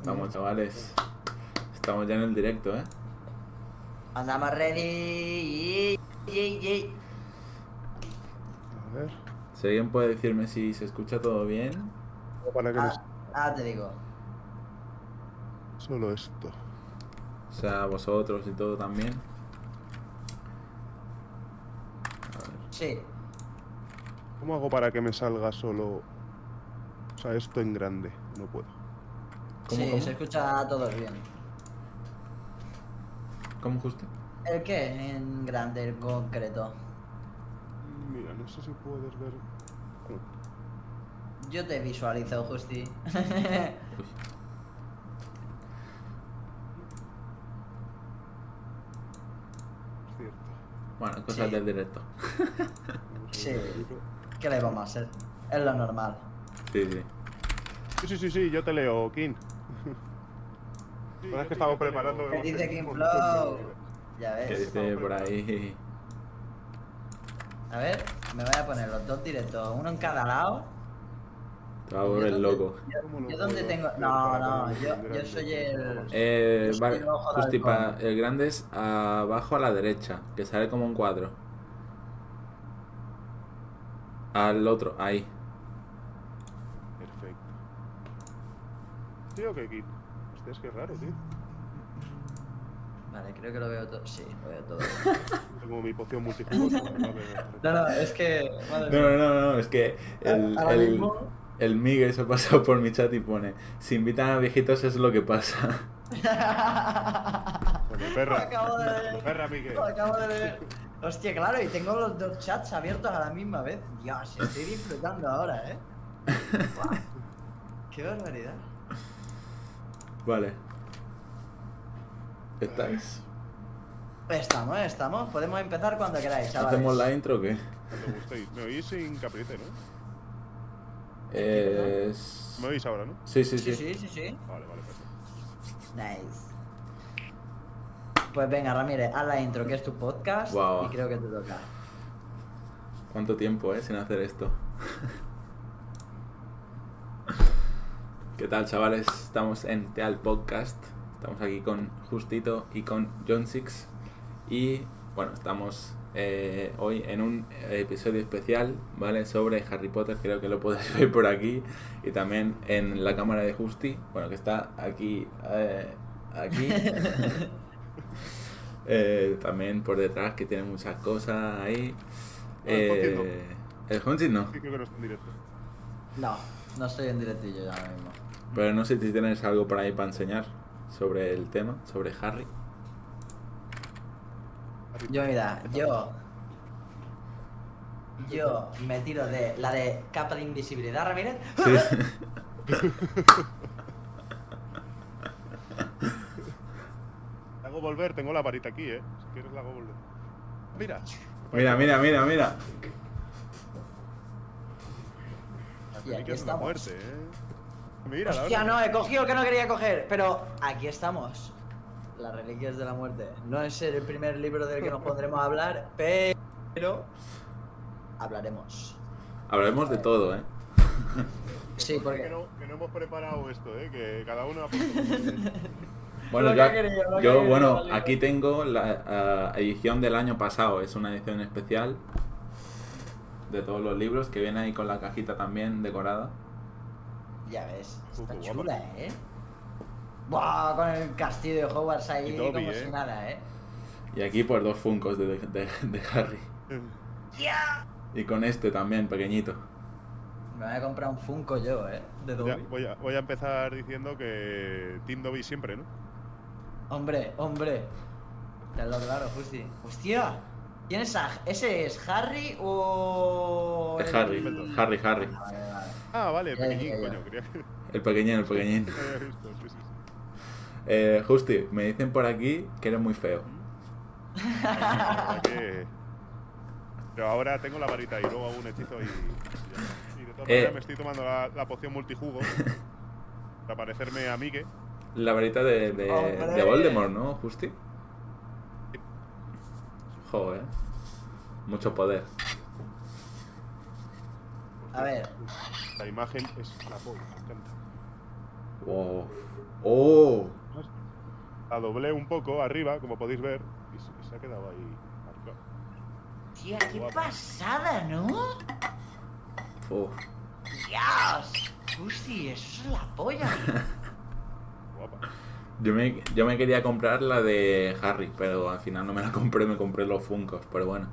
estamos, chavales? Estamos ya en el directo, ¿eh? Andamos ready. A ver. Si alguien puede decirme si se escucha todo bien. o Para que Ah, les- ah, te digo. Solo esto. O sea, vosotros y todo también. A ver. Sí. ¿Cómo hago para que me salga solo... O sea, esto en grande? No puedo. ¿Cómo, sí, cómo? se escucha a todos bien. ¿Cómo justo? ¿El qué? En grande, en concreto. Mira, no sé si puedes ver... Yo te visualizo, Justi. Uy. Es cierto. Bueno, cosas Sí. del directo. Sí. ¿Qué le vamos a hacer? Es lo normal. Sí, sí. Sí, sí, sí, sí, yo te leo, King. Verdad es que estamos preparando... ¿Qué dice un King montón de Flow? vídeos. Ya Que ves. dice por ahí. A ver, me voy a poner los dos directos, uno en cada lado. Te va a volver loco. ¿Cómo lo ¿Yo dónde puedo tengo? No, no, yo, en yo soy el. Eh, Yo soy vale, el ojo justo pa- el grande es abajo a la derecha, que sale como un cuadro. Al otro, ahí. Perfecto. ¿Sí o qué, King? Hostia, es que es raro, tío. Vale, creo que lo veo todo. Sí, lo veo todo. Tengo mi poción multijugosa. ¿no? No, no, es que. madre No, no, no, no, es que el, Ahora el, mismo- el Miguel se ha pasado por mi chat y pone, si invitan a viejitos es lo que pasa. Joder, perra. Lo acabo de ver. Perra, Miguel. Lo acabo de ver. Hostia, claro, y tengo los dos chats abiertos a la misma vez. Dios, estoy disfrutando ahora, eh. Qué barbaridad. Vale. ¿Estáis? Estamos, estamos. Podemos empezar cuando queráis, chavales. ¿Hacemos la intro o qué? Cuando gustéis. Me oís sin capriete, ¿no? Es... Me oís ahora, ¿no? Sí, sí, Sí, sí. sí, sí, sí. Vale, vale, perfecto. Nice. Pues venga, Ramírez, haz la intro, que es tu podcast. Y creo que te toca. ¿Cuánto tiempo, eh, sin hacer esto? ¿Qué tal, chavales? Estamos en Teal Podcast. Estamos aquí con Justito y con John Six. Y bueno, estamos eh, hoy en un episodio especial, ¿vale? Sobre Harry Potter, creo que lo podéis ver por aquí. Y también en la cámara de Justi, bueno, que está aquí. eh, aquí. Eh, también por detrás, que tiene muchas cosas ahí. Ah, el Honchis no. Eh, no. Sí, creo que no está en directo. No, no estoy en directillo ya ahora mismo. Pero no sé si tienes algo por ahí para enseñar sobre el tema, sobre Harry. Yo, mira, yo. Yo me tiro de la de capa de invisibilidad, Ramírez. Sí. La hago volver, tengo la varita aquí, ¿eh? Si quieres la hago volver. Mira. mira, mira, mira, mira. Y aquí la estamos. muerte, ¿eh? Mira, Hostia, no, he cogido el que no quería coger. Pero aquí estamos. Las reliquias de la muerte. No es el primer libro del que nos pondremos a hablar, pero. Hablaremos. Hablaremos de todo, ¿eh? Sí, Que porque. no, que no hemos preparado esto, ¿eh? Que cada uno ha. Bueno, yo, querido, yo, bueno, aquí tengo la edición del año pasado. Es una edición especial de todos los libros que viene ahí con la cajita también decorada. Ya ves, Uh, está guapa. chula, ¿eh? Buah, con el castillo de Hogwarts ahí Dobby, como ¿eh? si nada, ¿eh? Y aquí pues dos funcos de, de- de Harry. ¡Ya! Y con este también, pequeñito. Me voy a comprar un Funko yo, ¿eh? De Ya, Dobby. voy, a, voy a empezar diciendo que Team Dobby siempre, ¿no? Hombre, hombre. Tenlo claro, Justi. ¡Hostia! ¿Quién es a- ¿Ese es Harry o.? Es el- Harry, Harry, Harry. Vale, vale. Ah, vale, Ya, ya, pequeñín, coño. Que El pequeñín, el pequeñín. Eh, Justi, me dicen por aquí que eres muy feo. Que- Pero ahora tengo la varita y luego hago un hechizo y. y de todas Eh. maneras me estoy tomando la, la poción multijugo para parecerme a Mike. La varita de, de, de Voldemort, ¿no, Justi? Joder. Mucho poder. A ver, La imagen es la polla, me encanta. Oh. ¡Oh! La doblé un poco arriba, como podéis ver, y se, y se ha quedado ahí marcado. Tía, qué Guapa. pasada, ¿no? Uf. Dios. Eso es la polla. Guapa. Yo me, yo me quería comprar la de Harry, pero al final no me la compré, me compré los Funkos, pero bueno.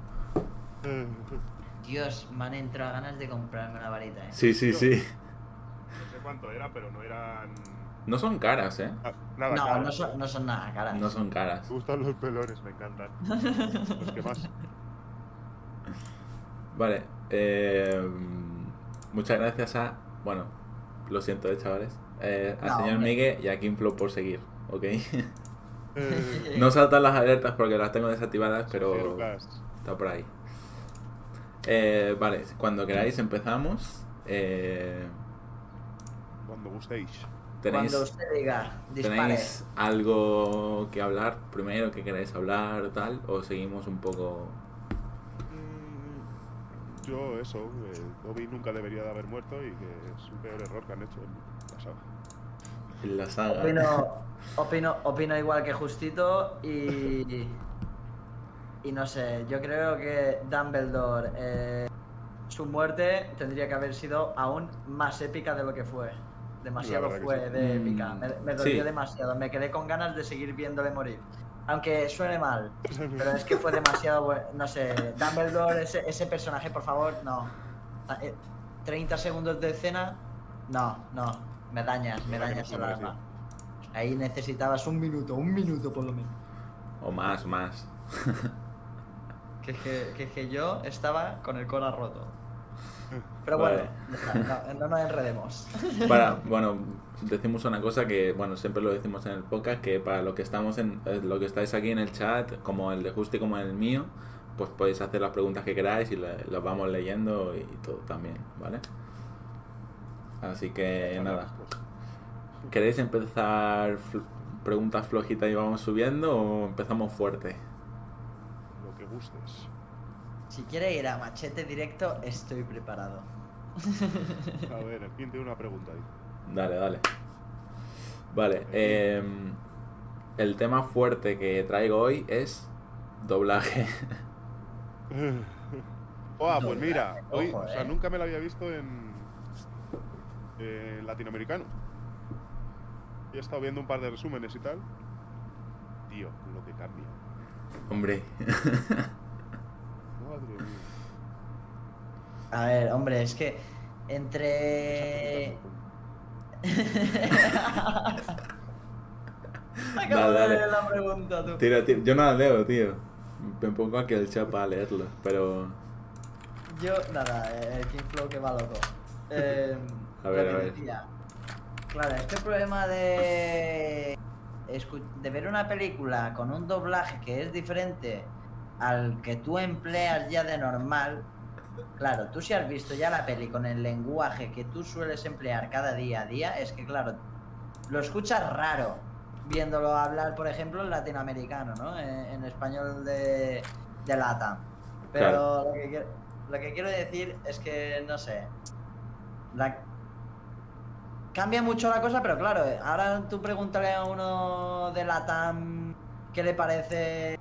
Dios, me han entrado ganas de comprarme una varita, eh. Sí, sí, sí. No sé cuánto era, pero no eran. No son caras, ¿eh? ah, Nada, No, caras. no son, no son nada caras. No son caras. Me gustan los pelones, me encantan. Los que más. Vale. eh, muchas gracias a... Bueno, lo siento, eh, chavales. Eh, al No, señor hombre. Miguel y a Kimflow por seguir, ¿ok? Eh, no saltan las alertas porque las tengo desactivadas, pero está por ahí. Eh, vale, cuando queráis empezamos. Eh, Cuando gustéis. ¿Tenéis, Cuando usted diga. ¿Tenéis algo que hablar primero que queráis hablar o tal? ¿O seguimos un poco Mm, Yo, eso, eh, Dobby nunca debería de haber muerto y que es un peor error que han hecho en la saga. en la saga? Opino, opino, opino igual que Justito y. Y no sé, yo creo que Dumbledore, eh, su muerte tendría que haber sido aún más épica de lo que fue. Demasiado fue sí. de épica. Mm, Me, me dolió sí. demasiado. Me quedé con ganas de seguir viéndole morir. Aunque suene mal, pero es que fue demasiado bueno. No sé, Dumbledore, ese, ese personaje, por favor, no. Ah, eh, 30 segundos de escena, no, no. Me dañas, me dañas el alma. Ahí necesitabas un minuto, un minuto por lo menos. O más, más. Que que, que, yo estaba con el cola roto. Pero bueno, Vale. no, no nos enredemos. Para, bueno, decimos una cosa que, bueno, siempre lo decimos en el podcast, que para lo que estamos en, eh, lo que estáis aquí en el chat, como el de Justi como el mío, pues podéis hacer las preguntas que queráis y le- las vamos leyendo y todo también, ¿vale? Así que nada, ¿queréis empezar fl- preguntas flojitas y vamos subiendo o empezamos fuerte? Lo que gustes. Si quiere ir a machete directo, estoy preparado. A ver, ¿quién tiene una pregunta ahí? Dale, dale. Vale, em, el tema fuerte que traigo hoy es doblaje. Oh, pues mira, hoy, Ojo, o sea, eh. nunca me lo había visto en, en latinoamericano. He estado viendo un par de resúmenes y tal. Tío, lo que cambia. Hombre, Madre mía. A ver, hombre, es que entre. Acabo Dale, de leer la pregunta, tú. tira, tira. Yo no la leo, tío. Me pongo aquí el chat para leerlo, pero... Yo, nada, eh, el King Flow que va loco. Eh, A ver, lo que a ver. decía. Claro, este problema de, de ver una película con un doblaje que es diferente al que tú empleas ya de normal. Claro, tú si has visto ya la peli con el lenguaje que tú sueles emplear cada día a día, es que claro, lo escuchas raro viéndolo hablar, por ejemplo, en latinoamericano, ¿no? En, en español de, de lata. Pero Claro. lo, que quiero, lo que quiero decir es que, no sé, la- cambia mucho la cosa, pero claro, eh, ahora tú pregúntale a uno de Latam qué le parece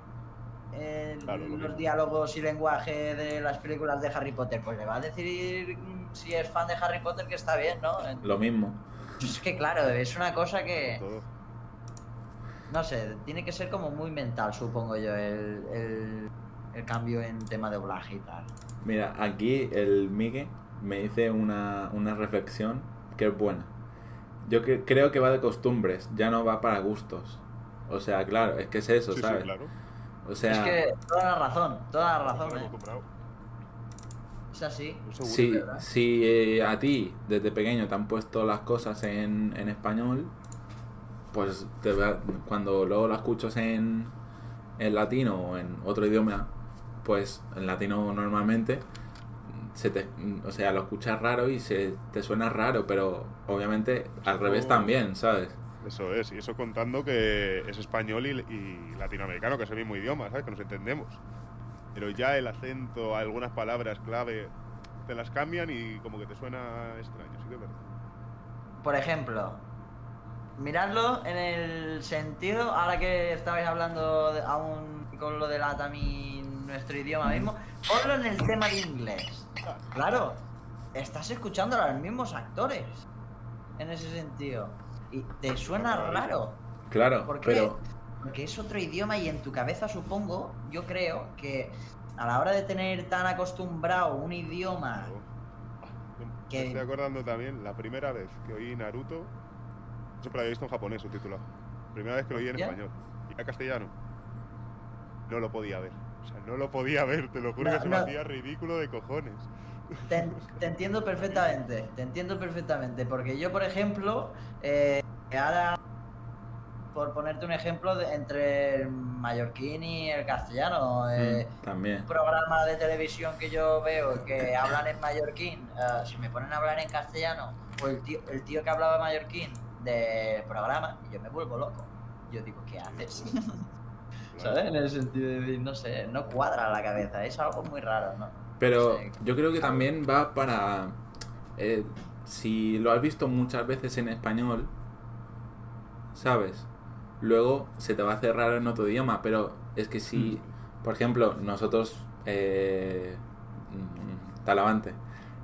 Claro, lo los diálogos y lenguaje de las películas de Harry Potter, pues le va a decir mm, si es fan de Harry Potter que está bien, ¿no? Lo mismo. Es que claro, es una cosa que, no sé, tiene que ser como muy mental, supongo yo, el, el- el cambio en tema de doblaje y tal. Mira, aquí el Migue me dice una, una reflexión que es buena. Yo que- creo que va de costumbres, ya no va para gustos. O sea, claro, es que es eso, Sí, sí, ¿sabes? claro. O sea, es que toda la razón, toda la razón, ¿eh? Es así. Si, si eh, a ti desde pequeño te han puesto las cosas en, en español, pues te va- cuando luego las escuchas en, en latino o en otro idioma, pues en latino normalmente, se te, o sea, lo escuchas raro y se te suena raro, pero obviamente al revés Oh. también, ¿sabes? Eso es, y eso contando que es español y, y latinoamericano, que es el mismo idioma, ¿sabes? Que nos entendemos. Pero ya el acento, algunas palabras clave, te las cambian y como que te suena extraño, sí que es verdad. Por ejemplo, miradlo en el sentido, ahora que estabais hablando de- aún con lo de la también nuestro idioma mismo, ponlo en el tema de inglés. Claro, estás escuchando a los mismos actores en ese sentido. Y te suena raro. Claro, ¿Por qué? pero Porque es otro idioma y en tu cabeza supongo, yo creo que a la hora de tener tan acostumbrado un idioma, Me estoy acordando también la primera vez que oí Naruto. Siempre lo había visto en japonés subtitulado. Primera vez que lo oí en ¿Ya? español. Y era castellano. No lo podía ver. O sea, no lo podía ver, te lo juro No, que se me no. hacía ridículo de cojones. te, te entiendo perfectamente, te entiendo perfectamente, porque yo, por ejemplo, eh, ahora, por ponerte un ejemplo, de- entre el mallorquín y el castellano, eh, mm, también. un programa de televisión que yo veo que hablan en mallorquín, eh, si me ponen a hablar en castellano, o el tío, el tío que hablaba mallorquín del programa, yo me vuelvo loco. Yo digo, ¿qué haces? ¿Sabes? En el sentido de decir, no sé, no cuadra la cabeza, es algo muy raro, ¿no? Pero yo creo que también va para... eh, si lo has visto muchas veces en español, ¿sabes? Luego se te va a hacer raro en otro idioma, pero es que si, por ejemplo, nosotros... Eh, mm, Talavante.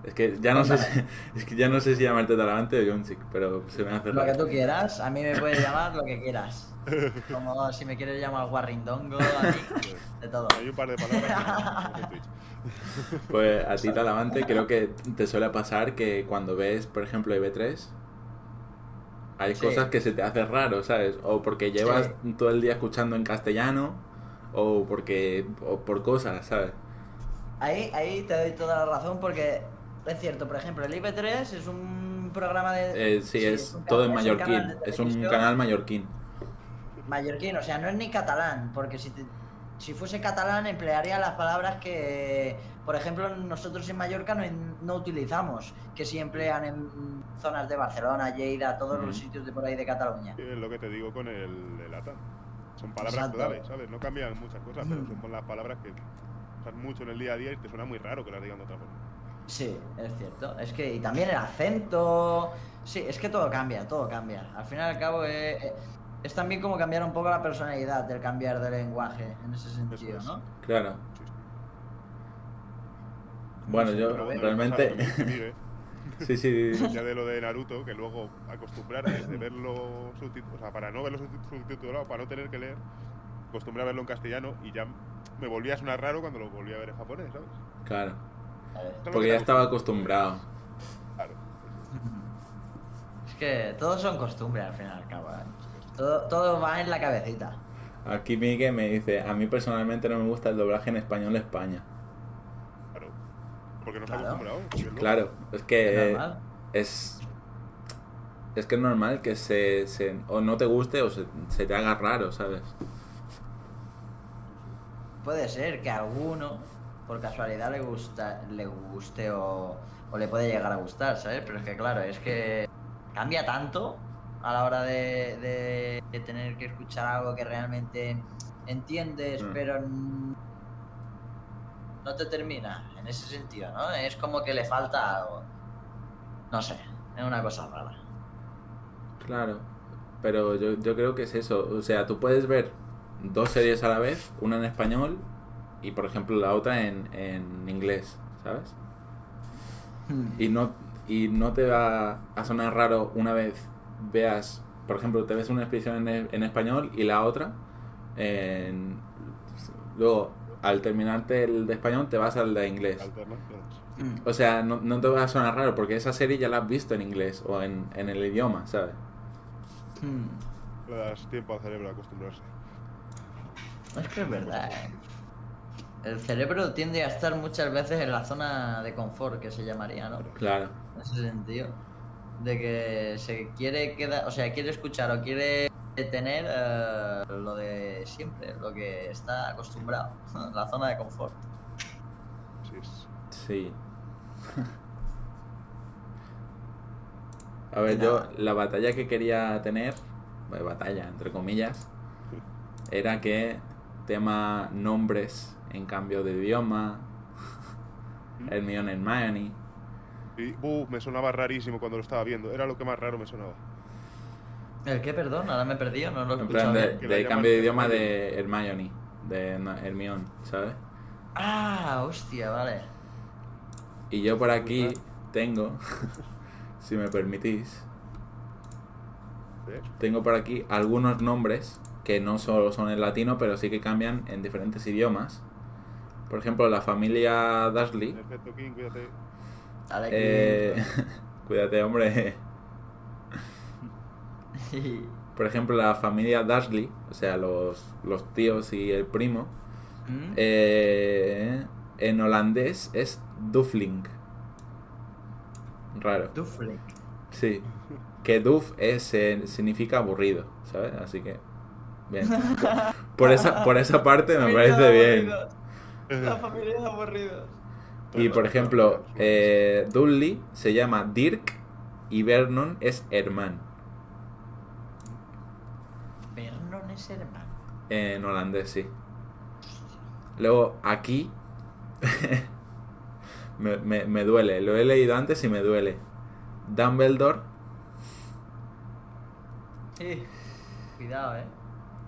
Es que ya no sé si, es que ya no sé si llamarte Talavante o Jonsic, pero se me hace Lo que tú quieras, a mí me puedes llamar lo que quieras. Como si me quieres llamar Guarrindongo, mí, de todo. Hay un par de palabras que no- en Twitch. Pues a ti Talavante creo que te suele pasar que cuando ves, por ejemplo, IB3, hay Sí. cosas que se te hacen raro, ¿sabes? O porque llevas Sí. todo el día escuchando en castellano, o porque o por cosas, ¿sabes? Ahí, ahí te doy toda la razón porque es cierto, por ejemplo, el IB3 es un programa de... Eh, sí, es todo en canal- es un mallorquín, es un canal mallorquín. Mallorquín, o sea, no es ni catalán, porque si, te- si fuese catalán emplearía las palabras que, por ejemplo, nosotros en Mallorca no, no utilizamos, que sí emplean en zonas de Barcelona, Lleida, todos los sitios de por ahí de Cataluña. Es lo que te digo con el, el ATA. Son palabras Exacto. clave, ¿sabes? No cambian muchas cosas, pero Mm. son las palabras que usas mucho en el día a día y te suena muy raro que las digan de otra forma. Sí, es cierto. Es que, y también el acento. Sí, es que todo cambia, todo cambia. Al fin y al cabo, eh, eh, es también como cambiar un poco la personalidad del cambiar de lenguaje en ese sentido, es. ¿no? Claro. Bueno, Sí, yo realmente... Miguel, sí, sí, ya de lo de Naruto, que luego acostumbrar desde verlo subtitulado, o sea, para no verlo subtit- subtitulado, para no tener que leer, acostumbré a verlo en castellano y ya me volvía a sonar raro cuando lo volví a ver en japonés, ¿sabes? claro. A Porque que ya estaba acostumbrado. Claro. Es que todos son costumbres al fin y al cabo. ¿eh? Todo, todo va en la cabecita. Aquí Miguel me dice, a mí personalmente no me gusta el doblaje en español de España. Claro. Porque no está Claro. acostumbrado. es Claro, es Es que normal. es es que es normal que se, se- o no te guste o se, se te haga raro, ¿sabes? Puede ser que a alguno, por casualidad, le gusta, le guste o, o le puede llegar a gustar, ¿sabes? Pero es que claro, es que cambia tanto a la hora de, de- de tener que escuchar algo que realmente entiendes, Mm. pero no te termina en ese sentido, ¿no? Es como que le falta algo. No sé, es una cosa rara. Claro, pero yo, yo creo que es eso. O sea, tú puedes ver dos series a la vez, una en español y por ejemplo la otra en, en inglés, ¿sabes? Y no, y no te va a sonar raro una vez veas, por ejemplo, te ves una expresión en, en español y la otra en... Luego, al terminarte el de español, te vas al de inglés. Mm. O sea, no, no te va a sonar raro porque esa serie ya la has visto en inglés o en, en el idioma, ¿sabes? Mm. Le das tiempo al cerebro a acostumbrarse. Es que es verdad. ¿eh? El cerebro tiende a estar muchas veces en la zona de confort, que se llamaría, ¿no? Claro. En ese sentido. De que se quiere quedar, o sea, quiere escuchar o quiere tener eh, lo de siempre, lo que está acostumbrado, la zona de confort. Sí. A ver, yo la batalla que quería tener, bueno, batalla entre comillas, era que tema nombres en cambio de idioma, el mío en Hermione. Y, uh, me sonaba rarísimo cuando lo estaba viendo. Era lo que más raro me sonaba. ¿El qué, perdón? Ahora me he perdido, no lo he En escuchado. plan de, cambio de idioma de Hermione, de Hermione, ¿sabes? Ah, hostia, vale. Y yo por aquí tengo, si me permitís, tengo por aquí algunos nombres que no solo son en latino, pero sí que cambian en diferentes idiomas. Por ejemplo, la familia Dursley. Perfecto, King, cuídate. Dale, eh, cuídate, hombre. Por ejemplo, la familia Dursley, o sea, los, los tíos y el primo, ¿Mm? eh, en holandés es Dufling. Raro. Duflik. Sí. Que duf es, eh, significa aburrido, ¿sabes? Así que. Bien. Por esa, por esa parte me parece bien. La familia de Y por ejemplo, eh, Dudley se llama Dirk y Vernon es Herman Vernon es hermano. en holandés, sí. Luego aquí me, me- me duele, lo he leído antes y me duele. Dumbledore Sí. Cuidado, eh.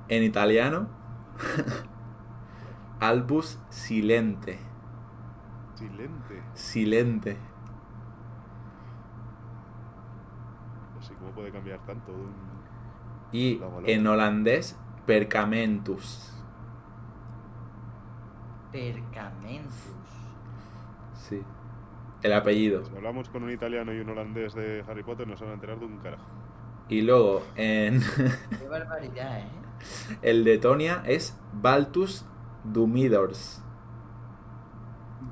en italiano. Albus Silente. Silente. Silente. No sé cómo puede cambiar tanto de un... Y en holandés, Percamentus. Percamentus. Sí. El apellido. Si hablamos con un italiano y un holandés de Harry Potter, nos van a enterar de un carajo. Y luego en Qué barbaridad, eh. el de Tonia es Baltus Dumidors.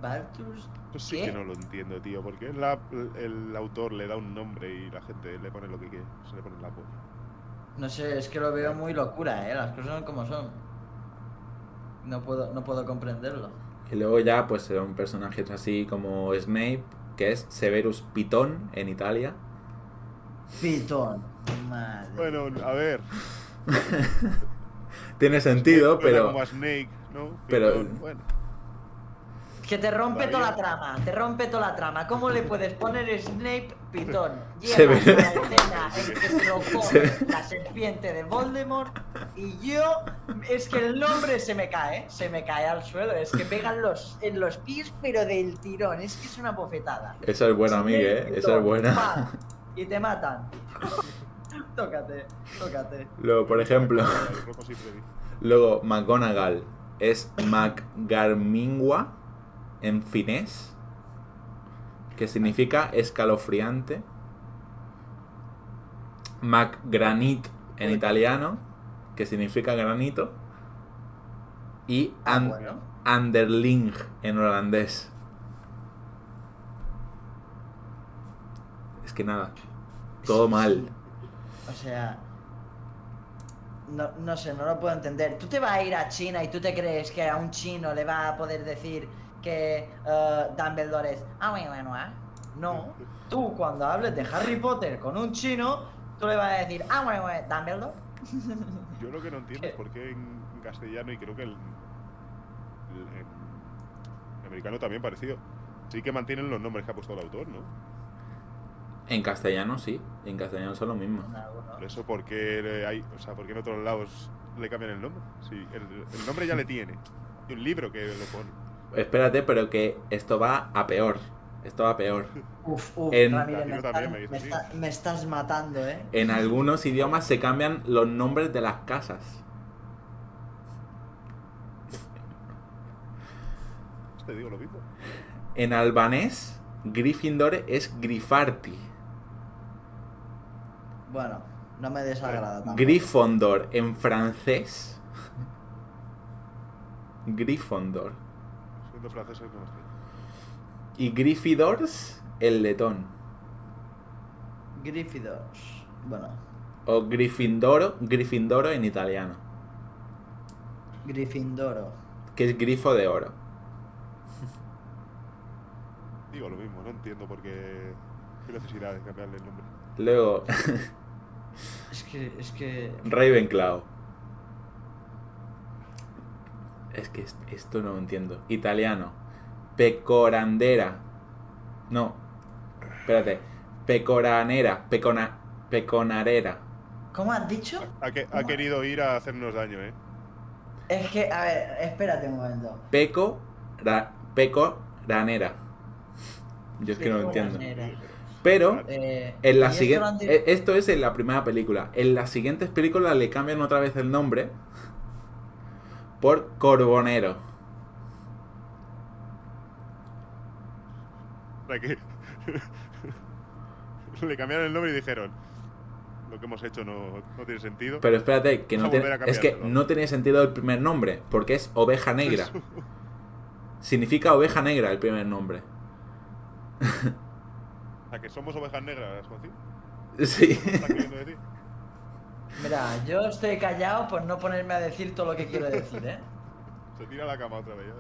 Baltus. Eso sí ¿Qué? que no lo entiendo, tío. Porque la- el autor le da un nombre y la gente le pone lo que quiere. Se le pone la polla. No sé, es que lo veo muy locura, eh. Las cosas son como son. No puedo, no puedo comprenderlo. Y luego ya pues son personajes así como Snape, que es Severus Pitón en Italia. Pitón. Madre. Bueno, a ver. Tiene sentido, pero como a Snake, ¿no? pero- Pitón, Bueno, Que te rompe toda la trama, te rompe toda la trama. ¿Cómo le puedes poner Snape Pitón? Se Llega ve- la escena en que se lo come Se- la serpiente de Voldemort y yo es que el nombre se me cae, se me cae al suelo, es que pegan los en los pies pero del tirón, es que es una bofetada. esa es buena, amiga, ¿eh? Esa es buena. ¡pam! Y te matan. tócate, tócate. Luego, por ejemplo, luego McGonagall es McGarmingua en finés, que significa escalofriante. McGranit en italiano, que significa granito. Y Ah, an- bueno. Anderling en holandés. Es que nada, todo mal. O sea, no, no sé, no lo puedo entender. Tú te vas a ir a China y tú te crees que a un chino le va a poder decir que eh, Dumbledore es... Ah, bueno, bueno, ah. No. Tú cuando hables de Harry Potter con un chino, tú le vas a decir... Ah, bueno, bueno, Dumbledore. Yo lo que no entiendo es por qué en, castellano y creo que el, el- americano también parecido. Sí que mantienen los nombres que ha puesto el autor, ¿no? En castellano sí, en castellano son lo mismo. Por eso, ¿por qué le hay, o sea, por qué en otros lados le cambian el nombre? Sí, el, el nombre ya le tiene. Y un libro que le pone. Espérate, pero que esto va a peor. Esto va a peor. Uf, uf, En- Ramírez, me, me dice me así. está- me estás matando, ¿eh? En algunos idiomas se cambian los nombres de las casas. Te digo lo mismo. En albanés, Gryffindor es Grifarti. Bueno, no me desagrada tampoco. Gryffondor en francés. Gryffondor. Siendo franceses no estoy. Y Gryffindors el letón. Gryffindors. Bueno, O Gryffindoro, Gryffindoro en italiano. Gryffindoro. Que es grifo de oro. Digo lo mismo, no entiendo por qué. ¿Qué necesidad de cambiarle el nombre? Luego, Es que, es que. Ravenclaw. Es que est- esto no lo entiendo. Italiano. Pecorandera. No. Espérate. Pecoranera. Pecona, peconarera. ¿Cómo has dicho? Ha, que- ha ¿Cómo? querido ir a hacernos daño, ¿eh? Es que, a ver, espérate un momento. Peco, ra- peco ranera. Yo es que no lo entiendo. ranera. Pero Eh, en ¿y la esto siguiente, han di- esto es en la primera película. En las siguientes películas le cambian otra vez el nombre por Corbonero. Le cambiaron el nombre y dijeron: Lo que hemos hecho no, no tiene sentido. Pero espérate, que no tiene- es que no tenía sentido el primer nombre, porque es oveja negra. Significa oveja negra el primer nombre. O sea que somos ovejas negras. Sí. ¿Qué estás queriendo decir? Mira, yo estoy callado por no ponerme a decir todo lo que quiero decir, ¿eh? Se tira la cama otra vez, ya.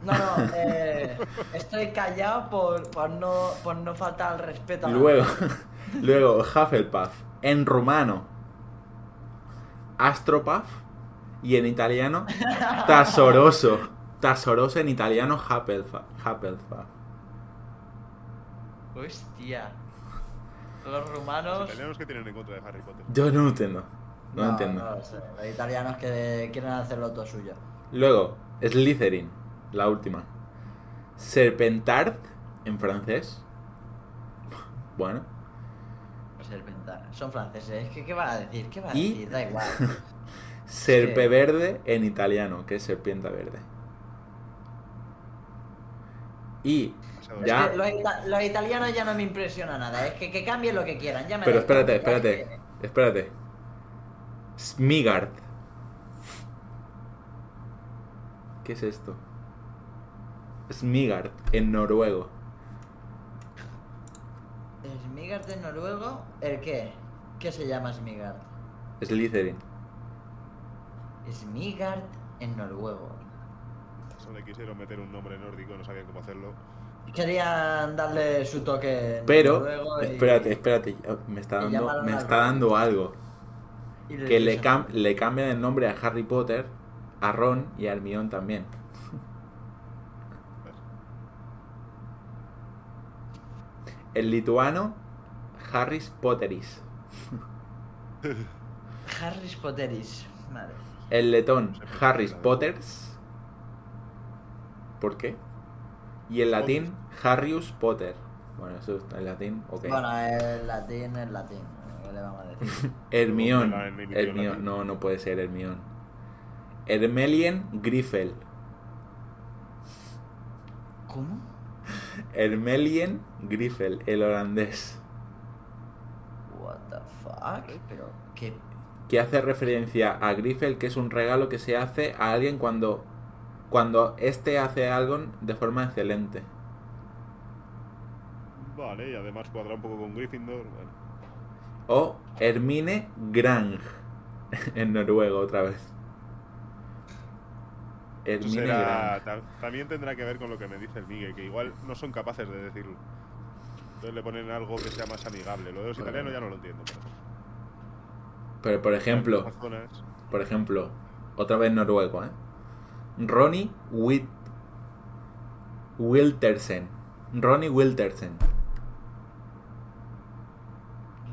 No, no, eh, estoy callado por, por, no, por no faltar al respeto a la- Luego, luego Hufflepuff en rumano, Astropuff y en italiano Tasoroso. Tasoroso en italiano Hufflepuff. Hufflepuff. Hostia. Los Los rumanos. italianos que tienen en contra de Harry Potter. Yo no entiendo. No, entiendo. No lo sé. Los italianos que quieren hacerlo todo suyo. Luego, Slytherin, la última. Serpentard en francés. Bueno. Serpentar. Son franceses. ¿Qué, ¿Qué van a decir? ¿Qué van a Y- decir? Da igual. Serpeverde en italiano, que es serpiente verde. Y Ya. Es que los, ita- los italianos ya no me impresiona nada. Es que, que cambien lo que quieran. Ya me Pero espérate, espérate, espérate. Smigard. ¿Qué es esto? Smigard, en noruego. Smigard de noruego. ¿El qué? ¿Qué se llama Smigard? Slytherin. Smigard en noruego. Eso le quisieron meter un nombre nórdico, no sabían cómo hacerlo. Querían darle su toque Pero, noruego y- espérate, espérate. Me está dando, me está dando algo. Le Que le, cam- le cambian el nombre a Harry Potter, a Ron y a Hermione también. El lituano, Harris Potteris. Harry Potteris. Madre. El letón, Harris. Potters. ¿Por qué? Y el latín, Harrius Potter. Bueno, eso está en latín, ok. Bueno, el latín es latín. ¿Qué le vamos a decir? Hermión. Hermión. No, no puede ser Hermión. Hermelien Griffel. ¿Cómo? Hermelien Griffel, el holandés. What the fuck? Pero, ¿qué? Que hace referencia a Griffel, que es un regalo que se hace a alguien cuando, cuando este hace algo de forma excelente. Vale, y además cuadra un poco con Gryffindor. O Hermine Grang, en noruego otra vez. Hermine será- Grang. ta- también tendrá que ver con lo que me dice el Miguel, que igual no son capaces de decirlo. Entonces le ponen algo que sea más amigable. Lo de los italianos ya no lo entiendo. Pero, Pero por ejemplo, por ejemplo, otra vez noruego, ¿eh? Ronnie Wit Wiltersen. Ronnie Wiltersen.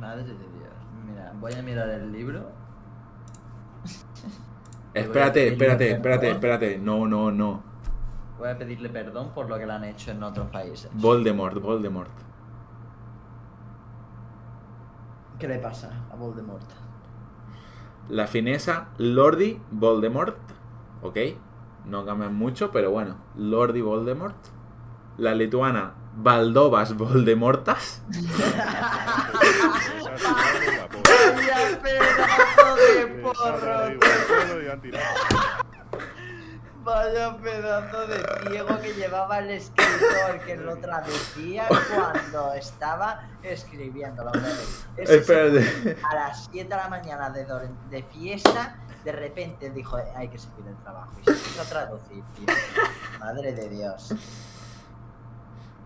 Madre de Dios. Mira, voy a mirar el libro. Espérate, espérate, espérate, espérate. No, no, no. Voy a pedirle perdón por lo que le han hecho en otros países. Voldemort, Voldemort. ¿Qué le pasa a Voldemort? La finesa Lordi Voldemort. Ok. No cambian mucho, pero bueno. Lordi Voldemort. La lituana Valdovas Voldemortas. Esas son la pobre. ¡Vaya pedazo de porro! Vaya pedazo de ciego que llevaba el escritor que lo traducía cuando estaba escribiéndolo. Ese Espérate. A las 7 de la mañana de, fiesta, de repente dijo, hay que seguir el trabajo. Y se puso a traducir, tío. Madre de Dios.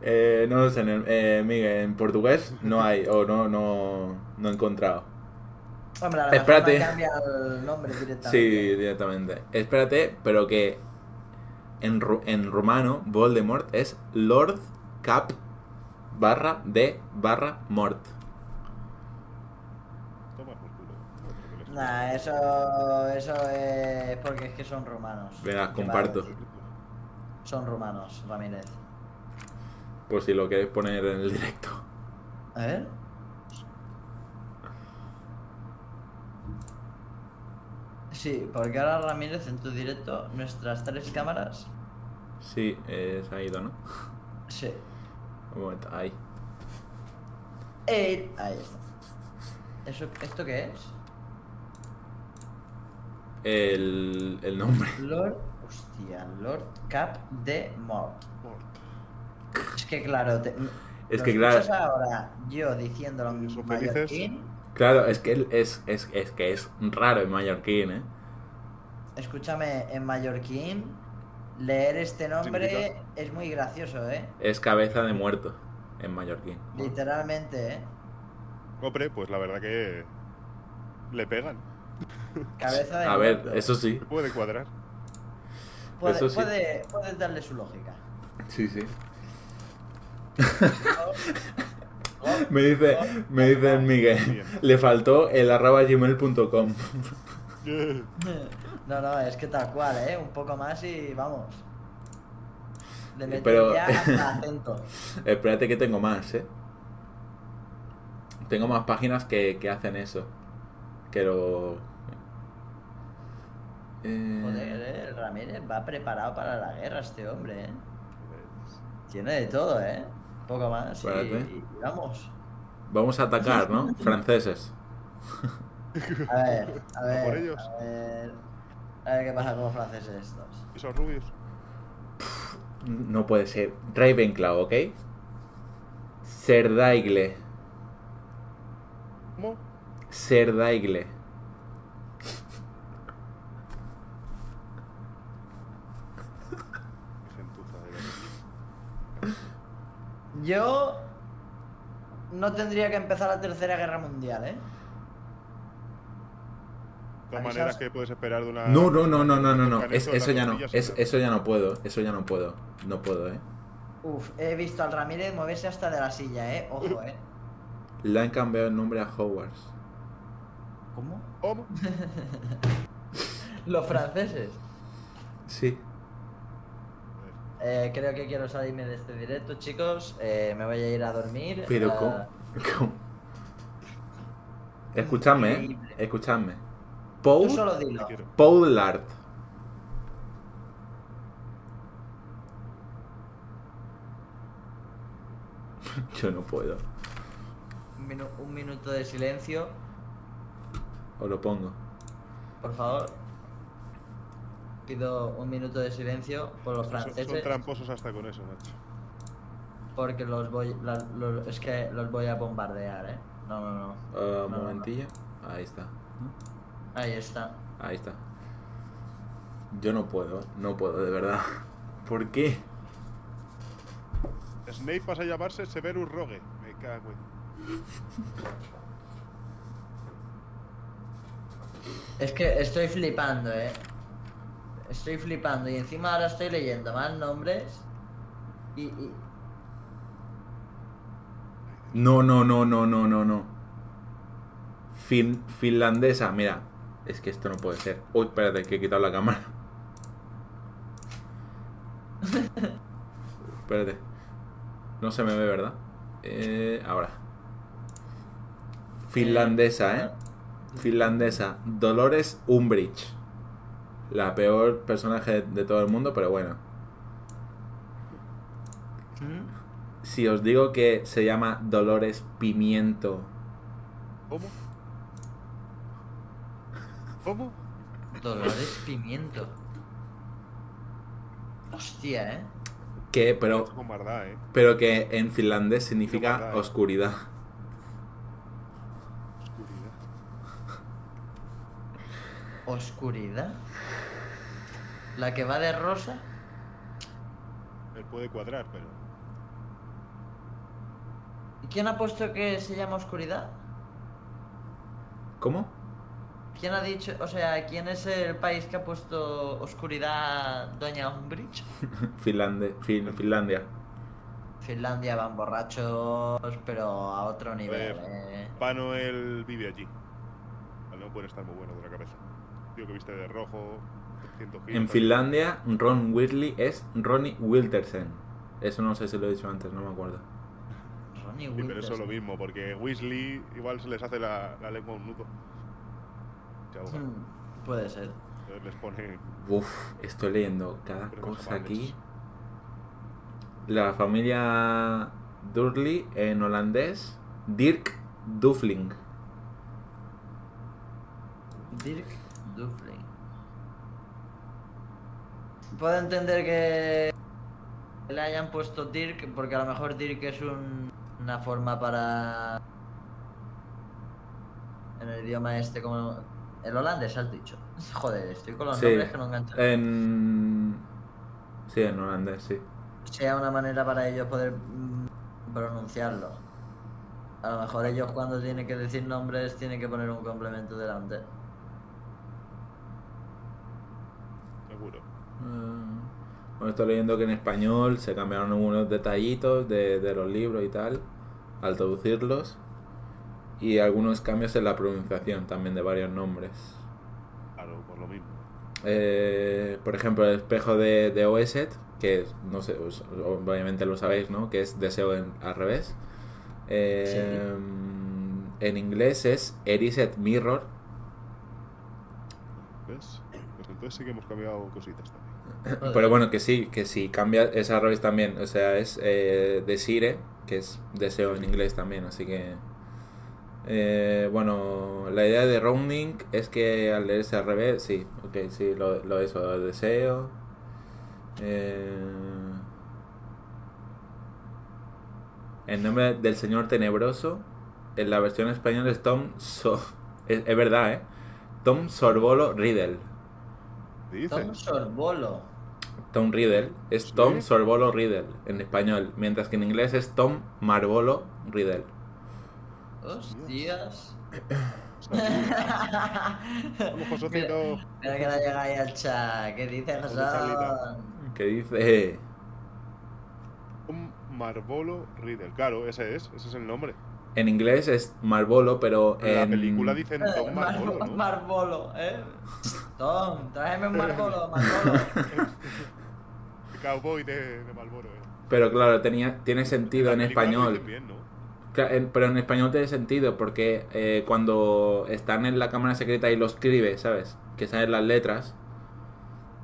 Eh, no lo sé, en el- eh, Miguel, en portugués no hay, o no, no, no he encontrado. Hombre, a lo mejor Espérate. me cambia el nombre directamente. Sí, directamente. Espérate, pero que en, ru- en rumano Voldemort es Lord Cap barra de barra Mort. Nah, eso, eso es porque es que son rumanos. Venga, ¿Qué comparto. Son rumanos, Ramírez. Por si lo quieres poner en el directo. A ver. Sí, porque ahora Ramírez en tu directo, nuestras tres cámaras. Sí, eh, se ha ido, ¿no? Sí. Un momento, ahí. Eh, ahí está. ¿Eso, ¿Esto qué es? El, el nombre. Lord. Hostia, Lord Cap de Mort. Es que claro, te, Es lo que claro. ahora yo Son felices. mallorquín, Claro, es que él es, es, es que es raro en mallorquín, ¿eh? escúchame en mallorquín, leer este nombre Significa- es muy gracioso, ¿eh? Es cabeza de muerto en mallorquín. Literalmente, ¿eh? Hombre, pues la verdad que le pegan. Cabeza de A ver, muerto. eso sí. Puede cuadrar. puede, eso sí. puede, puede darle su lógica. Sí, sí. Me dice, me dice el Miguel, le faltó el arroba gmail.com. No, no, es que tal cual, ¿eh? Un poco más y vamos. Pero- hasta acento. Espérate que tengo más, ¿eh? Tengo más páginas que, que hacen eso. Que lo... Eh, Joder, ¿eh? El Ramírez va preparado para la guerra este hombre, ¿eh? Tiene de todo, ¿eh? Poco más y, y vamos. Vamos a atacar, ¿no? Franceses. A ver, a A ver. por ellos. A ver, a ver qué pasa con los franceses estos. Esos rubios. No puede ser. Ravenclaw, ¿ok? Serdaigle. ¿Cómo? Serdaigle. Yo no tendría que empezar la tercera guerra mundial, ¿eh? De todas Avisas. maneras, ¿qué puedes esperar de una. No, no, no, no, no, no, no. Es- eso, las ya no. Es, eso ya no puedo. Eso ya no puedo. No puedo, ¿eh? Uf, he visto al Ramírez moverse hasta de la silla, ¿eh? Ojo, ¿eh? Le han cambiado el nombre a Hogwarts. ¿Cómo? ¿Cómo? Los franceses. Sí. Eh, creo que quiero salirme de este directo, chicos. Eh, me voy a ir a dormir. Pero ¿cómo? ¿Cómo? Escuchadme, ¿eh? Escuchadme. Tú Paul, solo dilo. quiero. Poulard. Yo no puedo. Un, minu- un minuto de silencio, Os lo pongo. por favor. Pido un minuto de silencio por los Son, son franceses. tramposos hasta con eso, macho. Porque los voy. la- los- es que los voy a bombardear, ¿eh? No, no, no. Ah, Un No, no, no. momentillo. Ahí está. Ahí está. Ahí está. Yo no puedo, no puedo, de verdad. ¿Por qué? Snape pasa a llamarse Severus Rogue. Me cago en. Es que estoy flipando, ¿eh? Estoy flipando y encima ahora estoy leyendo más nombres. Y. y- No, no, no, no, no, no, no. Fin- finlandesa, mira. Es que esto no puede ser. Uy, espérate, que he quitado la cámara. espérate. No se me ve, ¿verdad? Eh, ahora. Finlandesa, ¿eh? Finlandesa. Dolores Umbridge. La peor personaje de todo el mundo, pero bueno. ¿Mm? Si os digo que se llama Dolores Pimiento. ¿Cómo? ¿Cómo? Dolores Pimiento. Hostia, ¿eh? Que, pero, eh. pero que en finlandés significa eh. oscuridad. Oscuridad. Oscuridad. La que va de rosa. Él puede cuadrar, pero. ¿Y quién ha puesto que se llama oscuridad? ¿Cómo? ¿Quién ha dicho, o sea, quién es el país que ha puesto oscuridad Doña Umbridge? Finlande, Fin- Finlandia. Finlandia van borrachos, pero a otro nivel, eh. Vive allí. No pueden estar muy buenos de la cabeza. Tío que viste de rojo, 300 kilos. En Finlandia, Ron Weasley es Ronnie Wiltersen. Eso no sé si lo he dicho antes, no me acuerdo. Ronnie Sí, pero eso es lo mismo, porque Weasley igual se les hace la, la lengua un nudo. Hmm, Puede ser. Les pone. Uf, estoy leyendo cada Pero cosa aquí. La familia Durley en holandés, Dirk Dufling. Dirk Dufling. Puedo entender que le hayan puesto Dirk porque a lo mejor Dirk es un- una forma para en el idioma este como el holandés has dicho. Joder, estoy con los Sí. nombres que no enganchan. En. Sí, en holandés, sí. Sea una manera para ellos poder mm, pronunciarlo. A lo mejor ellos cuando tienen que decir nombres tienen que poner un complemento delante. Seguro. Ah, Bueno, estoy leyendo que en español se cambiaron algunos detallitos de, de los libros y tal al traducirlos. Y algunos cambios en la pronunciación también de varios nombres. Claro, por lo mismo. Eh, por ejemplo, el espejo de, de Oeset, que es- no sé, obviamente lo sabéis, ¿no? Que es deseo en- al revés. Eh, En inglés es Eriset Mirror. ¿Ves? Pues entonces sí que hemos cambiado cositas también. Pero bueno, que sí, que sí, cambia, es al revés también. O sea, es eh, Desire, que es deseo en inglés también, así que... eh, bueno, la idea de rounding es que al leerse al revés, sí, ok, sí, lo, lo eso, lo deseo. Eh, el nombre del señor tenebroso en la versión española es Tom So- es, es verdad, ¿eh? Tom Sorbolo Riddle. Dice. Tom Sorbolo. Tom Riddle es ¿Sí? Tom Sorbolo Riddle en español, mientras que en inglés es Tom Marbolo Riddle. Hostias. Vamos, Josocito. Mira que no llega ahí al chat. ¿Qué dice Josón? Que dice. Un Marbolo Riddle. Claro, ese es. Ese es el nombre. En inglés es Marbolo, pero En la película dicen Eh, Tom Marbolo, Mar- ¿no? Marbolo, ¿eh? Tom, tráeme un Marbolo, Marbolo. Cowboy de, de Marlboro, eh. Pero claro, tenía, tiene sentido en lo español. Pero en español tiene sentido porque eh, cuando están en la cámara secreta y lo escribe, ¿sabes? Que salen las letras.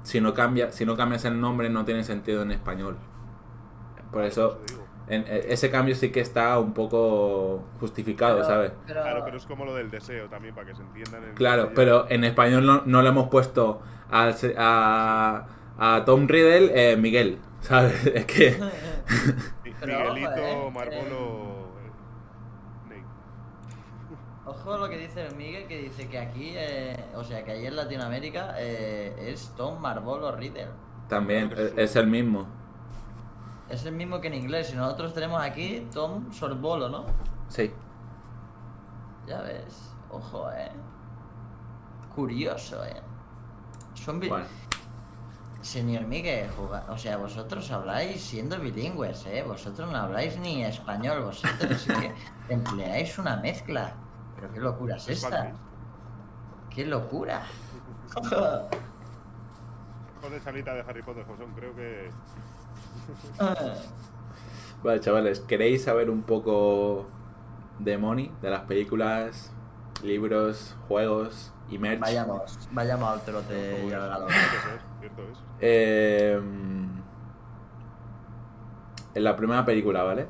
Si no, cambia, si no cambias el nombre, no tiene sentido en español. Por eso, Por digo. en- e- ese cambio sí que está un poco justificado, Pero- ¿sabes? Pero, Claro, pero es como lo del deseo también, para que se entiendan. en Claro, pero en español no, no le hemos puesto a, se- a, a Tom Riddle eh, Miguel, ¿sabes? Es que... Miguelito eh, Marbolo. Ojo lo que dice el Miguel, que dice que aquí, eh, o sea, que ahí en Latinoamérica eh, es Tom Marbolo Riddle. También es el mismo. Es el mismo que en inglés, y nosotros tenemos aquí Tom Sorbolo, ¿no? Sí. Ya ves, ojo, eh. Curioso, eh. Son Bueno, Señor Miguel, juga- o sea, vosotros habláis siendo bilingües, ¿eh? Vosotros no habláis ni español, vosotros sí que empleáis una mezcla. Pero qué locura es esta. ¡Qué locura! Con salita de Harry Potter, Josón, creo que. vale, chavales, ¿queréis saber un poco de Money? De las películas, libros, juegos y merch. vayamos, vayamos al trote y al galón. Cierto es. Eh, en la primera película, ¿vale?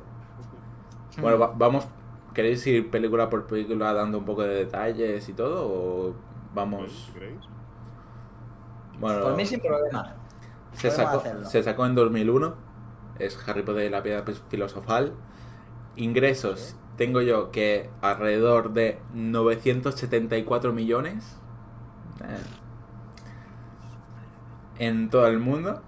Bueno, va- vamos. ¿Queréis ir película por película dando un poco de detalles y todo? ¿O vamos.? Bueno, Por mí sin problema. se, sacó, se sacó en 2001. Es Harry Potter y la piedra filosofal. Ingresos. Tengo yo que alrededor de 974 millones. Eh, en todo el mundo.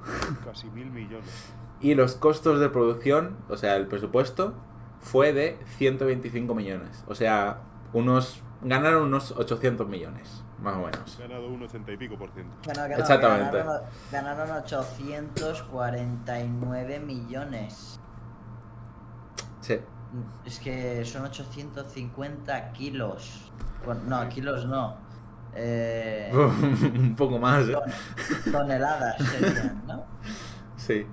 Casi mil millones. Y los costos de producción, o sea, el presupuesto, fue de 125 millones. O sea, unos ganaron unos 800 millones, más o menos. Ganado un 80 y pico por ciento. Que no, que no, Exactamente. Ganaron, ganaron 849 millones. Sí. Es que son 850 kilos. Bueno, no, kilos no. Eh, Un poco más, ¿eh? ton- toneladas serían, ¿no? Sí.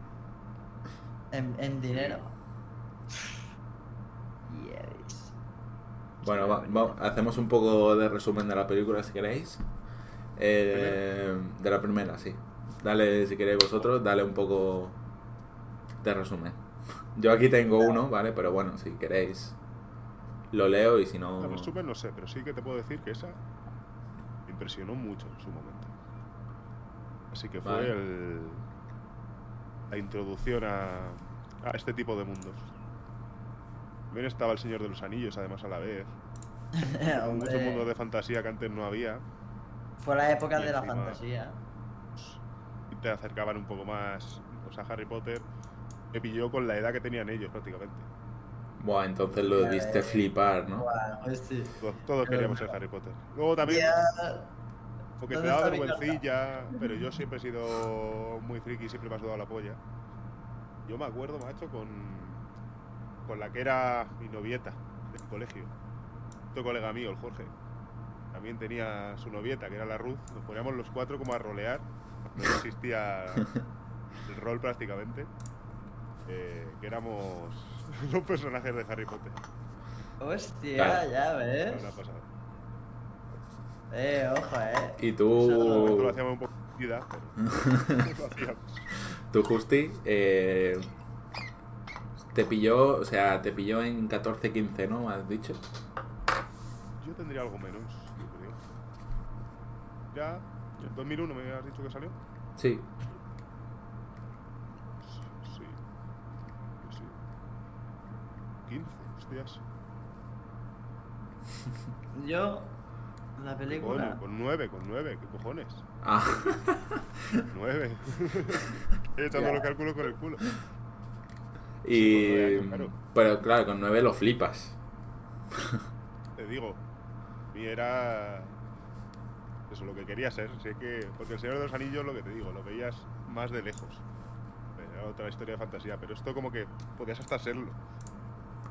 En, en dinero. Yes. Bueno, va- va- hacemos un poco de resumen de la película si queréis. Eh, de la primera, sí. Dale, si queréis vosotros, dale un poco de resumen. Yo aquí tengo uno, ¿vale? Pero bueno, si queréis, lo leo y si no... El resumen no sé, pero sí que te puedo decir que esa impresionó mucho en su momento. Así que fue Vale. el, la introducción a, a este tipo de mundos. También estaba el Señor de los Anillos, además, a la vez. Hombre, Muchos mundos de fantasía que antes no había. Fue la época de la fantasía. Y te acercaban un poco más. O sea, Harry Potter me pilló con la edad que tenían ellos prácticamente. Buah, entonces lo Ya, diste eh, flipar, ¿no? Buah, pues sí. Todos, todos queríamos ser Harry Potter. Luego también, Ya, porque te ¿dónde daba vergüencilla, pero yo siempre he sido muy friki, siempre me ha sudado la polla. Yo me acuerdo, macho, con, con la que era mi novieta del colegio. Otro colega mío, el Jorge. También tenía su novieta, que era la Ruth. Nos poníamos los cuatro como a rolear. No existía el rol prácticamente. Eh, que éramos los personajes de Harry Potter. Hostia, Claro. ya ves. una pasada. Eh, ojo, eh. Y Nosotros lo tú, hacíamos un poco vida, pero lo hacíamos. tú Justi, eh, te pilló, o sea, te pilló en 14-15, ¿no? Has dicho. Yo tendría algo menos, yo creo. Ya, en 2001 me has dicho que salió. Sí. Sí. 15, hostias. Yo, la Coño, película. con 9, con 9, ¿qué cojones? Ah, 9. He echando los cálculos con el culo. y... Años, claro. Pero claro, con 9 lo flipas. Te digo, a mí era. Eso, lo que quería ser. Sé que. Porque el Señor de los Anillos, lo que te digo, lo veías más de lejos. Era otra historia de fantasía, pero esto como que podías hasta serlo.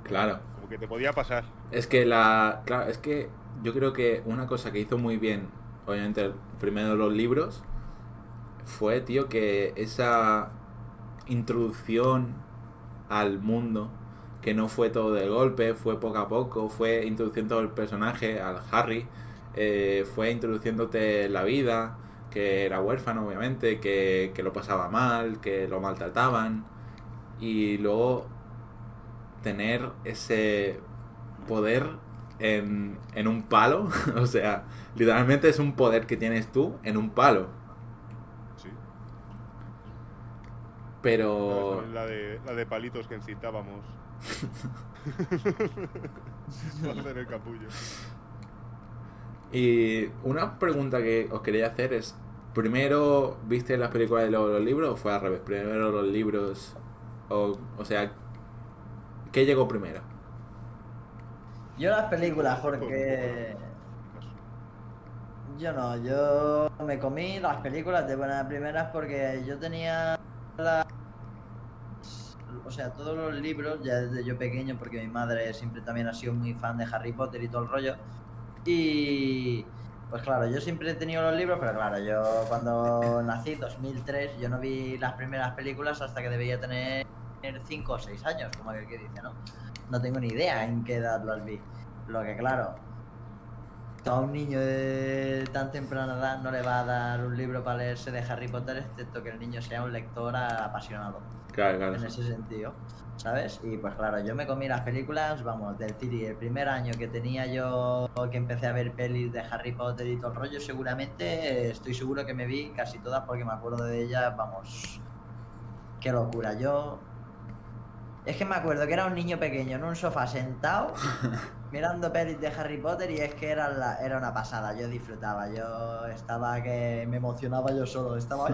Claro. Como que te podía pasar. Es que la. Claro, es que yo creo que una cosa que hizo muy bien, obviamente, primero los libros, fue, tío, que esa introducción al mundo, que no fue todo de golpe, fue poco a poco, fue introduciendo el personaje, al Harry, eh, fue introduciéndote la vida, que era huérfano, obviamente, que, que lo pasaba mal, que lo maltrataban, y luego tener ese poder en, en un palo. o sea, literalmente es un poder que tienes tú en un palo. Sí. Pero... La de, la de palitos que incitábamos. Para hacer el capullo. Y una pregunta que os quería hacer es, ¿primero viste las películas y luego los libros o fue al revés? Primero los libros, o, o sea, ¿qué llegó primero? Yo las películas, porque. Yo no, yo me comí las películas de buenas primeras porque yo tenía la- o sea, todos los libros ya desde yo pequeño porque mi madre siempre también ha sido muy fan de Harry Potter y todo el rollo. Y pues claro, yo siempre he tenido los libros, pero claro, yo cuando nací, 2003, yo no vi las primeras películas hasta que debía tener 5 o 6 años, como aquel que dice, ¿no? No tengo ni idea en qué edad las vi. Lo que claro, a un niño de tan temprana edad no le va a dar un libro para leerse de Harry Potter, excepto que el niño sea un lector apasionado Claro, claro. en ese sentido, ¿sabes? Y pues claro, yo me comí las películas, vamos, del City, el primer año que tenía yo, que empecé a ver pelis de Harry Potter y todo el rollo, seguramente, estoy seguro que me vi casi todas porque me acuerdo de ellas, vamos, qué locura, yo... Es que me acuerdo que era un niño pequeño en un sofá sentado, mirando pelis de Harry Potter y es que era, la- era una pasada, yo disfrutaba, yo estaba que me emocionaba yo solo, estaba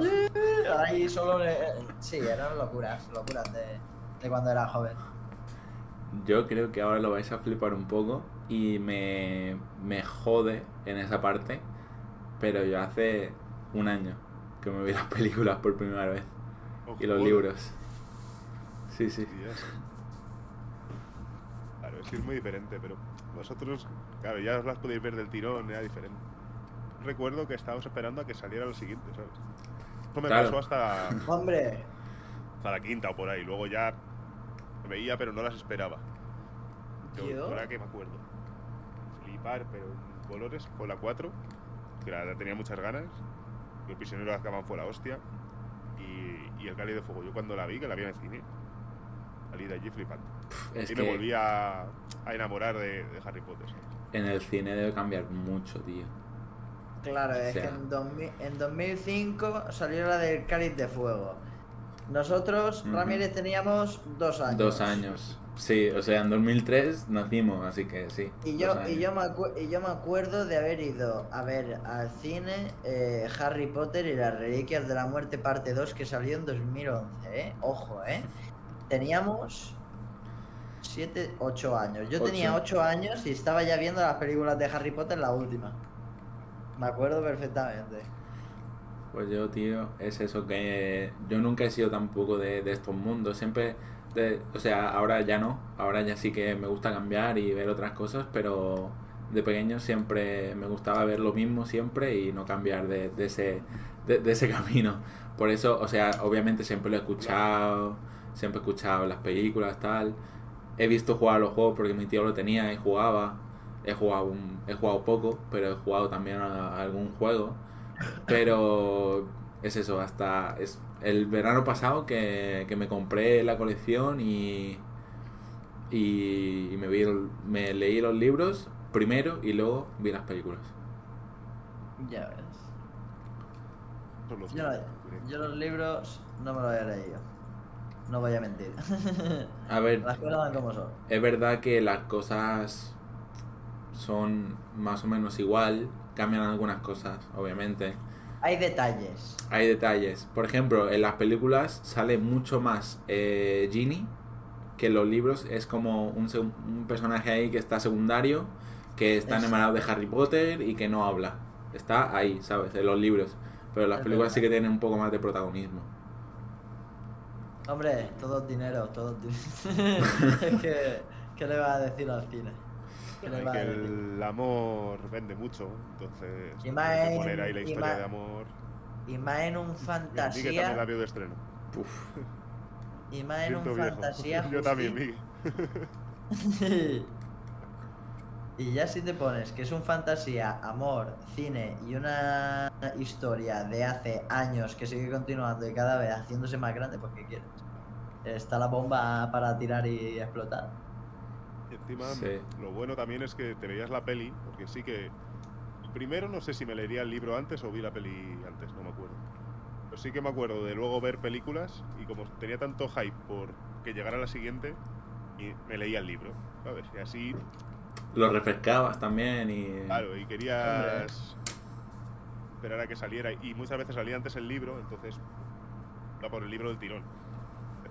ahí solo, eh, sí, eran locuras, locuras de, de cuando era joven. Yo creo que ahora lo vais a flipar un poco y me, me jode en esa parte, pero yo hace un año que me vi las películas por primera vez y los libros. Sí, sí. Hostias. Claro, es que es muy diferente, pero vosotros, claro, ya os las podéis ver del tirón, era diferente. recuerdo que estábamos esperando a que saliera lo siguiente, ¿sabes? Eso me Claro. pasó hasta, Hombre, hasta la quinta o por ahí. Luego ya veía, pero no las esperaba. Yo, Yo- ahora que me acuerdo. Flipar, pero en colores fue la 4, que la, la tenía muchas ganas. Y el prisionero de Azkaban fue la hostia. Y, y el Cáliz de Fuego. Yo cuando la vi, que la vi en el cine, salí de allí flipando. Es y que me volví a, a enamorar de, de Harry Potter. en el cine debe cambiar mucho, tío. claro, es sea. que en, 2000 en 2005 salió la del Cáliz de Fuego. Nosotros. Ramírez, teníamos dos años. Dos años. Sí, o sea, en 2003 nacimos, así que sí. Y yo, y, yo me acu- y yo me acuerdo de haber ido a ver al cine eh, Harry Potter y las Reliquias de la Muerte parte 2 que salió en 2011, ¿eh? Ojo, ¿eh? Teníamos 7, 8 años. Yo tenía Ocho. 8 años y estaba ya viendo las películas de Harry Potter, la última. Me acuerdo perfectamente. Pues yo, tío, es eso que yo nunca he sido tampoco de, de estos mundos. Siempre, de- o sea, ahora ya no. Ahora ya sí que me gusta cambiar y ver otras cosas, pero de pequeño siempre me gustaba ver lo mismo siempre y no cambiar de, de ese, de, de ese camino. Por eso, o sea, obviamente siempre lo he escuchado, siempre he escuchado las películas, tal. He visto jugar los juegos porque mi tío lo tenía y jugaba. He jugado, un- he jugado poco, pero he jugado también a- a algún juego. Pero es eso, hasta es el verano pasado que, que me compré la colección y, y, y me, vi, el- me leí los libros primero y luego vi las películas. Ya ves. Yo, yo los libros no me los he leído. No voy a mentir. A ver, Las cosas van como son. es verdad que las cosas son más o menos igual, cambian algunas cosas, obviamente. Hay detalles. Hay detalles. Por ejemplo, en las películas sale mucho más eh, Ginny que en los libros. Es como un, un personaje ahí que está secundario, que está Exacto. enamorado de Harry Potter y que no habla. Está ahí, ¿sabes? En los libros. Pero en las Es películas sí que tienen un poco más de protagonismo. Hombre, todo dinero, todo es dinero. Es que, ¿Qué le va a decir al cine? ¿Qué le va a que decir? el amor vende mucho, entonces Y hay más que poner ahí la historia más- de amor. Y más en un Mira, Miguel también fantasía. la vio de estreno. Uf. Y más en un viejo. fantasía. Yo también, Miguel. y ya si te pones que es un fantasía, amor, cine y una historia de hace años que sigue continuando y cada vez haciéndose más grande, pues ¿qué quieres? Está la bomba para tirar y explotar. Y encima, Sí. lo bueno también es que te veías la peli, porque sí que. Primero no sé si me leería el libro antes o vi la peli antes, no me acuerdo. Pero sí que me acuerdo de luego ver películas y como tenía tanto hype por que llegara la siguiente, y me leía el libro, ¿sabes? Y así, Lo refrescabas también y... claro, y querías esperar a que saliera. Y muchas veces salía antes el libro, entonces va por el libro del tirón,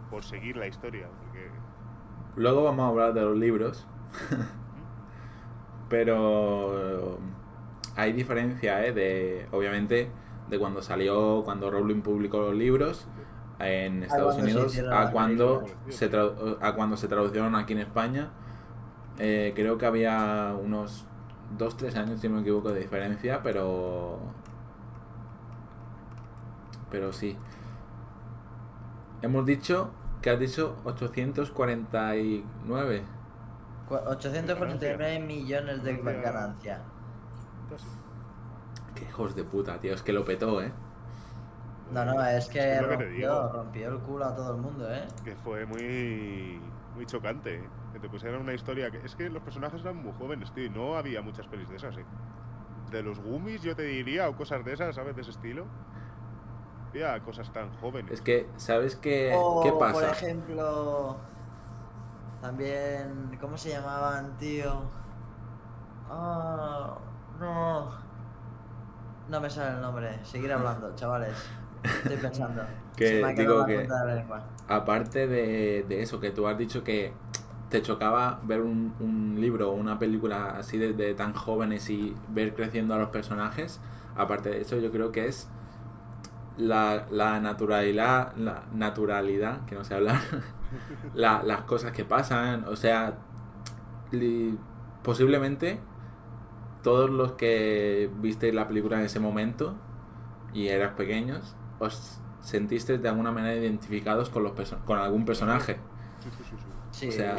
por seguir la historia, porque Luego vamos a hablar de los libros. Pero hay diferencia, ¿eh? De, obviamente, de cuando salió, cuando Rowling publicó los libros en Estados cuando se Unidos a cuando, se tradu- a cuando se traducieron aquí en España. Eh, creo que había unos 2-3 años, si no me equivoco, de diferencia, pero... Pero sí. Hemos dicho que has dicho 849. Cu- 849 millones de Ganancia. Qué hijos de puta, tío. Es que lo petó, ¿eh? No, no, es que es lo que te rompió, rompió el culo a todo el mundo, ¿eh? que fue muy muy chocante ¿eh? Que te pusieran una historia que es que los personajes eran muy jóvenes tío y no había muchas pelis de esas ¿eh? de los Gummies yo te diría o cosas de esas sabes de ese estilo había cosas tan jóvenes Es que, ¿sabes qué, O, qué por pasa? ejemplo, también, ¿cómo se llamaban, tío? Ah, no. No me sale el nombre. Seguir hablando, chavales. Estoy pensando. Que Se me ha digo que- punta de la lengua. Aparte de, de eso, que tú has dicho que te chocaba ver un, un libro o una película así de, de tan jóvenes y ver creciendo a los personajes, aparte de eso yo creo que es la, la naturalidad, la naturalidad, que no sé hablar, la- las cosas que pasan, o sea, li- posiblemente todos los que visteis la película en ese momento y eras pequeños, os sentisteis de alguna manera identificados con, los con algún personaje. Sí, sí. Sí. O sea,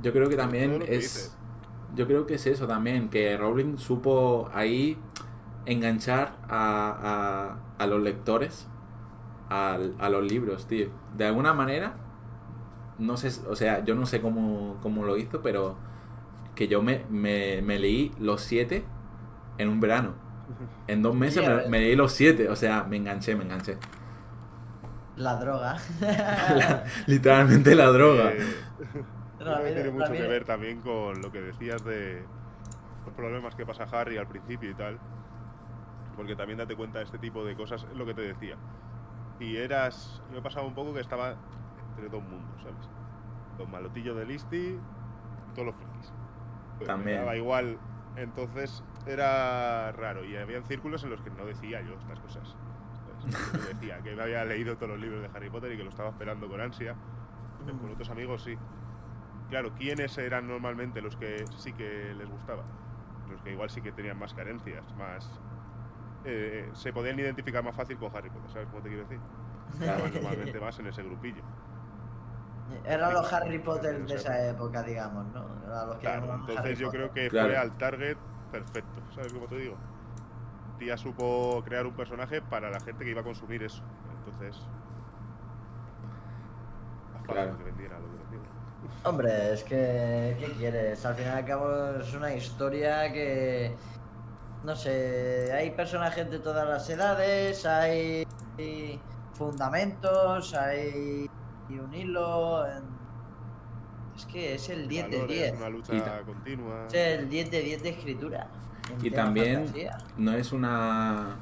yo creo que también es. Yo creo que es eso también, que Rowling supo ahí enganchar a, a, a los lectores al- a, los libros, tío. De alguna manera, no sé, o sea, yo no sé cómo, cómo lo hizo, pero que yo me, me, me leí los siete en un verano. En dos meses a me leí los siete, o sea, me enganché, me enganché. La droga. Literalmente la droga. Mí- tiene mucho que ver también con lo que decías de los problemas que pasa Harry al principio y tal. Porque también date cuenta de este tipo de cosas, es lo que te decía. Y eras. Me pasaba un poco que estaba entre dos mundos, ¿sabes? Los malotillos de Listy y todos los frikis. Pues También. Me daba igual. Entonces era raro. Y había círculos en los que no decía yo estas cosas. ¿sabes? Yo decía que me había leído todos los libros de Harry Potter y que lo estaba esperando con ansia. Con otros amigos sí. Claro, ¿quiénes eran normalmente los que sí que les gustaba? Los que igual sí que tenían más carencias, más... eh, se podían identificar más fácil con Harry Potter, ¿sabes cómo te quiero decir? Estaban normalmente más en ese grupillo. Eran los Harry Potter de esa época, digamos, ¿no? Eran los que Claro, entonces Harry yo Potter. creo que Claro. fue al target perfecto, ¿sabes cómo te digo? Tía supo crear un personaje para la gente que iba a consumir eso. Entonces... Claro. que vendiera lo. Hombre, es que, ¿qué quieres? Al fin y al cabo es una historia que, no sé, hay personajes de todas las edades, hay fundamentos, hay un hilo. en- Es que es el 10 de Valores, 10. Una lucha Y ta- continua. Es el 10 de 10 de escritura. Y también fantasía. no es una...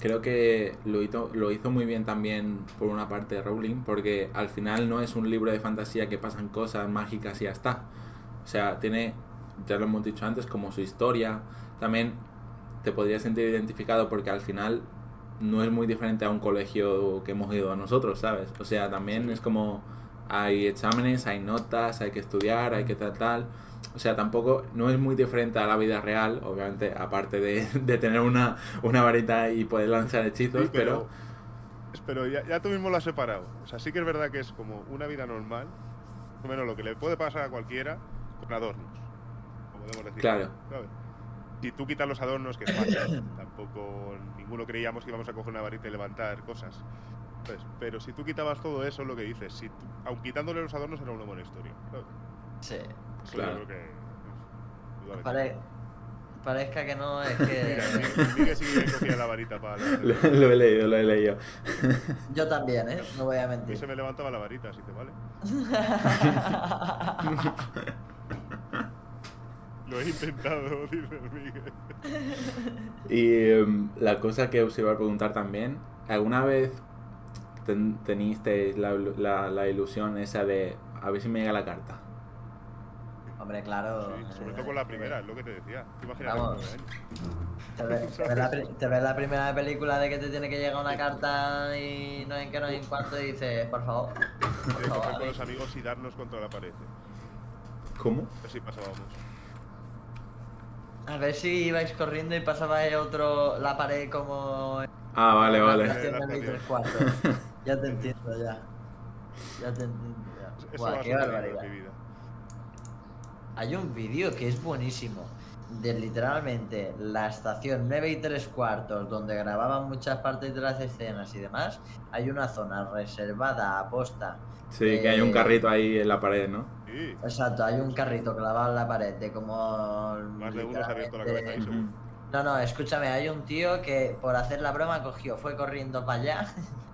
Creo que lo hizo, lo hizo muy bien también por una parte de Rowling, porque al final no es un libro de fantasía que pasan cosas mágicas y ya está. O sea, tiene, ya lo hemos dicho antes, como su historia. También te podrías sentir identificado porque al final no es muy diferente a un colegio que hemos ido a nosotros, ¿sabes? O sea, también es como hay exámenes, hay notas, hay que estudiar, hay que tal, tal. O sea, tampoco, no es muy diferente a la vida real, obviamente, aparte de, de tener una, una varita y poder lanzar hechizos, Sí, pero, pero ya, ya tú mismo lo has separado. O sea, sí que es verdad que es como una vida normal, menos lo que le puede pasar a cualquiera con adornos. Como podemos decir. Claro. ¿sabes? Si tú quitas los adornos, que es fácil, tampoco ninguno creíamos que íbamos a coger una varita y levantar cosas. ¿sabes? Pero si tú quitabas todo eso, lo que dices, si tú- aun quitándole los adornos era una buena historia. ¿sabes? Sí. Eso Claro. yo creo que. Pare- Parezca que no, es Mira, que. Miguel sí que cogía la varita para. lo, lo he leído, lo he leído. Yo también, ¿eh? No voy a A mí mentir. se me levantaba la varita, si te vale. Lo he intentado, dice el Miguel. Y em, la cosa que os iba a preguntar también, ¿alguna vez ten- tenisteis la, la, la ilusión esa de a ver si me llega la carta? Hombre, claro. Sí, sobre todo con la primera, es lo que te decía. Imagínate. Te ves, te ves la, te ves la primera película de que te tiene que llegar una carta y no en qué, no en cuánto y dices, por favor. Por De favor, coger a con los amigos y darnos contra la pared. ¿Cómo? Así pasábamos. A ver si ibais corriendo y pasabais otro la pared como en Ah, vale, la vale. Ya te entiendo, ya. Ya te entiendo, ya. Eso Buah, va a qué barbaridad. Hay un vídeo que es buenísimo. De literalmente la estación 9 y 3 cuartos, donde grababan muchas partes de las escenas y demás. Hay una zona reservada a posta. Sí, que hay un carrito ahí en la pared, ¿no? Sí, Exacto, hay un carrito clavado en la pared de como. más de uno se ha abierto la cabeza ahí, seguro. No, no, escúchame, hay un tío que por hacer la broma cogió, fue corriendo para allá,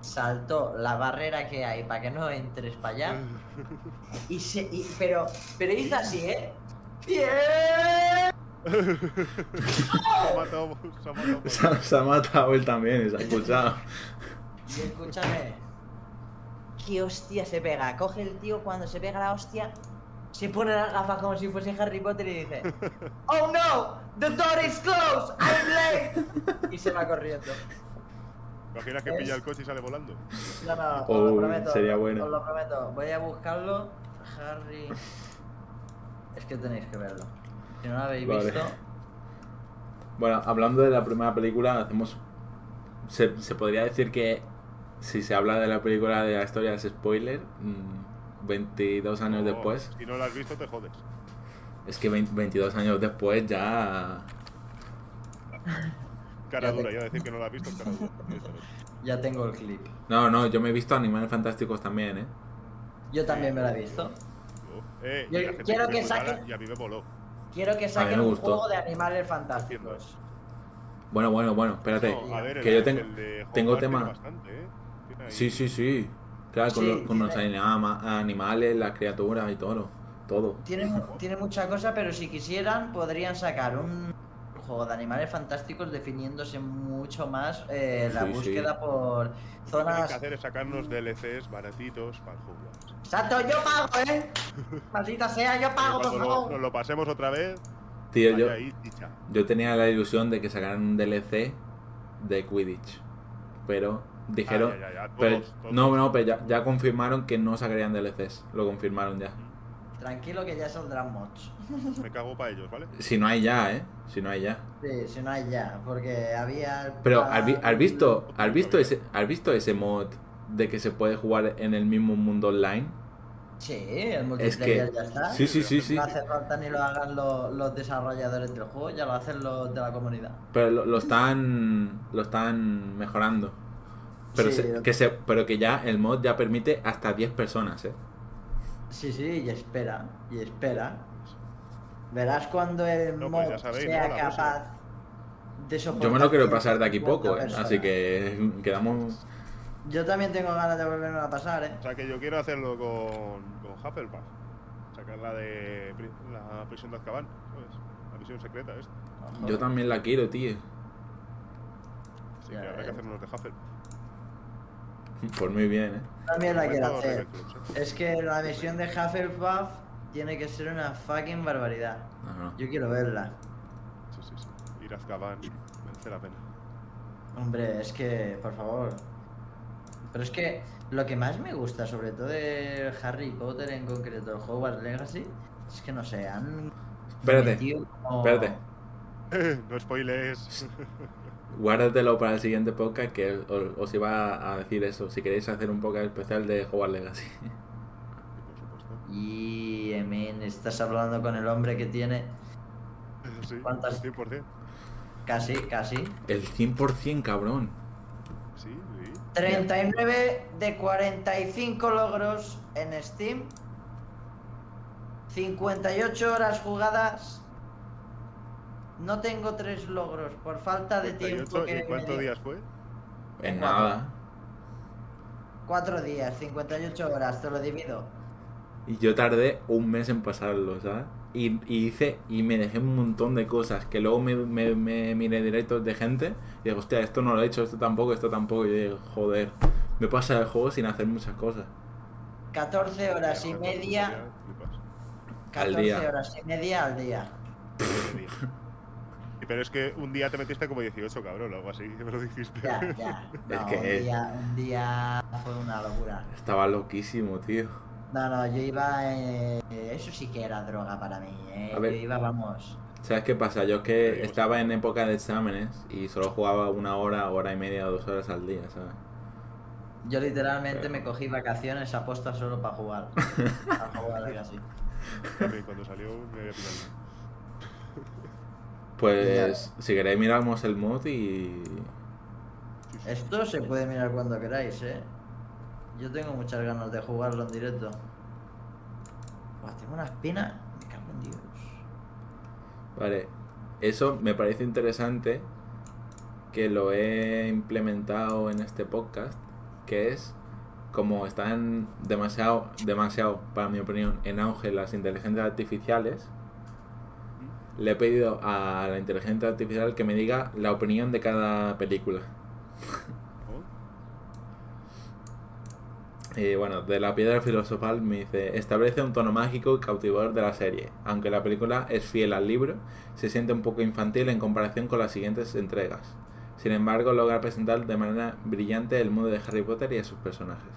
saltó la barrera que hay para que no entres para allá, y se. y- pero, pero hizo así, ¿eh? ¡Bien! se ha matado, se ha matado. Se, ha- se ha matado él también, se ha escuchado. Y escúchame. ¿Qué hostia se pega? Coge el tío cuando se pega la hostia, se pone las gafas como si fuese Harry Potter y dice: ¡Oh no! ¡The door is closed! ¡I'm late! Y se va corriendo. ¿Imaginas que Es- pilla el coche y sale volando? No, no, os Oh, lo prometo. sería bueno. Os lo prometo. Voy a buscarlo. Harry. Es que tenéis que verlo. Si no la habéis Vale. visto, Bueno, hablando de la primera película, hacemos. Se, se podría decir que si se habla de la película de la historia es spoiler. mm, 22 años No, después. Si no lo has visto, te jodes. Es que 20 22 años después ya. Cara Ya te- dura, yo decir que no lo has visto, es cara dura. Eso es. ya tengo el clip. No, no, yo me he visto Animales Fantásticos también, ¿eh? Yo también me la he visto. Eh, Yo la quiero que saquen- Y a mí me voló. Quiero que saquen un juego de animales fantásticos. Bueno, bueno, bueno, espérate. No, a ver, el que yo tengo. de tengo tema. bastante, ¿eh? Sí, sí, sí. Claro, con, Sí, los, con los animales, las criaturas y todo. Todo. Tiene, tiene mucha cosa, pero si quisieran podrían sacar un juego de animales fantásticos definiéndose mucho más eh, la Sí, sí. búsqueda por Lo que zonas... que hacer es sacarnos DLCs baratitos para el Hogwarts. ¡Exacto! ¡Yo pago, eh! Maldita sea, yo pago, por favor. nos lo pasemos otra vez, Tío, yo, ahí, yo tenía la ilusión de que sacaran un DLC de Quidditch. Pero dijeron. Ah, ya, ya, ya, pero- todos, todos. no, no, pero ya, ya confirmaron que no sacarían DLCs. Lo confirmaron ya. Tranquilo que ya saldrán mods. Me cago para ellos, ¿vale? Si no hay ya, ¿eh? Si no hay ya. Sí, si no hay ya, porque había... Pero, ¿has, vi- has visto, has, visto ese, ¿has visto ese mod de que se puede jugar en el mismo mundo online? Sí, el Es multiplayer que. ya está. Sí, sí, sí, sí. No hace falta ni lo hagan lo- los desarrolladores del juego, ya lo hacen los de la comunidad. Pero lo, lo están. Lo están mejorando. Pero, Sí, se- que se, pero que ya el mod ya permite hasta 10 personas, ¿eh? Sí, sí, y espera, y espera. Verás cuando el No, pues mod ya sabéis, sea capaz de soportar. Yo me lo quiero pasar de aquí 50 poco, ¿eh? Así que quedamos. Yo también tengo ganas de volverme a pasar, ¿eh? O sea que yo quiero hacerlo con, con Hufflepuff. Sacar la de la prisión de Azkaban, ¿sabes? La misión secreta esta. Yo también la quiero, tío. Así Ya, que habrá que ya. hacer unos de Hufflepuff. Por muy bien, ¿eh? También la quiero hacer. Es que la misión de Hufflepuff tiene que ser una fucking barbaridad. No, no. Yo quiero verla. Sí, sí, sí. Ir a Azkaban merece la pena. Hombre, es que, por favor. Pero es que lo que más me gusta, sobre todo de Harry Potter en concreto, el Hogwarts Legacy, es que no sé, han. Espérate, metido como- espérate. no spoilers. Guárdatelo para el siguiente podcast que os, os iba a decir eso. Si queréis hacer un podcast especial de Hogwarts Legacy. Por supuesto. Y, Emin, estás hablando con el hombre que tiene Sí, ¿Cuántas? 100%. casi, casi. El 100% cabrón. Sí, sí. 39 de 45 logros en Steam. 58 horas jugadas. No tengo tres logros por falta de tiempo 38, que ¿Y cuántos días fue? En Cuatro. nada. Cuatro días, 58 horas, te lo divido. Y yo tardé un mes en pasarlo, ¿sabes? Y, y hice, y me dejé un montón de cosas que luego me, me, me miré directos de gente y digo, hostia, esto no lo he hecho, esto tampoco, esto tampoco. Y digo, joder, me pasa el juego sin hacer muchas cosas. 14 horas y media. flipas. 14 día. horas y media al día. Pero es que un día te metiste como 18, cabrón, o algo así, me lo dijiste. Ya, ya. Es que- un, día, un día fue una locura. Estaba loquísimo, tío. No, no, yo iba. eh, eso sí que era droga para mí, ¿eh? A ver. Yo iba, vamos. ¿Sabes qué pasa? Yo es que estaba en época de exámenes y solo jugaba una hora, hora y media o dos horas al día, ¿sabes? Yo literalmente me cogí vacaciones aposta solo para jugar. A jugar Legacy. También cuando salió me había pillado. Pues si queréis miramos el mod y... Esto se puede mirar cuando queráis, ¿eh? Yo tengo muchas ganas de jugarlo en directo. Buah, tengo una espina. Me cago en Dios. Vale, eso me parece interesante que lo he implementado en este podcast, que es como están demasiado, demasiado, para mi opinión, en auge las inteligencias artificiales, le he pedido a la inteligencia artificial que me diga la opinión de cada película. Bueno, de la piedra filosofal me dice, establece un tono mágico y cautivador de la serie. Aunque la película es fiel al libro, se siente un poco infantil en comparación con las siguientes entregas. Sin embargo, logra presentar de manera brillante el mundo de Harry Potter y a sus personajes.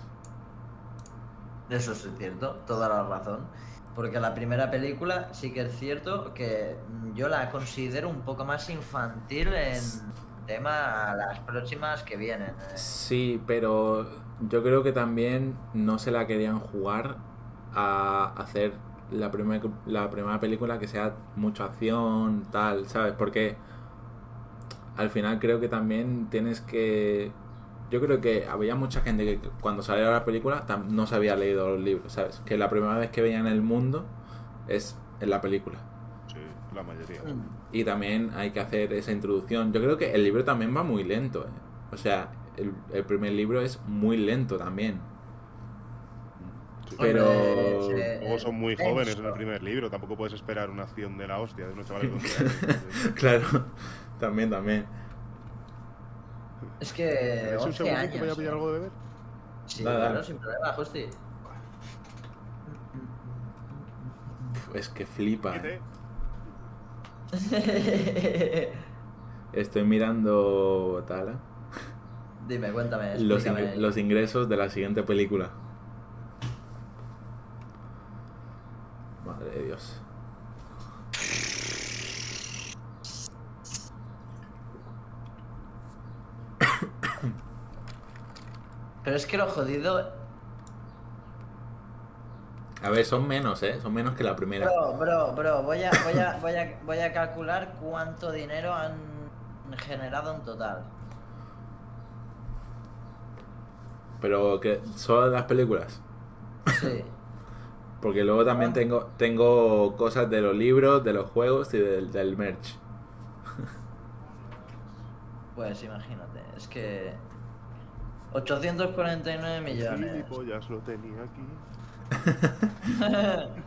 Eso es cierto, toda la razón. Porque la primera película sí que es cierto que mm, yo la considero un poco más infantil en tema a las próximas que vienen. eh. Sí, pero yo creo que también no se la querían jugar a hacer la primera, la primera película que sea mucha acción, tal, ¿sabes? Porque al final creo que también tienes que... Yo creo que había mucha gente que cuando salió la película no se había leído los libros, ¿sabes? Que la primera vez que veían el mundo es en la película. Sí, la mayoría. Mm. Y también hay que hacer esa introducción. Yo creo que el libro también va muy lento. ¿eh? O sea, el, el primer libro es muy lento también. Sí. Pero- Hombre, Luego son muy jóvenes en el primer libro, tampoco puedes esperar una acción de la hostia de unos chavales de 11 años. Entonces, claro, también, también. Es que. ¿Es un 11 segundito que voy a pillar eh. algo de beber? Sí, claro, dale. sin problema, Justi. Es que flipa. Estoy mirando tal, ¿eh? Dime, cuéntame. los, los ingresos de la siguiente película. Madre de Dios. Pero es que lo jodido. A ver, son menos, ¿eh? Son menos que la primera. Bro, bro, bro, voy a, voy a, voy a, voy a calcular cuánto dinero han generado en total. Pero que solo las películas. Sí. Porque luego también tengo, tengo cosas de los libros, de los juegos y del, del merch. Pues imagínate, es que. 849 millones. Gilipollas lo tenía aquí.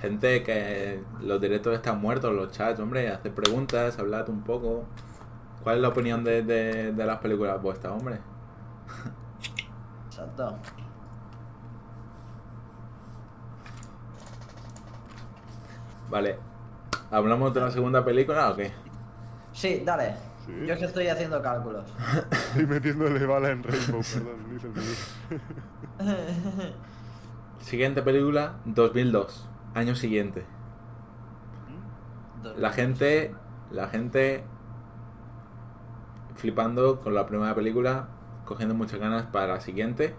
Gente que los directos están muertos, los chats, hombre, hacer preguntas, hablad un poco. ¿Cuál es la opinión de, de, de las películas vuestras, hombre? Exacto. Vale. ¿Hablamos de la segunda película o qué? Sí, dale. Sí. Yo que estoy haciendo cálculos. Estoy metiéndole bala en Rainbow, perdón, dice el. Siguiente película, 2002. Año siguiente. La gente, la gente flipando con la primera película, cogiendo muchas ganas para la siguiente.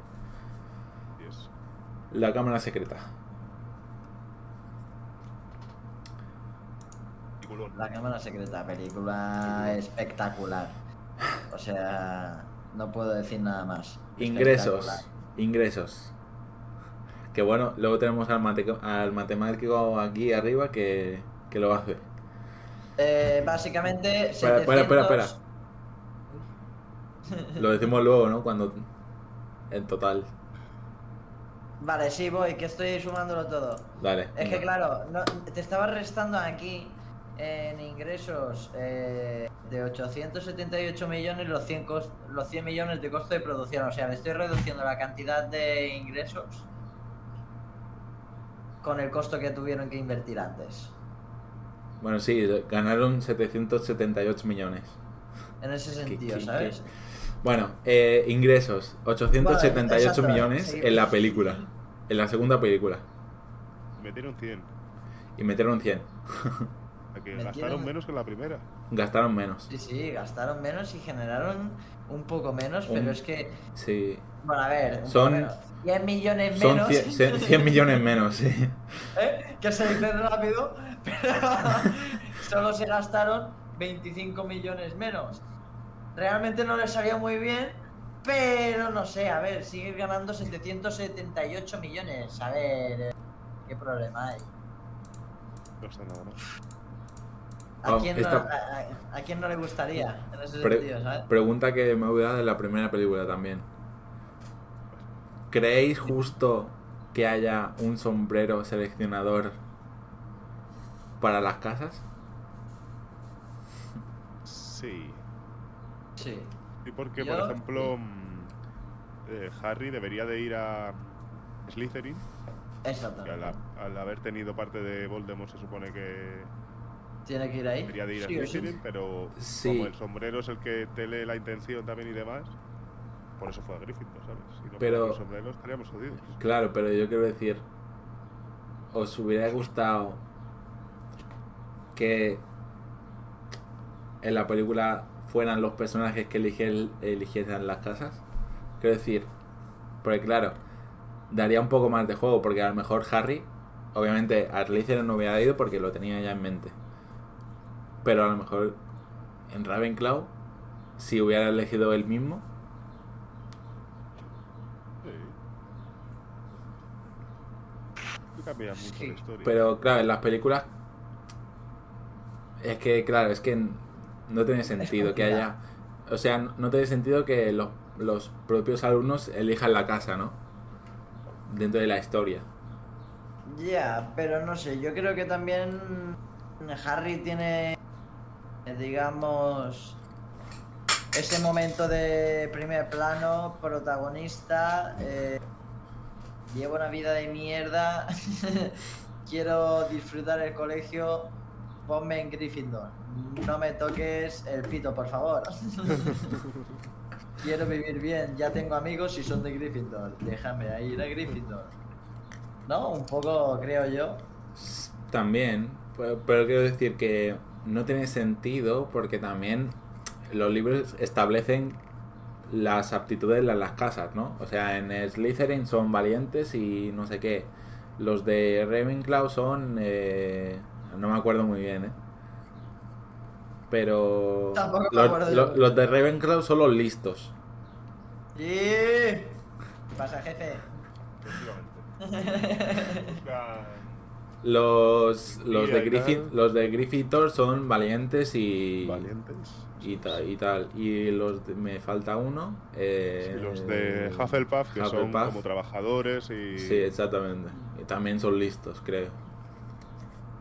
La cámara secreta. La cámara secreta, película espectacular. O sea, no puedo decir nada más. Ingresos, ingresos. Que bueno, luego tenemos al, mate- al matemático aquí arriba que, que lo hace. Eh, básicamente, Espera, espera, espera, 700 Lo decimos luego, ¿no? Cuando... En total. Vale, sí, voy, que estoy sumándolo todo. Dale. Es que claro, no- te estaba restando aquí en ingresos eh, de 878 millones los 100, cos- los 100 millones de costo de producción. O sea, le estoy reduciendo la cantidad de ingresos con el costo que tuvieron que invertir antes. Bueno, sí, ganaron 778 millones. En ese ¿Qué- sentido, qué- ¿sabes? qué? Bueno, eh, ingresos, 878 Vale, millones en la película. En la segunda película. Metieron 100. Y metieron 100. Que gastaron menos que en la primera. Gastaron menos. Sí, sí, gastaron menos y generaron un poco menos, Un- pero es que, Sí. bueno, a ver, un Son- poco menos. 10 millones Son menos. 100, 100 100 millones menos, sí. ¿eh? que se dice rápido, pero solo se gastaron 25 millones menos. Realmente no les salió muy bien, pero no sé, a ver, sigue ganando 778 millones. A ver, eh, ¿qué problema hay? No nada mal. ¿A, Oh, quién, no, esta- a, a- a quién no le gustaría en ese Pre- sentido, ¿sabes? Pregunta que me voy a dar de la primera película también. ¿Creéis justo que haya un sombrero seleccionador para las casas? Sí. Sí. Y porque, Yo- por ejemplo, eh, Harry debería de ir a Slytherin, Exactamente. al, al haber tenido parte de Voldemort se supone que Tiene que ir ahí. debería de ir a Sí pero Sí. como el sombrero es el que te lee la intención también y demás, por eso fue a Gryffindor, ¿sabes? Si no Pero- fuera por el sombrero estaríamos jodidos. Claro, pero yo quiero decir, ¿os hubiera gustado que en la película fueran los personajes que eligiesen, eligiesen las casas? Quiero decir, porque claro, daría un poco más de juego, porque a lo mejor Harry, obviamente a Slytherin no hubiera ido porque lo tenía ya en mente. Pero a lo mejor en Ravenclaw, si hubiera elegido él mismo, Sí. Y cambia mucho Sí, la historia. Pero claro, en las películas. Es que, claro, es que no tiene sentido que haya. O sea, no tiene sentido que los, los propios alumnos elijan la casa, ¿no? Dentro de la historia. Ya, pero no sé, yo creo que también Harry tiene, digamos, ese momento de primer plano, protagonista, eh, llevo una vida de mierda, quiero disfrutar el colegio, ponme en Gryffindor, no me toques el pito, por favor. quiero vivir bien, ya tengo amigos y son de Gryffindor, déjame ir a Gryffindor. ¿No? Un poco, creo yo. También, pero quiero decir que no tiene sentido porque también los libros establecen las aptitudes de las casas, ¿no? O sea, en Slytherin son valientes y no sé qué. Los de Ravenclaw son... eh, no me acuerdo muy bien, ¿eh? Pero... Tampoco me los, acuerdo los- los de Ravenclaw son los listos. Y... ¿Qué pasa, jefe? Los, los, de tal. los de Gryffindor son valientes y... Valientes. Y tal, y tal. Y los de- me falta uno. eh, Y los de Hufflepuff, que son como trabajadores y... Sí, exactamente. Y también son listos, creo.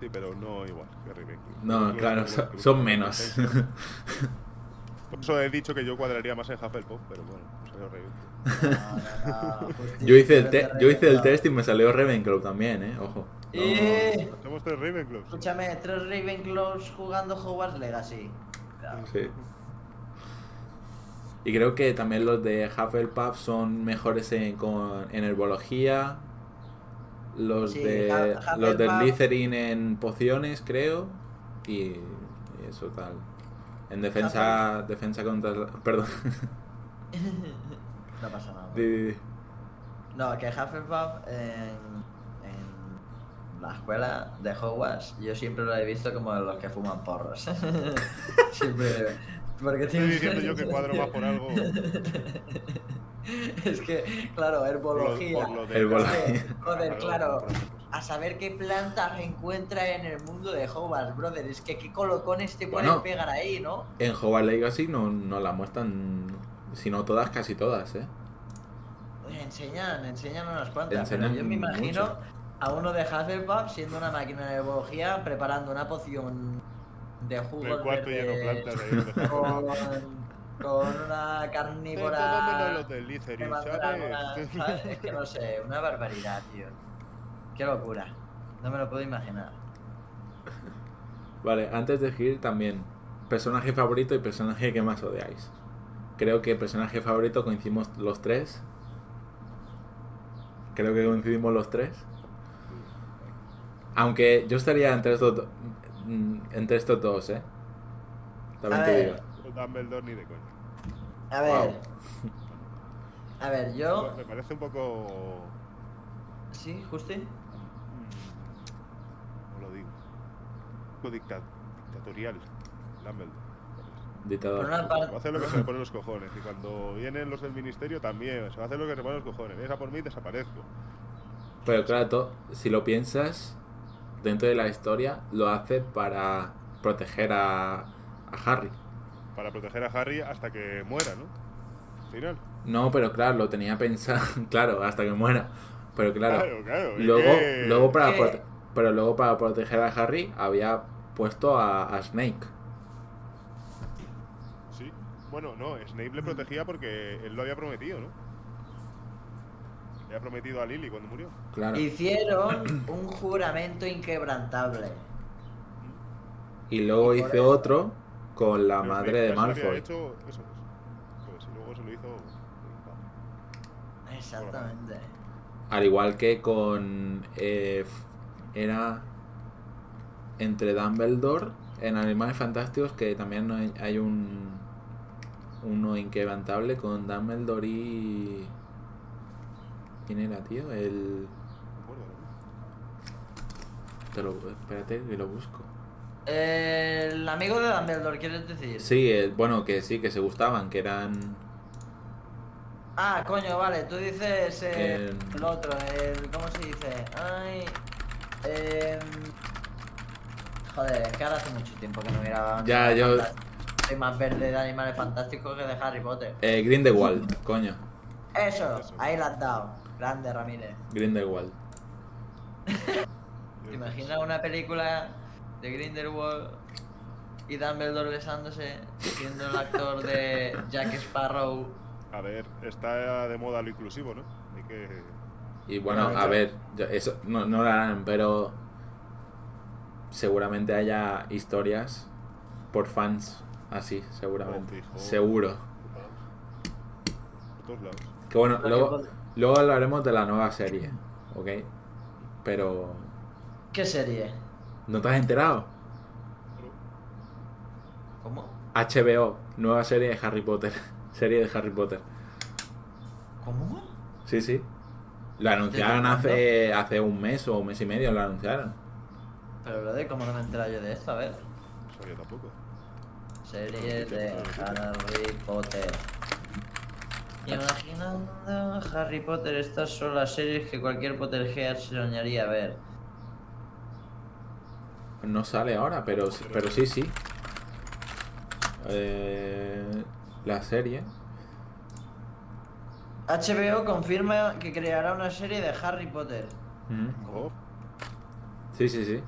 Sí, pero no igual que Ravenclaw. No, claro, son, menos. Por eso he dicho que yo cuadraría más en Hufflepuff, pero bueno, pues soy Ravenclaw. No, no, no, justito, yo, hice el te- yo hice el test y me salió Ravenclaw también, ¿eh? Ojo. No- Y... Somos tres Ravenclaws. Escúchame, tres Ravenclaws jugando Hogwarts Legacy. Claro. Sí. Y creo que también los de Hufflepuff son mejores en, con, en herbología. Los Sí, de los de Slytherin en pociones, creo. Y, y eso tal. En defensa defensa contra la- perdón. No pasa nada. Di. No, que Hufflepuff en la escuela de Hogwarts yo siempre lo he visto como los que fuman porros. siempre. Porque Estoy tiene- diciendo yo que cuadro más por algo. es que, claro, Por lo, herbología. por lo de Herbología. Joder, claro. por. A saber qué plantas encuentra en el mundo de Hogwarts, brother. Es que qué colocones te pueden Bueno. pegar ahí, ¿no? En Hogwarts Legacy no, no la muestran, sino todas, casi todas, ¿eh? Enseñan, enseñan unas cuantas. Enseñan pero yo me imagino mucho. A uno de Hufflepuff siendo una máquina de herbología preparando una poción de jugo El cuarto lleno de plantas ahí con, con una carnívora los que no sé, una barbaridad, tío. Qué locura. No me lo puedo imaginar. Vale, antes de seguir también, personaje favorito y personaje que más odiáis. Creo que personaje favorito coincidimos los tres. Creo que coincidimos los tres. Aunque yo estaría entre estos, do- mm, entre estos dos, ¿eh? También A te ver. digo. Dumbledore ni de coña. A ver. Wow. A ver, yo. Me parece un poco. Sí, justo. ¿Cómo lo digo? Un poco dicta- dictatorial. Dumbledore. Dictador. Por una Va a hacer lo que se le ponen los cojones. Y cuando vienen los del ministerio también. Se va a hacer lo que se le ponen los cojones. Esa por mí desaparezco. Pero claro, to- si lo piensas, dentro de la historia, lo hace para proteger a, a Harry. Para proteger a Harry hasta que muera, ¿no? Al final. No, pero claro, lo tenía pensado, claro, hasta que muera. Pero claro, claro. claro, luego, luego para ¿Qué? prote- pero luego para proteger a Harry había puesto a, a Snake. Sí. Bueno, no, Snape le protegía porque él lo había prometido, ¿no? Le había prometido a Lily cuando murió. Claro. Hicieron un juramento inquebrantable. Y luego y eso- otro con la Pero madre de Malfoy. hecho, eso es. Pues y luego se lo hizo. Exactamente. Al igual que con. eh, era. Entre Dumbledore en Animales Fantásticos, que también hay, hay un. Uno inquebrantable con Dumbledore y. ¿Quién era, tío? El. Te lo, espérate, que lo busco. El amigo de Dumbledore, ¿quieres decir? Sí, el- bueno, que sí, que se gustaban, que eran. Ah, coño, vale, tú dices eh, El- el otro, el. ¿Cómo se dice? Ay. em, joder, es que ahora hace mucho tiempo que no miraba. Ya, yo-. Soy más verde de animales fantásticos que de Harry Potter. Eh, Grindelwald, coño. Eso, Eso. ahí la has dado. Grande, Ramírez. Grindelwald. ¿Te imaginas una película de Grindelwald y Dumbledore besándose, siendo el actor de Jack Sparrow? A ver, está de moda lo inclusivo, ¿no? Hay que. Y bueno, a ver, yo- eso no, no lo harán, pero seguramente haya historias por fans así, seguramente. Oh. Seguro. Por todos lados. Que bueno, luego, luego hablaremos de la nueva serie, ¿ok? Pero, ¿Qué serie? ¿no te has enterado? ¿Cómo? HBO, nueva serie de Harry Potter. serie de Harry Potter. ¿Cómo? Sí, sí. Lo anunciaron hace, hace un mes o un mes y medio, lo anunciaron. Pero, brother, ¿cómo no me he enterado yo de esto? A ver. Eso yo tampoco. Serie de Harry Potter. Imaginando Harry Potter, estas son las series que cualquier Potterhead soñaría ver. No sale ahora, pero, sí- pero sí, sí. Eh, la serie. HBO confirma que creará una serie de Harry Potter. Mm. Oh, Sí, sí, sí.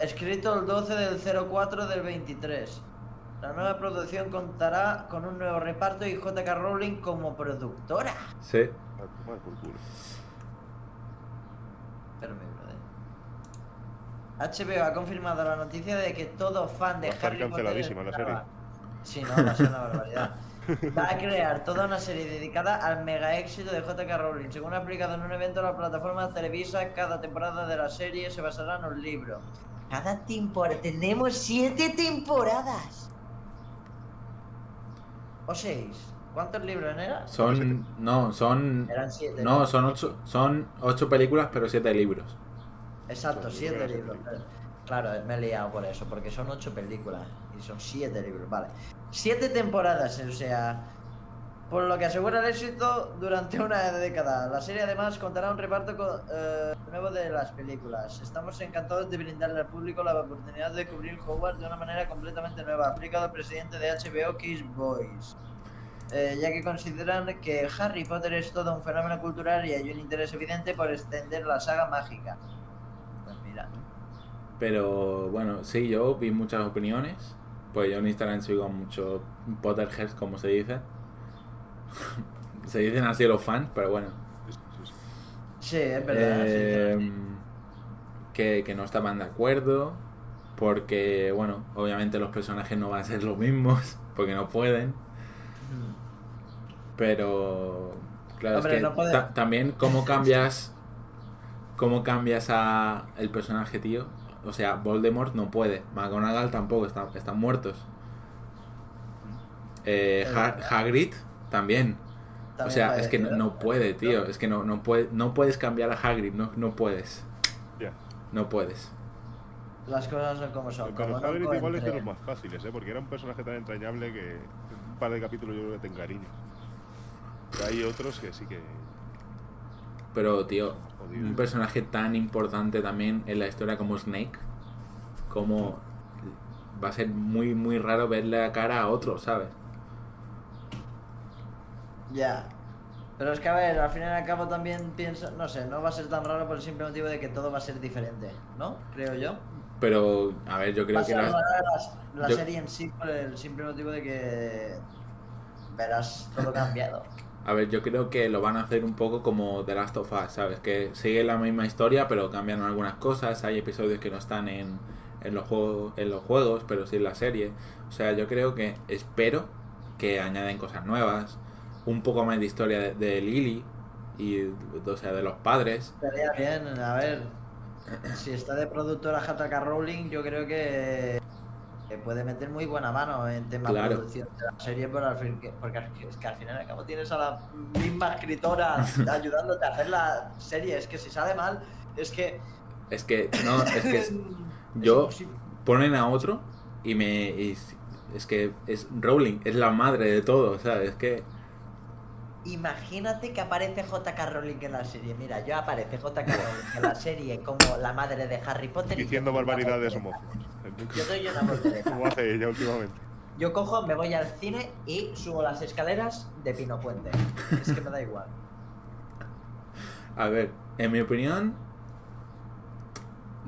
Escrito el 12 del 04 del 23. La nueva producción contará con un nuevo reparto y JK Rowling como productora. Sí. a tomar por culo. Pero mi brother. HBO ha confirmado la noticia de que todo fan de Va a estar Harry Potter canceladísima la esperaba- Sí, no, va a ser una barbaridad. Va a crear toda una serie dedicada al mega éxito de JK Rowling. Según ha explicado en un evento en la plataforma Televisa, cada temporada de la serie se basará en un libro. Cada temporada. Tenemos siete temporadas. O seis. ¿Cuántos libros eran? Son. No, son. Eran siete. No, son ocho, son ocho películas, pero siete libros. Exacto, Son siete libros, libros. Claro, me he liado por eso, porque son ocho películas y son siete libros, vale. Siete temporadas, o sea, por lo que asegura el éxito durante una década. La serie además contará un reparto eh, nuevo de las películas. Estamos encantados de brindarle al público la oportunidad de cubrir Hogwarts de una manera completamente nueva, ha explicado el presidente de HBO, Kiss Boys. Eh, ya que consideran que Harry Potter es todo un fenómeno cultural y hay un interés evidente por extender la saga mágica. Pues mira. Pero bueno, sí, yo vi muchas opiniones. Pues yo en Instagram sigo a muchos Potterheads, como se dice. se dicen así los fans, pero bueno. Sí, es verdad. Eh, sí. que, que no estaban de acuerdo. Porque, bueno, obviamente los personajes no van a ser los mismos. Porque no pueden. Pero claro, Hombre, es que no puede- ta- también cómo cambias cómo cambias a el personaje, tío. O sea, Voldemort no puede, McGonagall tampoco, están, están muertos. Eh, Ha-. Hagrid también. O sea, es que no, no puede, tío. Es que no, no, puede, no puedes cambiar a Hagrid, no, no puedes. Ya. No puedes. Las cosas son como son. Pero como no Hagrid igual es de los más fáciles, ¿eh? Porque era un personaje tan entrañable que en un par de capítulos yo creo que te encariñas. Pero hay otros que sí que... Pero, tío, Jodido. un personaje tan importante también en la historia como Snake, como va a ser muy, muy raro verle la cara a otro, ¿sabes? Ya. Pero es que a ver, al fin y al cabo también pienso, no sé, no va a ser tan raro por el simple motivo de que todo va a ser diferente, ¿no? Creo yo. Pero, a ver, yo Va creo a que la, la yo- serie en sí por el simple motivo de que verás todo cambiado. A ver, yo creo que lo van a hacer un poco como The Last of Us, ¿sabes? Que sigue la misma historia, pero cambian algunas cosas. Hay episodios que no están en, en, los, juegos, en los juegos, pero sí en la serie. O sea, yo creo que, espero que añaden cosas nuevas. Un poco más de historia de, de Lily, y o sea, de los padres. Estaría bien, a ver. Si está de productora J.K. Rowling, yo creo que, que puede meter muy buena mano en tema de producción de la serie, por al fin- que- porque es que al final al cabo tienes a la misma escritora ayudándote a hacer la serie. Es que si sale mal, es que. Es que, no, es que es- yo ponen a otro y me. y es que es Rowling, es la madre de todo, ¿sabes? Es que. Imagínate que aparece J.K. Rowling en la serie. Mira, yo aparece J.K. Rowling en la serie como la madre de Harry Potter. Diciendo barbaridades homófobas. Yo soy una voltereta. Como hace ella últimamente. Yo cojo, me voy al cine y subo las escaleras de Pino Puente. Es que me da igual. A ver, en mi opinión.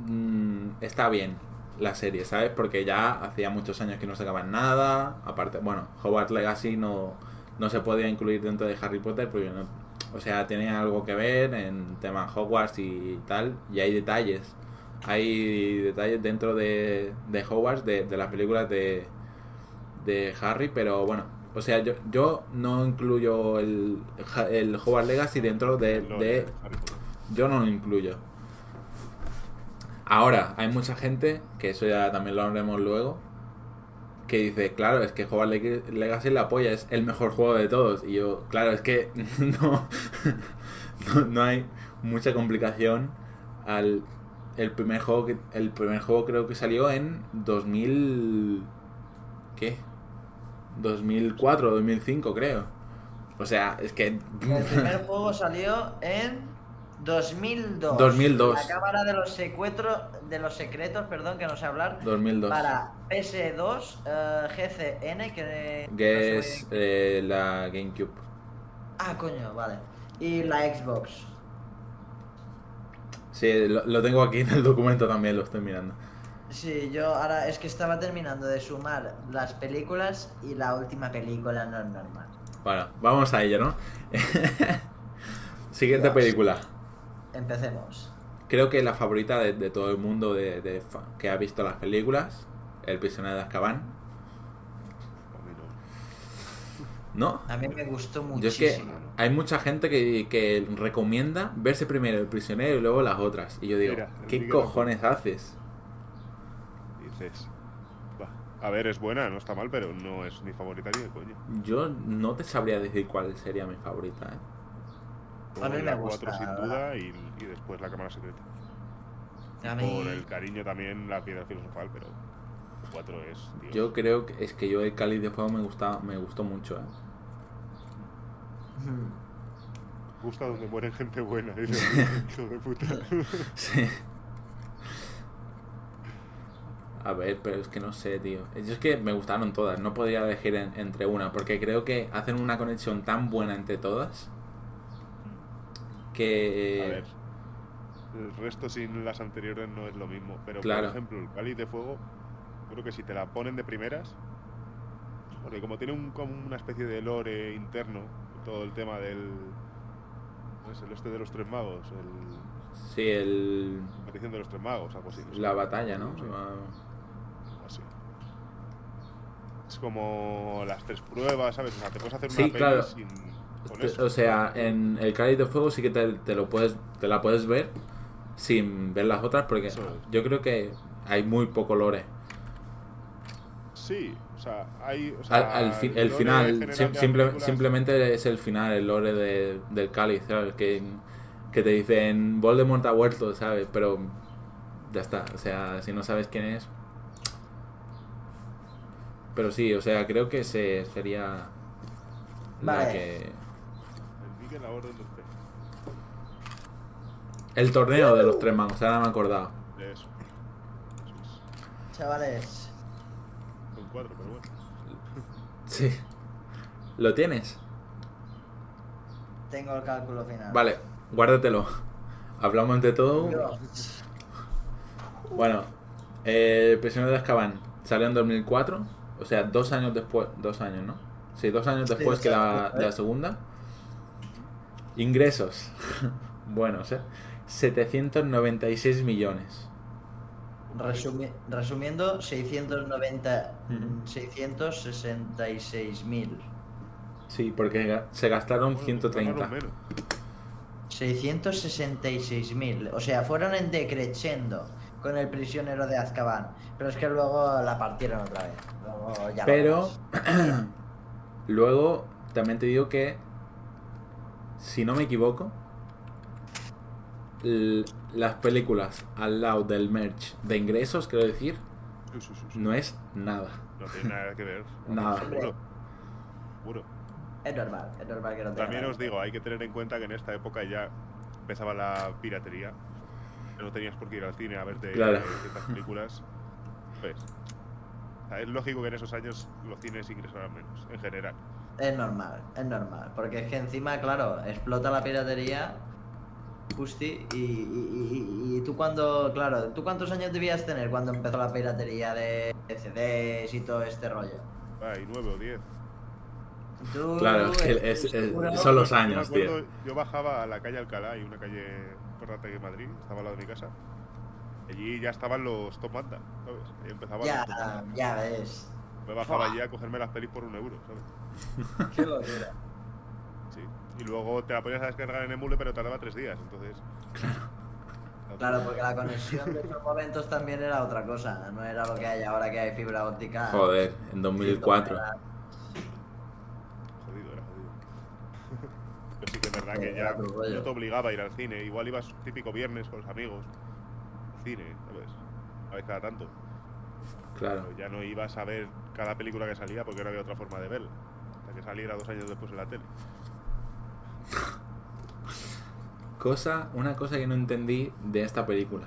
mm, está bien la serie, ¿sabes? Porque ya hacía muchos años que no sacaban nada. Aparte, bueno, Hogwarts Legacy no, no se podía incluir dentro de Harry Potter porque no. O sea, tenía algo que ver en tema Hogwarts y tal. Y hay detalles. Hay detalles dentro de, de Hogwarts, de, de las películas de, de Harry, pero bueno. O sea, yo, yo no incluyo el, el Hogwarts Legacy dentro de, de yo no lo incluyo. Ahora, hay mucha gente, que eso ya también lo hablaremos luego, que dice, claro, es que Hogwarts Leg- Legacy la polla, es el mejor juego de todos. Y yo, claro, es que no, no, no hay mucha complicación al el primer juego que el primer juego creo que salió en 2000 ¿qué? 2004 2005 creo. O sea, es que El primer juego salió en 2002. 2002. La cámara de los secuestros, de los secretos, perdón, que no sé hablar. 2002 Para PS2, eh, GCN, que... es eh, la GameCube. Ah, coño, vale. Y la Xbox. Sí, lo, lo tengo aquí en el documento también, lo estoy mirando. Sí, yo ahora es que estaba terminando de sumar las películas y la última película no es normal. Bueno, vamos a ello, ¿no? Siguiente Dios. película. Empecemos. Creo que la favorita de, de todo el mundo de, que ha visto las películas, El prisionero de Azkaban. No. A mí me gustó Yo es que muchísimo. hay mucha gente que, que recomienda verse primero El prisionero y luego las otras. Y yo digo, Mira, ¿qué cojones haces? Dices. Va. A ver, es buena, no está mal, pero no es mi favorita ni de coño. Yo no te sabría decir cuál sería mi favorita, ¿eh? A mí me la gusta, 4 sin duda y, y después la cámara secreta. A mí... Por el cariño también la piedra filosofal, pero 4 es. Dios. Yo creo que es que yo el Cáliz de Fuego me gusta, me gustó mucho, ¿eh? Gusta donde mueren gente buena, dice hijo de puta. Sí. A ver, pero es que no sé, tío. Yo es que me gustaron todas, no podría elegir en- entre una, porque creo que hacen una conexión tan buena entre todas que... A ver. El resto sin las anteriores no es lo mismo. Pero Claro. por ejemplo, el cáliz de fuego, creo que si te la ponen de primeras. Porque como tiene un, como una especie de lore interno, todo el tema del. ¿no es el este de los tres magos? El, Sí, el... la aparición de los tres magos, algo así. no sé. la batalla, ¿no? Sí. Ah, así. Es como las tres pruebas, ¿sabes? O sea, te puedes hacer una Sí, claro. sin. Con Te- eso. O sea, en el Cáliz de Fuego sí que te, te lo puedes, te la puedes ver sin ver las otras, porque es. yo creo que hay muy poco lore. Sí, o sea, hay. O Al, sea, al fi- el final, sim- simple- simplemente es el final, el lore de- del cáliz, ¿sabes? Que, que te dicen Voldemort ha vuelto, ¿sabes? Pero ya está, o sea, si no sabes quién es. Pero sí, o sea, creo que se sería la Vale. que. La orden del té. El torneo de los tres magos, ahora me he acordado. De eso. Chavales, Son cuatro, pero bueno. Sí. ¿Lo tienes? tengo el cálculo final. Vale, guárdatelo. Hablamos de todo. Bueno, eh, El prisionero de Azkaban salió en 2004, o sea, dos años después, dos años, ¿no? Sí, dos años Sí, después que la, de segunda. Ingresos, buenos, ¿eh? 796 millones. Resumi- resumiendo, 690, Ujú. 666 mil. Sí, porque se gastaron Bueno, 130. ganaron menos. 666.000. O sea, fueron en decreciendo con el prisionero de Azkaban. Pero es que luego la partieron otra vez. Luego ya lo Pero luego también te digo que, si no me equivoco, las películas al lado del merch de ingresos, quiero decir, Sí, sí, sí, sí. no es nada. No tiene nada que ver. Nada. Seguro. Seguro. Es normal, es normal que no tenga También nada os digo, hay que tener en cuenta que en esta época ya empezaba la piratería. No tenías por qué ir al cine a verte Claro. ciertas películas. Pues, es lógico que en esos años los cines ingresaran menos, en general. Es normal, es normal. Porque es que encima, claro, explota la piratería. Justi, y, y, y- y tú cuando, claro, ¿tú cuántos años debías tener cuando empezó la piratería de CDs y todo este rollo? Ay, nueve o diez. Tú, Claro, es que estoy es- es- seguro- son los Yo años, acuerdo, tío. Yo bajaba a la calle Alcalá, hay una calle importante en Madrid, estaba al lado de mi casa. Allí ya estaban los Top Manta, ¿sabes? Ahí empezaban Ya, los Top Manta. ya ves. Me bajaba Fua. allí a cogerme las pelis por un euro, ¿sabes? Qué locura. Y luego te la podías descargar en emule, pero tardaba tres días, entonces. Claro, porque la conexión de esos momentos también era otra cosa, no era lo que hay ahora que hay fibra óptica. Joder, en 2004. Jodido, era jodido. Pero sí que es verdad que Era ya no te obligaba a ir al cine. Igual ibas típico viernes con los amigos al cine, ¿sabes? A vez cada tanto. Claro. Pero ya no ibas a ver cada película que salía porque no había otra forma de verla. Hasta que saliera dos años después en la tele. Cosa, una cosa que no entendí de esta película.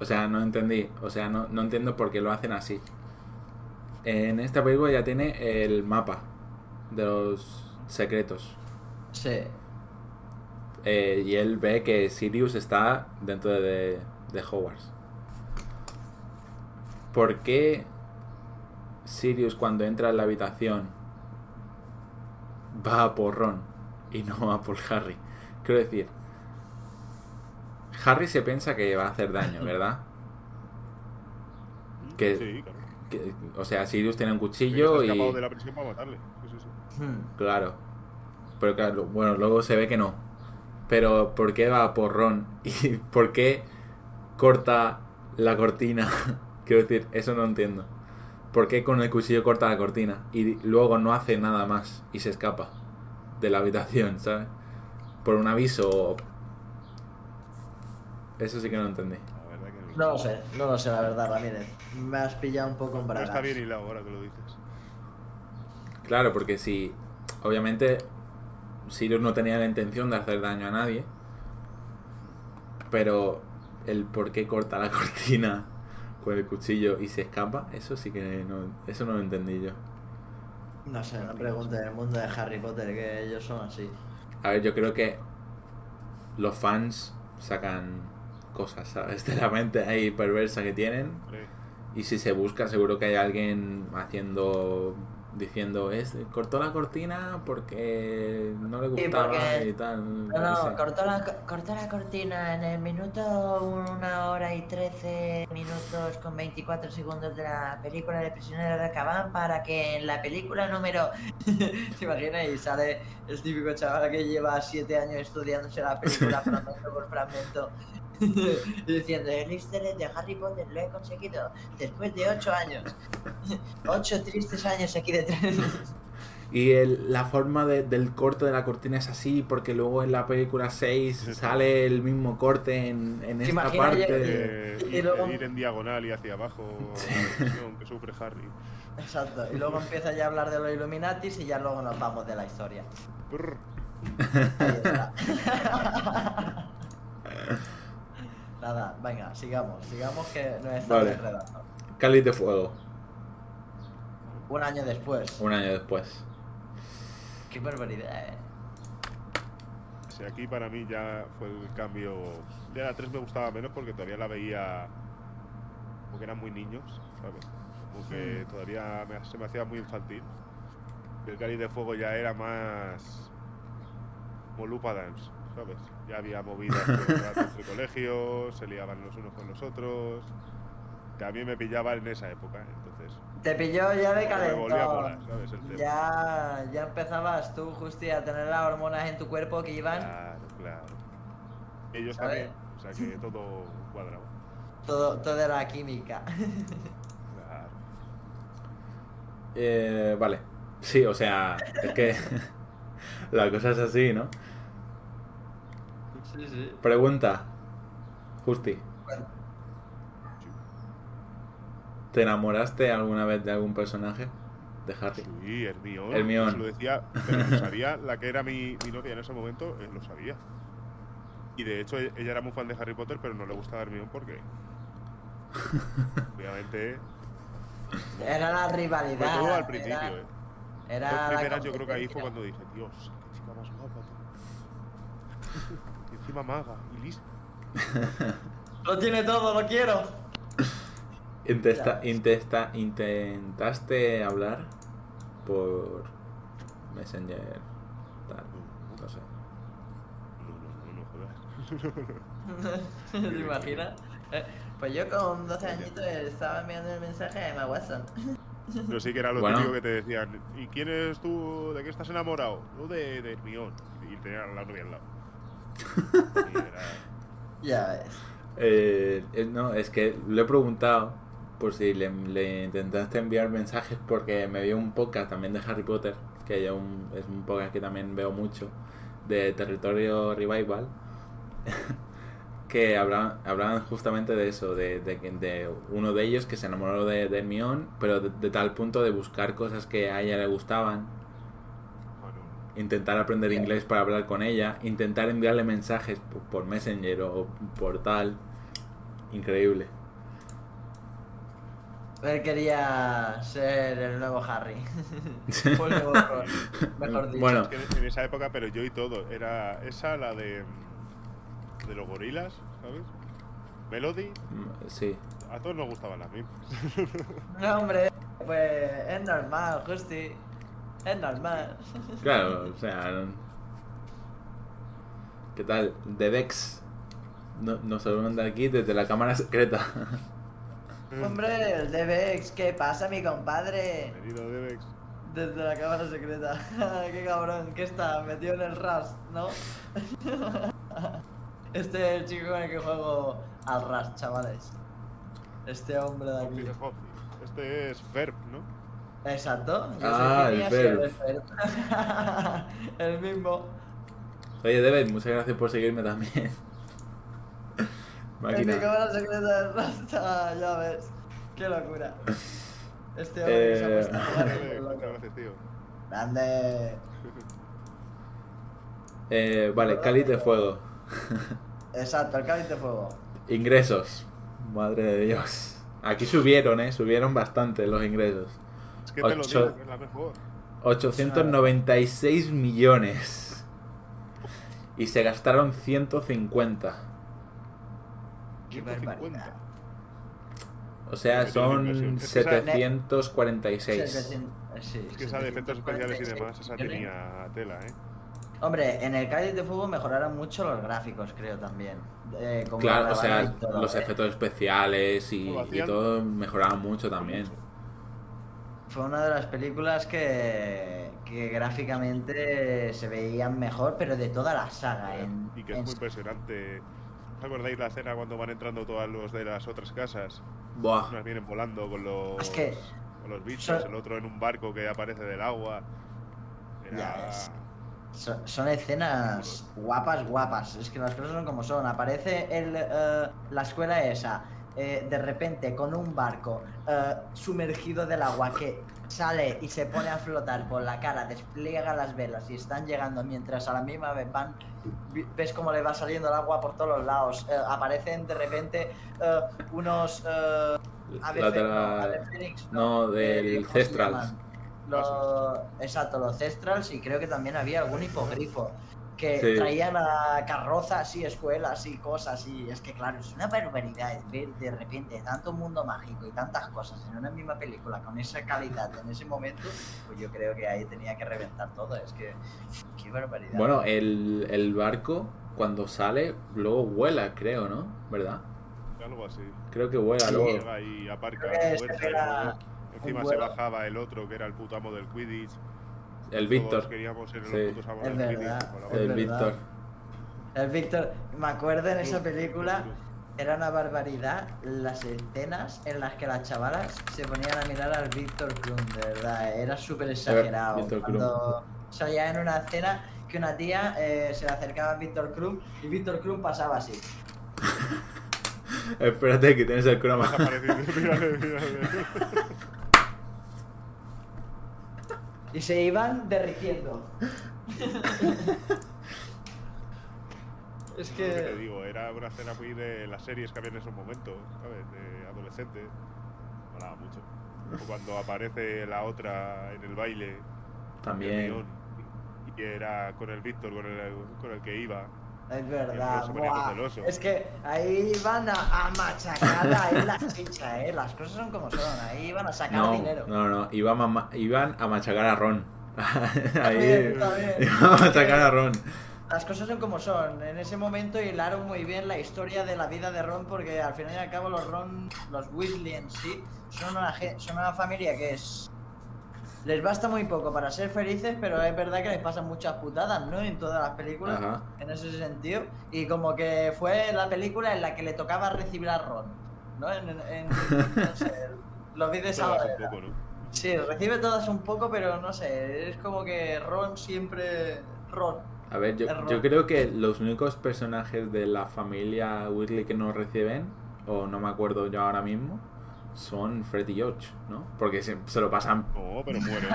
O sea, no entendí. O sea, no, no entiendo por qué lo hacen así. En esta película ya tiene el mapa de los secretos. Sí, Eh, y él ve que Sirius está dentro de, de Hogwarts. ¿Por qué Sirius cuando entra en la habitación va a por Ron y no va por Harry? Quiero decir, Harry se piensa que va a hacer daño, ¿verdad? Que- Sí, claro. Que- o sea, Sirius tiene un cuchillo se ha y... de la prisión para matarle. Sí, sí, sí. Hmm. Claro. Pero claro, bueno, luego se ve que no. Pero ¿por qué va por Ron? ¿Y por qué corta la cortina? Quiero decir, eso no entiendo. ¿Por qué con el cuchillo corta la cortina? Y luego no hace nada más y se escapa de la habitación, ¿sabes? Por un aviso. o- Eso sí que no entendí. La verdad que No lo sé, no lo sé, la verdad, Ramírez. Me has pillado un poco en bragas. está bien hilado ahora que lo dices. Claro, porque si. Obviamente, Sirius no tenía la intención de hacer daño a nadie. Pero el por qué corta la cortina con el cuchillo y se escapa, eso sí que no. Eso no lo entendí yo. No sé, no preguntes el mundo de Harry Potter, que ellos son así. A ver, yo creo que los fans sacan cosas, ¿sabes? De la mente ahí perversa que tienen. Y si se busca, seguro que hay alguien haciendo. Diciendo, es cortó la cortina porque no le Sí, gustaba porque- y tal. No, no, cortó la, cortó la cortina en el minuto una hora y 13 minutos con 24 segundos de la película de Prisionero de Azkaban para que en la película número... ¿Te imaginas? Y sale el típico chaval que lleva 7 años estudiándose la película fragmento por fragmento diciendo, el easter egg de Harry Potter lo he conseguido después de 8 años. 8 tristes años aquí detrás. Y el- la forma de- del corte de la cortina es así, porque luego en la película 6 sale el mismo corte en, en ¿Te esta parte. eh, y ir, luego- ir en diagonal y hacia abajo la que sufre Harry. Exacto. Y luego empieza ya a hablar de los Illuminatis y ya luego nos vamos de la historia. Brr. Ahí está. Nada, venga, sigamos, sigamos que nos estamos Vale. enredando. Cáliz de fuego, Un año después. un año después. Qué barbaridad, eh. Sí, aquí para mí ya fue el cambio. Ya la 3 me gustaba menos porque todavía la veía. Porque eran muy niños, ¿sabes? Como que todavía me- se me hacía muy infantil. Y el Cáliz de Fuego ya era más. como Lupa Dance, ¿sabes? Ya había movidas entre colegios, se liaban los unos con los otros. Que a mí me pillaba en esa época, entonces. Te pilló ya de Me volvía a calentón. molar, ¿sabes? El tema. Ya, ya empezabas tú, Justi, a tener las hormonas en tu cuerpo que iban Claro. Claro. Ellos ¿Sabes? también. O sea que todo cuadrado. Todo, todo era química. Claro. Eh, vale. Sí, o sea, es que la cosa es así, ¿no? Sí, sí. Pregunta. Justi, ¿te enamoraste alguna vez de algún personaje de Harry? Sí, Hermione. Hermione. Se lo decía, pero lo sabía la que era mi, mi novia en ese momento, él lo sabía. Y de hecho, e- ella era muy fan de Harry Potter, pero no le gustaba Hermione porque. Obviamente. Era la Fue rivalidad. todo al principio, era, ¿eh? era primeras, yo creo que ahí fue cuando dije, Dios, qué chica más guapa, tío. Y encima maga y lista. Lo tiene todo, lo quiero. Intesta- intesta- intentaste hablar por Messenger, tal, no sé. No, no, no, no jodas. ¿Te imaginas? Eh, Pues yo con 12 añitos estaba enviando el mensaje a Emma Watson. Pero sí que era lo Bueno. típico que te decían, ¿y quién eres tú? ¿De qué estás enamorado? Yo de, de Hermione. Y tenía la novia al lado. Ya ves. Eh, eh, no, es que lo he preguntado por si le, le intentaste enviar mensajes porque me vio un podcast también de Harry Potter, que yo un- es un podcast que también veo mucho, de Territorio Revival, que hablaban, justamente de eso, de, de, de uno de ellos que se enamoró de, de pero de, tal punto de buscar cosas que a ella le gustaban, intentar aprender inglés para hablar con ella, intentar enviarle mensajes por, por Messenger o por tal. Increíble. Él quería ser el nuevo Harry. O el nuevo Ron, mejor dicho. Bueno, es que en esa época, pero yo y todo. Era esa, la de. de los gorilas, ¿sabes? Melody, mm, sí. a todos nos gustaban las mismas. No, hombre, pues es normal, Justi. Es normal. Claro, o sea. ¿Qué tal? De Dex. No, nos saludan de aquí desde la cámara secreta. Hombre, el DBX, ¿qué pasa, mi compadre? Venido Debex. Desde la cámara secreta. Qué cabrón, que está metido en el Rust, ¿no? Este es el chico con el que juego al Rust, chavales. Este hombre de aquí. Este es Ferb, ¿no? Exacto. yo soy Ah, el Phineas y Ferb. él es Ferb. el mismo. Oye, Dex, muchas gracias por seguirme también. En mi Máquina. cámara secreta del Rust, ah, ya ves. Qué locura. Este hombre que se ha Eh, puesto a jugar tío. Grande. Eh, vale, cáliz de fuego. Exacto, el cáliz de fuego. Ingresos. Madre de Dios. Aquí subieron, ¿eh? Subieron bastante los ingresos. Es que te lo Ocho. digo, que es la mejor. 896 millones. Y se gastaron 150. Qué 150. barbaridad. O sea, son Es que esa- 746. 700, sí, Es que esa de efectos especiales y 746 demás, esa tenía tela, ¿eh? Hombre, en el Cádiz de Fútbol mejoraron mucho los gráficos, creo también. Eh, como Claro, la o sea, los ¿eh? efectos especiales y, y todo mejoraban mucho también. Fue una de las películas que, que gráficamente se veían mejor, pero de toda la saga. En, Y que es muy impresionante. ¿Os acordáis la escena cuando van entrando todos los de las otras casas? Buah. Unas vienen volando con los, Es que- con los bichos, so- el otro en un barco que aparece del agua. Ya Era... ves. son, escenas guapas, guapas. Es que las cosas son como son. Aparece el, eh, la escuela esa, eh, de repente con un barco eh, sumergido del agua que sale y se pone a flotar por la cara, despliega las velas y están llegando mientras a la misma vez van. Ves cómo le va saliendo el agua por todos los lados. eh, aparecen de repente unos. ave La no, la- ave fénix, no, del eh, ¿cómo se Cestrals. Los- exacto, los Cestrals y creo que también había algún hipogrifo que Sí. traían a carrozas y escuelas y cosas y es que claro, es una barbaridad ver de repente tanto mundo mágico y tantas cosas en una misma película con esa calidad en ese momento, pues yo creo que ahí tenía que reventar todo, es que qué barbaridad. Bueno, el, el barco cuando sale luego vuela, creo, ¿no? ¿Verdad? Algo así. Creo que vuela Sí. luego. Llega y aparca y luego Encima se bajaba el otro que era el puto amo del Quidditch. El Víctor. queríamos ser Sí. los putos amos Es del verdad. Quidditch. por la Es El. Víctor. El Víctor, me acuerdo en esa película, era una barbaridad las escenas en las que las chavalas se ponían a mirar al Víctor Krum, de verdad, era súper exagerado. Víctor Krum. Cuando salía en una escena que una tía eh, se le acercaba a Víctor Krum y Víctor Krum pasaba así. Espérate que tienes el croma. Y se iban derritiendo. es que te que... digo, era una escena muy de las series que había en esos momentos, ¿sabes? De adolescentes. Molaba mucho. O cuando aparece la otra en el baile. en el También. Y era con el Víctor, con el, con el que iba. Es verdad, celoso. Es que ahí van a, a machacar ahí la chicha, eh. Las cosas son como son, ahí van a sacar No, dinero. no, no. Iban a, iban a machacar a Ron. Ahí. Iban a machacar a Ron. Las cosas son como son. En ese momento hilaron muy bien la historia de la vida de Ron porque al final y al cabo los Ron, los Weasley en sí, son una, son una familia que es... Les basta muy poco para ser felices, pero es verdad que les pasan muchas putadas, ¿no? En todas las películas, Ajá. en ese sentido. Y como que fue la película en la que le tocaba recibir a Ron, ¿no? En, en- en- no sé, lo vi de esa Todas un manera. poco, ¿no? Sí, recibe todas un poco, pero no sé, es como que Ron siempre... Ron. A ver, yo, yo creo que los únicos personajes de la familia Weasley que no reciben, o no me acuerdo yo ahora mismo, son Fred y George, ¿no? Porque se, se lo pasan. No, pero muere.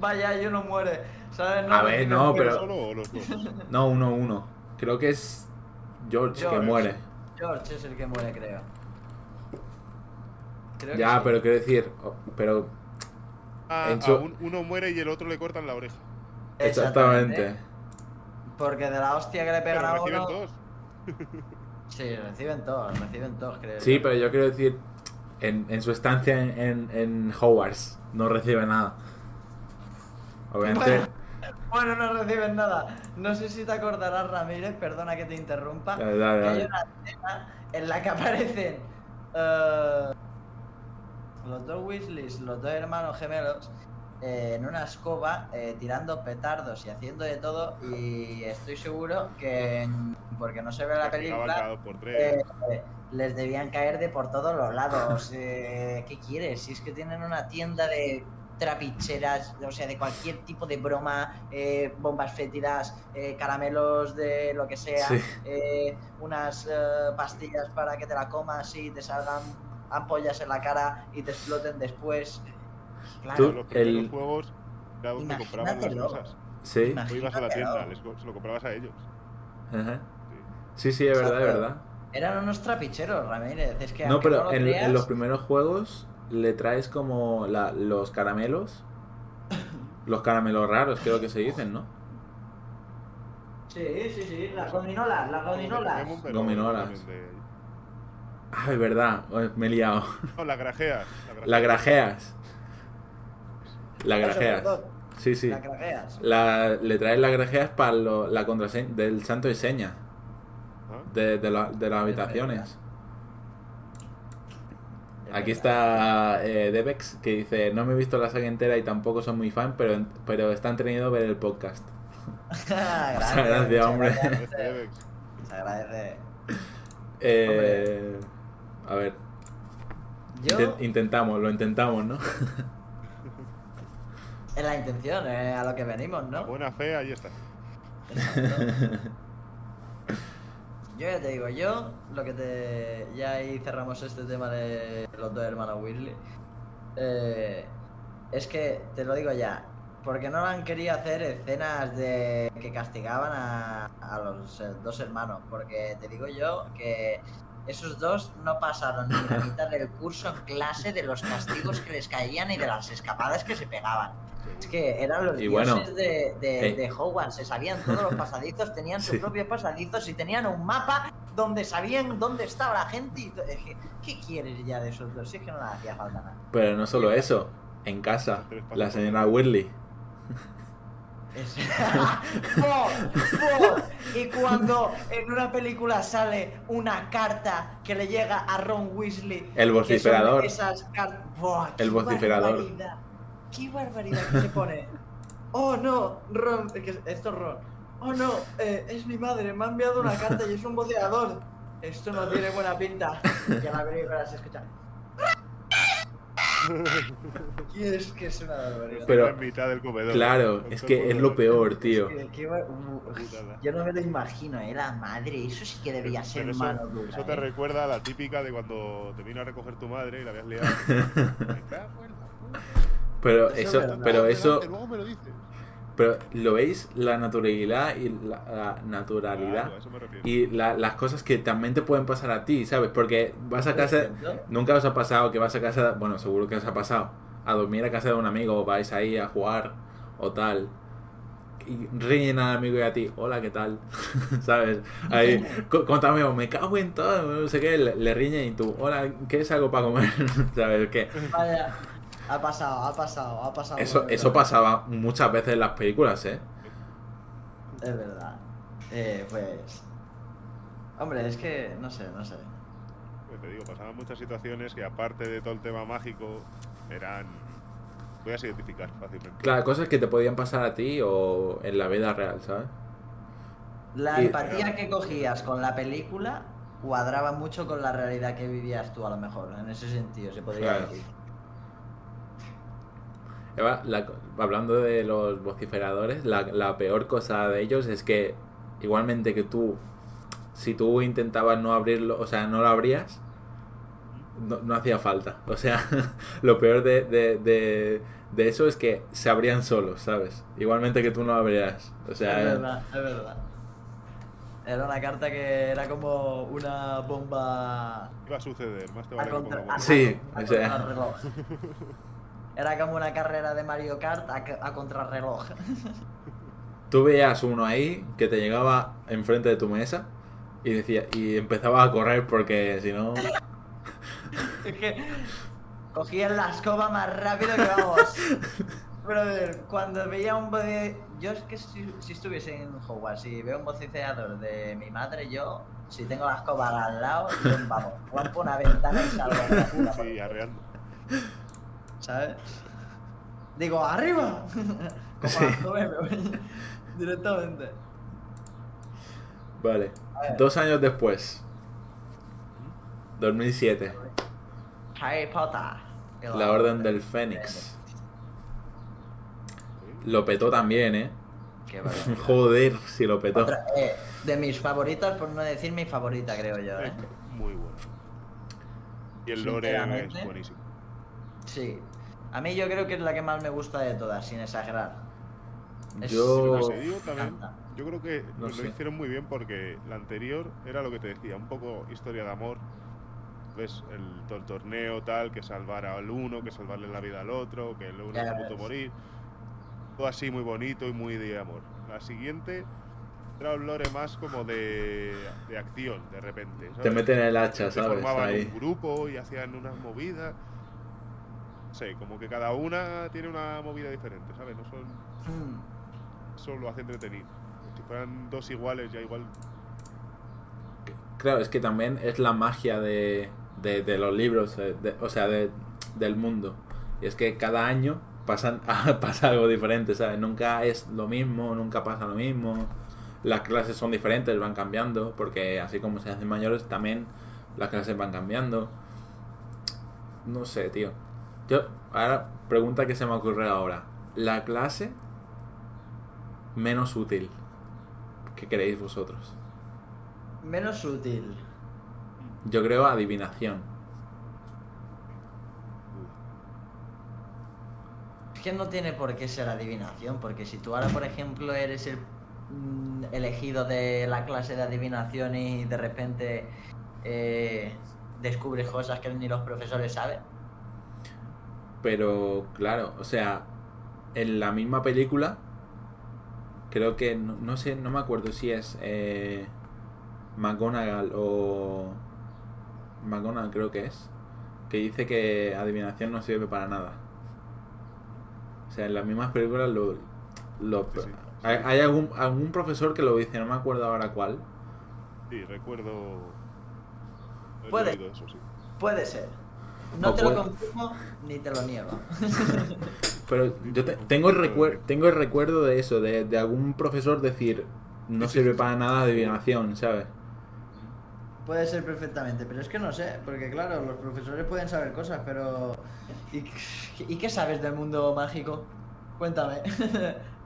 Vaya, yo no muere. ¿Sabes? A ver, no, pero- ¿Solo o los dos? No, uno uno. Creo que es George, que George. muere. George es el que muere, creo. Creo que Ya, sí. pero quiero decir, pero Ah, un- uno muere y el otro le cortan la oreja. exactamente. Porque de la hostia que le pegan a reciben uno. todos. Sí, reciben todos, reciben todos, creo. Sí, pero yo quiero decir, en, en su estancia en, en, en Hogwarts no recibe nada. Obviamente. Bueno, no reciben nada. No sé si te acordarás, Ramírez, perdona que te interrumpa. Dale, dale, que hay una escena en la que aparecen eh, los dos Weasleys, los dos hermanos gemelos, eh, en una escoba eh, tirando petardos y haciendo de todo. Y estoy seguro que, porque no se ve la película, cada dos por tres. eh, les debían caer de por todos los lados. Eh, ¿Qué quieres? Si es que tienen una tienda de trapicheras, o sea, de cualquier tipo de broma, eh, bombas fétidas, eh, caramelos de lo que sea, Sí. eh, unas eh, pastillas para que te la comas y te salgan ampollas en la cara y te exploten después. Claro, Tú- los primeros el- juegos era donde compraban las Imagínatelo. cosas. Sí. Tú ibas a la Imagínatelo. tienda, les co- se lo comprabas a ellos. Ajá. Sí. Sí, sí, es verdad, es verdad. Eran unos trapicheros, Ramírez. Es que No, pero lo en, los primeros juegos le traes como la- los caramelos. Los caramelos raros, creo que se dicen, ¿no? Sí, sí, sí, las gominolas, las gominolas. Gominolas. de- Ah, es verdad, oh, me he liado. No, las grajeas. La grajeas. La Eso, grajeas. Sí, sí. Las grajeas. La, le traes las grajeas para lo- la contraseña del santo y seña ¿Ah? De, de, la- de las habitaciones. Aquí está eh, Debex que dice, no me he visto la saga entera y tampoco soy muy fan, pero, pero está entretenido ver el podcast. gracias, Muchas gracias, hombre. Debex. Se agradece. Eh, a ver, Yo, intentamos, lo intentamos, ¿no? es la intención, eh, a lo que venimos, La ¿no? buena fe, ahí está. Exacto. Yo ya te digo, yo lo que te. Ya ahí cerramos este tema de los dos hermanos Weasley. Eh, es que te lo digo ya, porque no han querido hacer escenas de que castigaban a, a los eh, dos hermanos, porque te digo yo que esos dos no pasaron ni la mitad del curso en clase de los castigos que les caían y de las escapadas que se pegaban. Es que eran los Y dioses bueno, de, de, eh. de Hogwarts, se sabían todos los pasadizos, tenían sus Sí. propios pasadizos y tenían un mapa donde sabían dónde estaba la gente. Y que, ¿Qué quieres ya de esos dos? Si es que no le hacía falta nada. Pero no solo eso, en casa, la por señora Whirley. Es- ¡Po! ¡Po! Y cuando en una película sale una carta que le llega a Ron Weasley. El vociferador. Esas car- ¡Buah, El qué vociferador. barbaridad! ¡Qué barbaridad que se pone! ¡Oh no! Ron, esto es Ron. Oh no, eh, es mi madre, me ha enviado una carta y es un boceador. Esto no tiene buena pinta. Y a la película se escucha. Y es que es una barbaridad. Pero- en mitad del comedor. Claro, es que es lo peor, tío. Es que- que va- uh, yo no me lo imagino, eh, la madre. Eso sí que debía ser Pero eso, mano dura. eso te eh. recuerda a la típica de cuando te vino a recoger tu madre y la habías liado. Pero Eso pero eso, pero ¿lo veis? La naturalidad y la, la naturalidad Claro, y la- las cosas que también te pueden pasar a ti, ¿sabes? Porque vas a casa, nunca os ha pasado que vas a casa, bueno, seguro que os ha pasado, a dormir a casa de un amigo o vais ahí a jugar o tal. Y riñen al amigo y a ti, hola, ¿qué tal? ¿Sabes? Ahí, con, con tu amigo, me cago en todo, no sé qué, le, le riñen y tú, hola, ¿qué es algo para comer? ¿Sabes? Que Vaya, ha pasado, ha pasado, ha pasado. eso, eso pasaba muchas veces en las películas, ¿eh? Es verdad. Eh, pues. Hombre, es que no sé, no sé. Pues te digo, pasaban muchas situaciones que aparte de todo el tema mágico, eran... Podías identificar fácilmente. Claro, cosas que te podían pasar a ti o en la vida real, ¿sabes? La Y- empatía que cogías con la película cuadraba mucho con la realidad que vivías tú, a lo mejor. En ese sentido, se podría Claro. decir. Eva, la- hablando de los vociferadores, la, la peor cosa de ellos es que igualmente que tú, si tú intentabas no abrirlo, o sea, no lo abrías, no, no hacía falta. O sea, lo peor de, de, de, de eso es que se abrían solos, ¿sabes? Igualmente que tú no abrieras. O sea, es verdad, es verdad. Era una carta que era como una bomba Iba a suceder, más te a vale que contra, a- bomba. Sí, a o sea. Era como una carrera de Mario Kart a, a contrarreloj. tú veías uno ahí que te llegaba enfrente de tu mesa y decía y empezaba a correr porque si no Es que cogían la escoba más rápido que vamos. Brother, cuando veía un boce... Yo es que si, si estuviese en Hogwarts y veo un vociferador de mi madre, yo, si tengo la escoba al lado, yo, vamos, rompo una ventana y salgo de la puta Sí, arreando. ¿Sabes? Digo, ¡arriba! Como Sí. a directamente. Vale. Dos años después. 2007. Harry Potter. La Orden del Fénix. Lo petó también, ¿eh? Qué. Joder, si lo petó. Otra- eh, de mis favoritas, por no decir mi favorita, creo yo, ¿eh? Muy bueno. Y el lore es buenísimo. Sí. A mí yo creo que es la que más me gusta de todas, sin exagerar. Es- Yo- te me también, yo creo que No lo sé. hicieron muy bien porque la anterior era lo que te decía, un poco historia de amor. Ves el, todo el torneo tal, que salvar al uno, que salvarle la vida al otro, que el uno está a punto de ves. morir. Todo así muy bonito y muy de amor. La siguiente era un lore más como de, de acción, de repente. Te ¿sabes? meten el hacha, Se ¿sabes? formaban Ahí. un grupo y hacían unas movidas. No sé, como que cada una tiene una movida diferente, ¿sabes? No son Mm. eso lo hace entretenido. Si fueran dos iguales, ya igual. Claro, es que también es la magia de, de, de los libros, eh, de- o sea, de- del mundo. Y es que cada año pasan, pasa algo diferente, ¿sabes? Nunca es lo mismo, nunca pasa lo mismo. Las clases son diferentes, van cambiando, porque así como se hacen mayores, también las clases van cambiando. No sé, tío. Yo, ahora, pregunta que se me ocurre ahora. La clase menos útil. ¿Qué creéis vosotros? Menos útil. Yo creo adivinación. Es que no tiene por qué ser adivinación, porque si tú ahora, por ejemplo, eres el mm, elegido de la clase de adivinación y de repente eh, descubres cosas que ni los profesores saben. Pero claro, o sea, en la misma película, creo que, no, no sé, no me acuerdo si es eh, McGonagall o... McGonagall creo que es, que dice que adivinación no sirve para nada. O sea, en las mismas películas lo... lo- Sí, sí. hay hay algún, algún profesor que lo dice, no me acuerdo ahora cuál. Sí, recuerdo. Puede. leído eso, sí. Puede ser. No te puede- lo confirmo ni te lo niego. Pero yo te- tengo, el recuer- tengo el recuerdo de eso, de, de algún profesor decir, no sirve para nada de adivinación, ¿sabes? Puede ser perfectamente, pero es que no sé, porque claro, los profesores pueden saber cosas, pero... ¿Y, y qué sabes del mundo mágico? Cuéntame.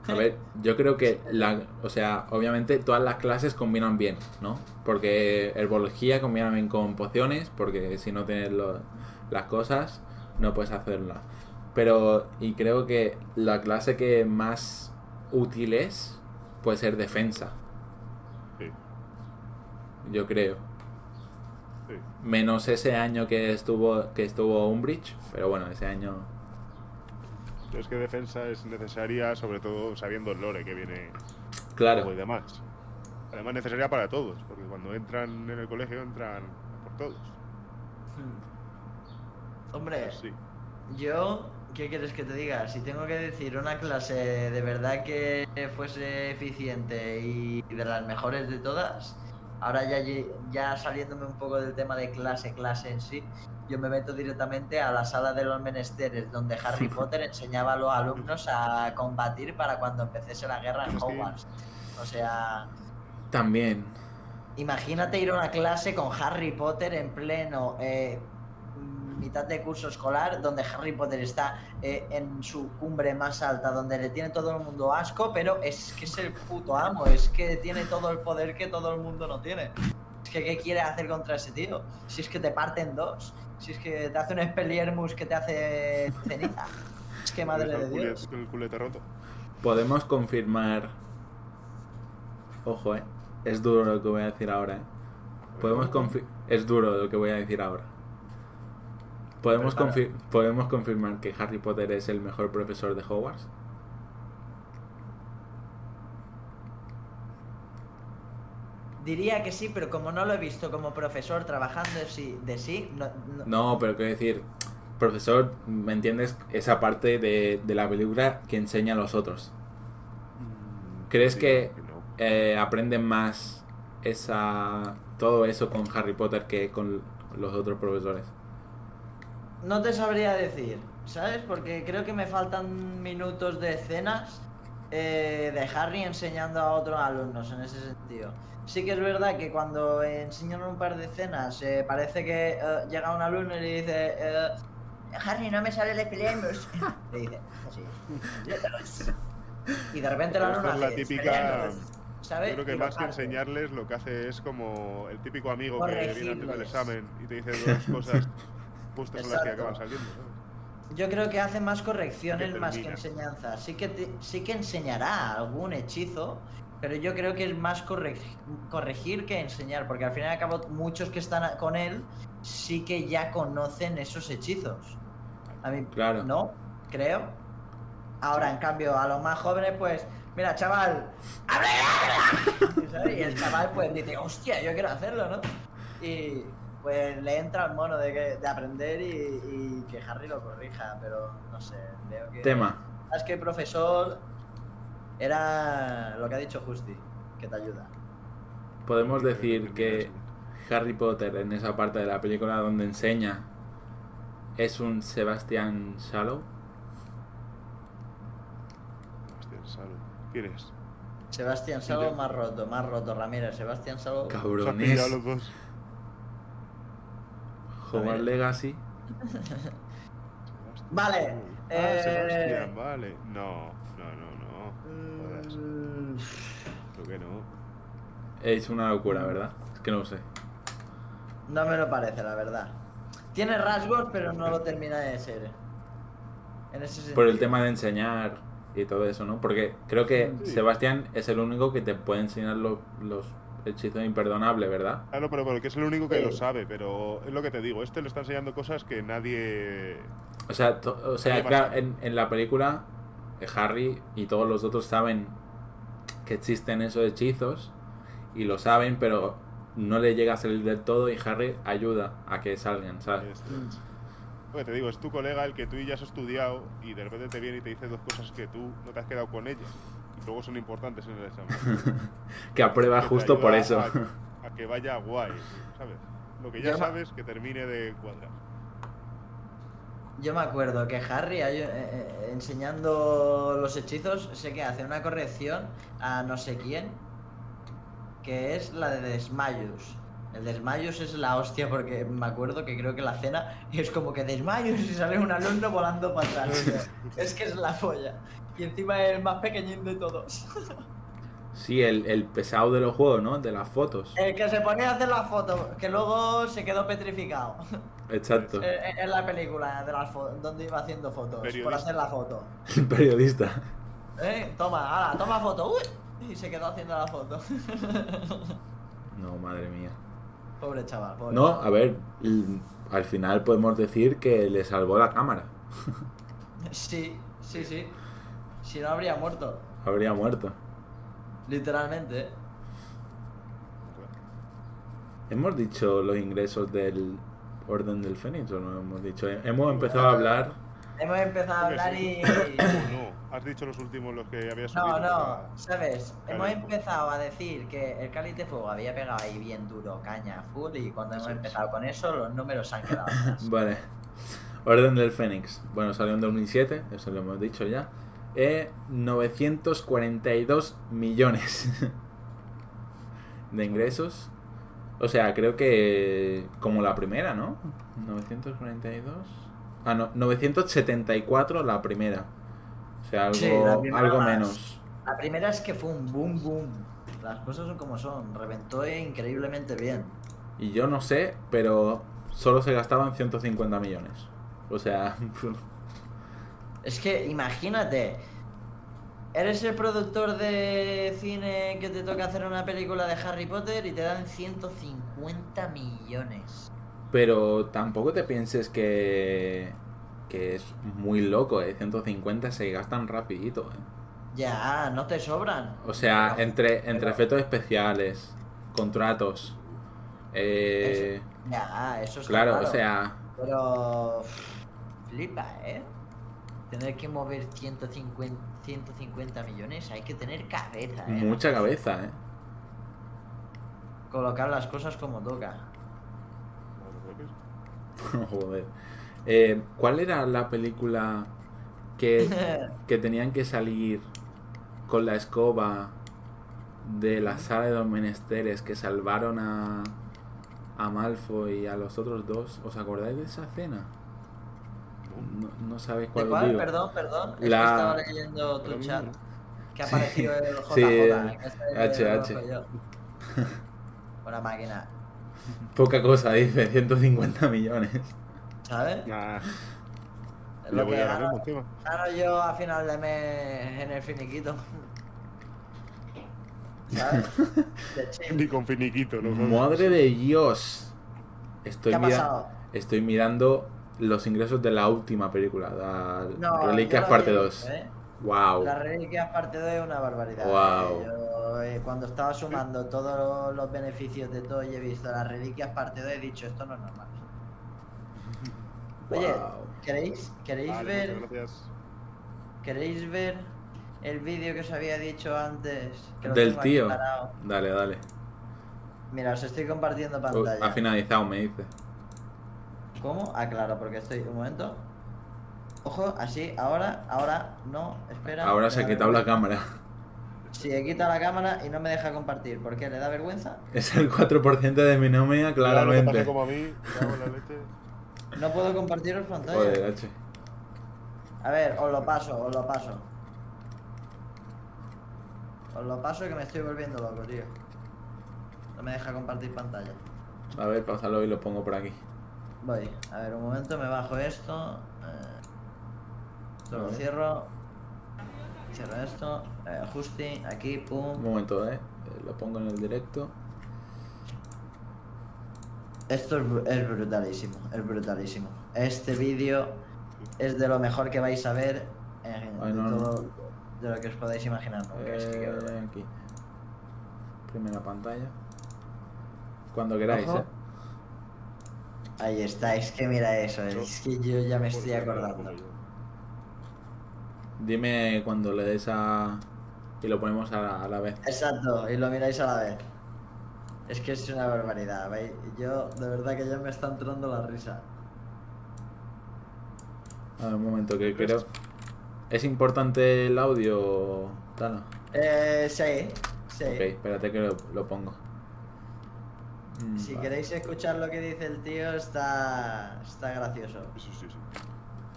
A ver, yo creo que la, o sea, obviamente todas las clases combinan bien, ¿no? Porque herbología combina bien con pociones, porque si no tienes lo- las cosas, no puedes hacerla. Pero, y creo que la clase que más útil es, puede ser defensa, Sí, yo creo. sí. Menos ese año que estuvo, que estuvo Umbridge, pero bueno, ese año... Es que defensa es necesaria, sobre todo sabiendo el lore que viene Claro, y demás. Además, necesaria para todos, porque cuando entran en el colegio entran por todos. Hombre, Sí. yo, ¿qué quieres que te diga? Si tengo que decir una clase de verdad que fuese eficiente y de las mejores de todas, ahora ya, ya saliéndome un poco del tema de clase, clase en sí, yo me meto directamente a la sala de los menesteres, donde Harry Potter enseñaba a los alumnos a combatir para cuando empecese la guerra en. Hogwarts. O sea, también. Imagínate ir a una clase con Harry Potter en pleno eh, mitad de curso escolar, donde Harry Potter está eh, en su cumbre más alta, donde le tiene todo el mundo asco, pero es que es el puto amo, es que tiene todo el poder que todo el mundo no tiene. Es que, ¿qué quiere hacer contra ese tío? Si es que te parte en dos, si es que te hace un Expelliarmus que te hace ceniza. Es que madre de Dios. Con el culete roto. Podemos confirmar. Ojo, eh. Es duro lo que voy a decir ahora, eh. Podemos confi- Es duro lo que voy a decir ahora. Podemos, Prepara. confi- podemos confirmar que Harry Potter es el mejor profesor de Hogwarts. Diría que sí, pero como no lo he visto como profesor trabajando de sí, de sí no- no- No, pero quiero decir, profesor, ¿me entiendes? Esa parte de, de la película que enseña a los otros. ¿Crees Sí, que no. eh, aprenden más esa todo eso con Harry Potter que con los otros profesores? No te sabría decir, ¿sabes? Porque creo que me faltan minutos de escenas eh, de Harry enseñando a otros alumnos en ese sentido. Sí que es verdad que cuando enseñan un par de escenas eh, parece que eh, llega un alumno y le dice eh, Harry, no me sale el Expelliarmus. Le dice, así. Y de repente el alumno es la típica- ¿sabes? Yo creo que más que enseñarles, lo que hace es como el típico amigo que viene antes del examen y te dice dos cosas justas son las que acaban saliendo. ¿sabes? Yo creo que hace más correcciones Que más que enseñanza. Sí que, te- sí que enseñará algún hechizo, pero yo creo que es más corre- corregir que enseñar, porque al fin y al cabo muchos que están con él sí que ya conocen esos hechizos. A mí, Claro. ¿no? Creo. Ahora, en cambio, a los más jóvenes, pues, mira, chaval, ¡abre! Y el chaval, pues, dice, hostia, yo quiero hacerlo, ¿no? Y pues le entra el mono de, que- de aprender y, y que Harry lo corrija, pero no sé, veo que... Tema. Es que el profesor era lo que ha dicho Justi, que te ayuda. Podemos creo decir que. Harry Potter en esa parte de la película donde enseña es un Sebastian Shallow. Sebastián Salo. ¿Quién es? Sebastián Salo más roto, más roto, Ramírez. Sebastián Salo... Cabrones. Hogwarts Legacy. Vale. Ah, eh, Sebastián, vale. No, no, no, no. Jodas, Mm, creo que no. Es una locura, ¿verdad? Es que no lo sé. No me lo parece, la verdad. Tiene rasgos, pero no lo termina de ser. En ese sentido. Por el tema de enseñar y todo eso, ¿no? Porque creo que Sí. Sebastián es el único que te puede enseñar lo- los hechizos imperdonables, ¿verdad? Claro, pero porque es el único que Sí. lo sabe, pero es lo que te digo, este le está enseñando cosas que nadie... O sea, o sea claro, en, en la película eh, Harry y todos los otros saben que existen esos hechizos y lo saben, pero no le llega a salir del todo y Harry ayuda a que salgan, ¿sabes? Es. Lo que te digo, es tu colega el que tú ya has estudiado y de repente te viene y te dice dos cosas que tú no te has quedado con ellas luego son importantes en el examen. Que aprueba Que justo por eso. A, a que vaya guay, ¿sabes? Lo que ya sabes, que termine de cuadrar. Yo me acuerdo que Harry, eh, eh, enseñando los hechizos, sé que hace una corrección a no sé quién. que es la de Desmayos. El Desmayos es la hostia porque me acuerdo que creo que la cena es como que Desmayos y sale un alumno volando para atrás. es que es la polla. Y encima es el más pequeñín de todos. Sí, el, el pesado de los juegos, ¿no? De las fotos. El que se ponía a hacer las fotos, que luego se quedó petrificado. Exacto. Eh, eh, En la película de las fotos, donde iba haciendo fotos, por hacer la foto. El periodista. ¿Eh? Toma, ahora, toma foto. Uy, y se quedó haciendo la foto. No, madre mía. pobre chaval, pobre No, chaval. a ver, al final podemos decir que le salvó la cámara. Sí, sí, sí. Si no habría muerto, Habría muerto. literalmente. ¿eh? ¿Hemos dicho los ingresos del Orden del Fénix o no hemos dicho? Hemos empezado a hablar. Hemos empezado a hablar y... No, has dicho los últimos los que había subido. No, no, para- ¿sabes? Hemos empezado a decir que el cáliz de fuego había pegado ahí bien duro, caña, full, y cuando hemos empezado con eso, los números se han quedado atrás. Vale. Orden del Fénix. Bueno, salió en 2007, eso lo hemos dicho ya. Eh, 942 millones de ingresos. O sea, creo que como la primera, ¿no? 942. Ah, no, 974 la primera. O sea, algo, Sí, algo más. menos. La primera es que fue un boom, boom. Las cosas son como son, reventó increíblemente bien. Y yo no sé, pero solo se gastaban 150 millones. O sea, Es que imagínate, eres el productor de cine que te toca hacer una película de Harry Potter y te dan 150 millones. Pero tampoco te pienses que, que es muy loco, ¿eh? 150 se gastan rapidito, ¿eh? Ya, no te sobran. O sea, entre, entre efectos especiales, contratos, eh, Ya, eso es claro, o sea, Pero... Flipa, ¿eh? Tener que mover 150, 150 millones, hay que tener cabeza, ¿eh? mucha cabeza, ¿eh? Colocar las cosas como toca. Joder. Eh, ¿Cuál era la película que, que tenían que salir con la escoba de la sala de los menesteres que salvaron a, a Malfoy y a los otros dos? ¿Os acordáis de esa escena? No, no sabéis ¿De cuál os cuál? digo. Perdón, perdón. Es La- que estaba leyendo tu Pero chat. Que ha aparecido el JJ. Sí, que es el H, que H. conozco yo. Buena máquina. Poca cosa, dice, 150 millones. ¿Sabes? Nah, Es le lo voy que ahora gano, mismo encima. gano yo a final de mes en el finiquito. ¿Sabes? De. Ni con finiquito, ¿no? Madre de Dios. Estoy, ¿Qué ha mira- pasado? estoy mirando los ingresos de la última película, la No, Reliquias parte vi, 2. ¿eh? Wow. La reliquia parte 2 es una barbaridad. Guau. ¿eh? Yo, eh, cuando estaba sumando todos los beneficios de todo y he visto las reliquias parte 2 he dicho esto no es normal. Oye, Wow. ¿queréis, queréis Vale, ver queréis ver el vídeo que os había dicho antes? Que Del tío. Dale, dale. Mira, os estoy compartiendo Oh, pantalla. ha finalizado, me dice. ¿Cómo? Ah, claro, porque estoy. Un momento. Ojo, así, ahora, ahora, no, espera. Ahora se ha quitado la cámara. Sí, he quitado la cámara y no me deja compartir. ¿Por qué? ¿Le da vergüenza? Es el 4% de mi nómina, Claro, claramente. como a mí, la. No puedo compartiros pantalla. Joder, H. A ver, os lo paso, os lo paso. Os lo paso que me estoy volviendo loco, tío. No me deja compartir pantalla. A ver, pásalo y lo pongo por aquí. Voy, a ver, un momento, me bajo esto. eh, lo cierro. Cierro esto. eh, ajuste, aquí, Un pum. momento, eh. Eh, Lo pongo en el directo. Esto es, bru- es brutalísimo, es brutalísimo. Este vídeo es de lo mejor que vais a ver en Ay, de no, no. todo de lo que os podáis imaginar. ¿no? Es que. Eh, aquí. Primera pantalla. Cuando queráis, Ojo. eh. Ahí está, es que mira eso, es que yo ya me estoy acordando. Dime cuando le des a. Y lo ponemos a la, a la vez. Exacto, y lo miráis a la vez. Es que es una barbaridad, ¿veis? Yo, de verdad que ya me está entrando la risa. A ver, un momento, que creo. ¿Es importante el audio, Tana? Eh, sí, Sí. Ok, espérate que lo, lo pongo. Mm, Si vale. queréis escuchar lo que dice el tío, está, está gracioso. Sí, sí, sí.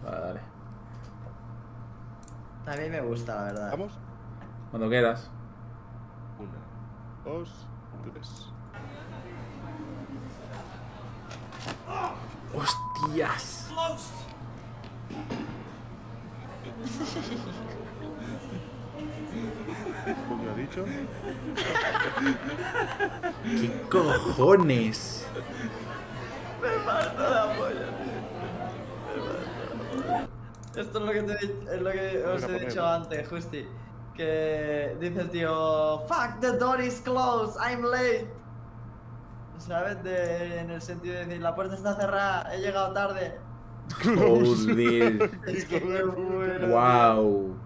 Vale, dale. A mí me gusta, la verdad. ¿Vamos? Cuando quieras. Una, dos, tres. ¡Hostias! ¿Cómo ha dicho? ¿Qué cojones? Esto es lo que, te, es lo que os he dicho antes, Justi. Que dice el tío, Fuck, the door is closed, I'm late. ¿Sabes? De- en el sentido de decir, la puerta está cerrada, he llegado tarde. Joder. Es que me muero. wow.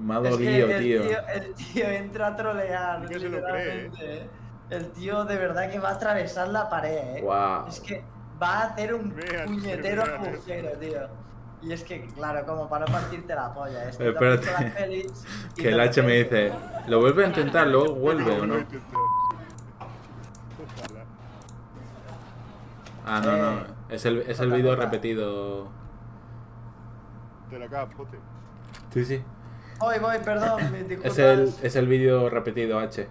Me ha Es que dolido, el tío. El tío entra a trolear, Es que se lo cree, literalmente. ¿eh? El tío de verdad que va a atravesar la pared, ¿eh? Wow. Es que va a hacer un Vean, puñetero eso. agujero, tío. Y es que, claro, como para no partirte la polla. Es que Eh, tú has visto espérate. Que el H me dice, ¿lo vuelve a intentar? ¿Luego vuelve o no? Ah, no, no. Eh, Es el, es el vídeo repetido. Te la pote. Sí, sí. Voy, voy, perdón, disculpas. Es el, es el vídeo repetido H.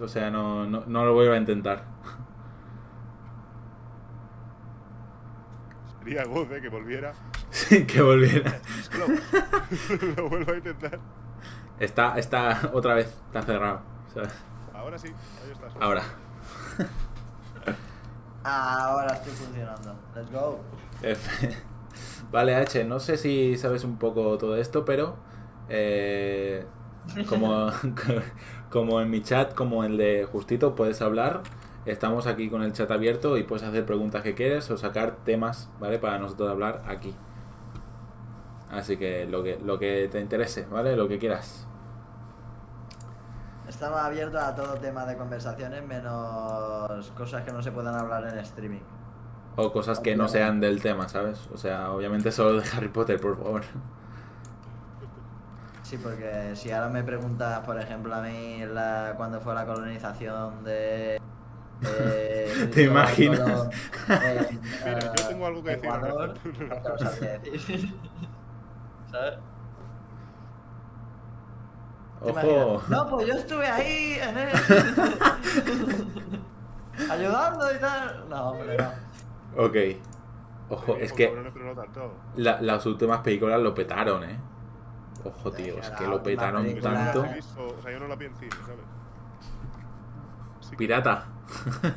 O sea, no, no, no lo vuelvo a intentar. Sería goce que volviera. Sí, que volviera. Lo, lo vuelvo a intentar. Está, está otra vez, está cerrado. ¿sabes? Ahora sí, ahí estás. Ahora. Ahora estoy funcionando. Let's go. F. Vale, H, no sé si sabes un poco todo esto, pero eh, como, como en mi chat, como el de Justito, puedes hablar. Estamos aquí con el chat abierto y puedes hacer preguntas que quieres o sacar temas, ¿vale? Para nosotros hablar aquí. Así que lo que, lo que te interese, ¿vale? Lo que quieras. Estaba abierto a todo tema de conversaciones, menos cosas que no se puedan hablar en streaming. O cosas que no sean del tema, ¿sabes? O sea, obviamente solo de Harry Potter, por favor. Sí, porque si ahora me preguntas, por ejemplo, a mí la, cuándo fue la colonización de. de- ¿Te imaginas? en, Mira, yo tengo algo que decir Ecuador, no. ¿Sabes? ¿Te Ojo. No, pues yo estuve ahí en el... ayudando y tal. No, hombre, no. Ok. Ojo, Sí, es que las últimas películas lo petaron, ¿eh? Ojo, tío, es que lo petaron tanto. O sea, yo no la vi en cine, ¿sabes? Que- Pirata.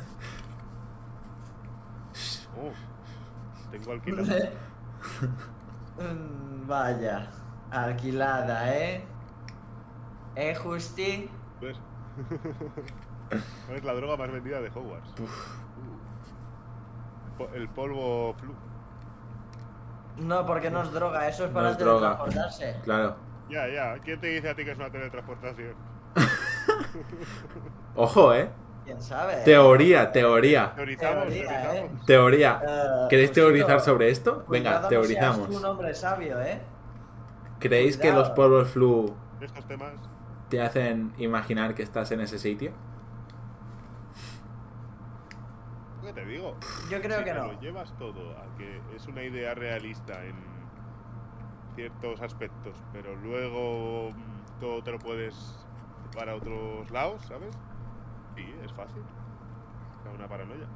Oh, tengo alquilado. Mm, Vaya, alquilada, ¿eh? ¿Eh, Justi? ¿Ves? ¿Cuál es la droga más vendida de Hogwarts? Uh. El polvo flu. No, porque no es droga, eso es No para droga. teletransportarse. Claro. Ya, ya. ¿Quién te dice a ti que es una teletransportación? Ojo, ¿eh? ¿Quién sabe? eh? Teoría, teoría. Teorizamos, Teoría, teorizamos. Teoría. Eh, ¿Queréis Justito, teorizar sobre esto? Venga, cuidado no teorizamos. un hombre sabio, ¿eh? ¿Creéis que los polvos flu Estos temas. te hacen imaginar que estás en ese sitio? ¿Qué te digo? Yo creo si que no. lo llevas todo a que es una idea realista en ciertos aspectos, pero luego mm, todo te lo puedes llevar a otros lados, ¿sabes? Sí, es fácil. Da una paranoia.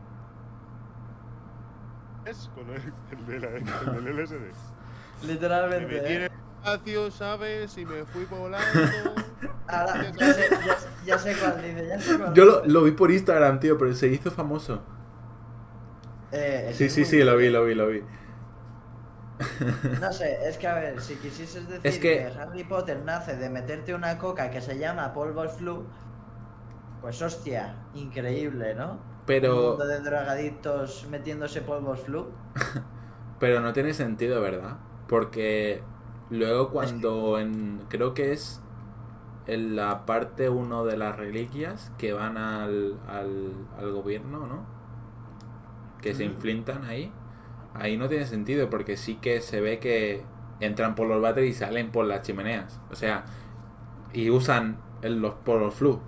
Es con el, el de la- el del LSD. Me Literalmente, en ¿eh? espacio, ¿sabes? Y me fui volando. Ahora, ya sé, ya, ya sé cuál dice, ya sé cuál Yo lo vi por Instagram, tío, pero se hizo famoso. Eh, Sí, sí, sí, lo vi, lo vi, lo vi. No sé, es que a ver, si quisieses decir Es que... que- Harry Potter nace de meterte una coca que se llama polvo flu, pues hostia, increíble, ¿no? Un Pero, mundo de drogadictos metiéndose polvos flu. pero no tiene sentido, ¿verdad? Porque luego cuando en... Creo que es en la parte 1 de las reliquias que van al, al, al gobierno, ¿no? Que se inflintan ahí. Ahí no tiene sentido porque sí que se ve que entran por los váteres y salen por las chimeneas. O sea, y usan el- los por los flu.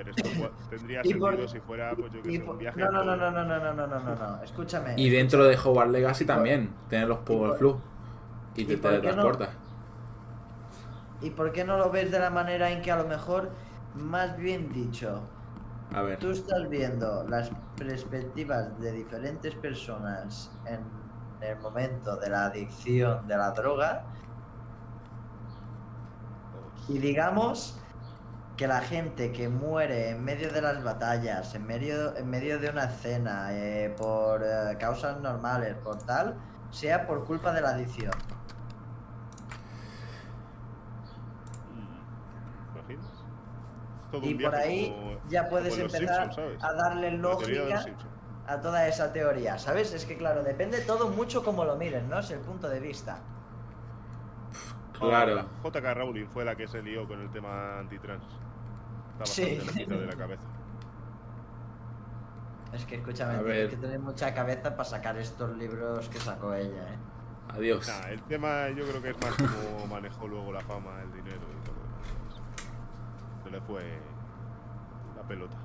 Esto tendría por- sentido si fuera, pues yo que sé, un viaje. no, no, no, no, no, no, no, no, no, escúchame. Y dentro de Hogwarts Legacy Y por- también, tener los por- Power Flu. Y te qué no- teletransportas. ¿Y por qué no lo ves de la manera en que a lo mejor, más bien dicho, Tú estás viendo las perspectivas de diferentes personas en el momento de la adicción de la droga y digamos que la gente que muere en medio de las batallas, en medio, en medio de una escena, eh, por eh, causas normales, por tal, sea por culpa de la adicción. ¿Imaginas? Todo Y un por ahí como- ya puedes empezar a darle lógica a toda esa teoría, ¿sabes? Es que claro, depende todo mucho como lo miren, ¿no? Es el punto de vista. Claro. JK Rowling fue la que se lió con el tema antitrans. Está Sí. bastante de la cabeza. Es que escúchame, tienes que tener mucha cabeza para sacar estos libros que sacó ella, ¿eh? Adiós. Nah, el tema yo creo que es más como manejó luego la fama, el dinero. Se le fue la pelota.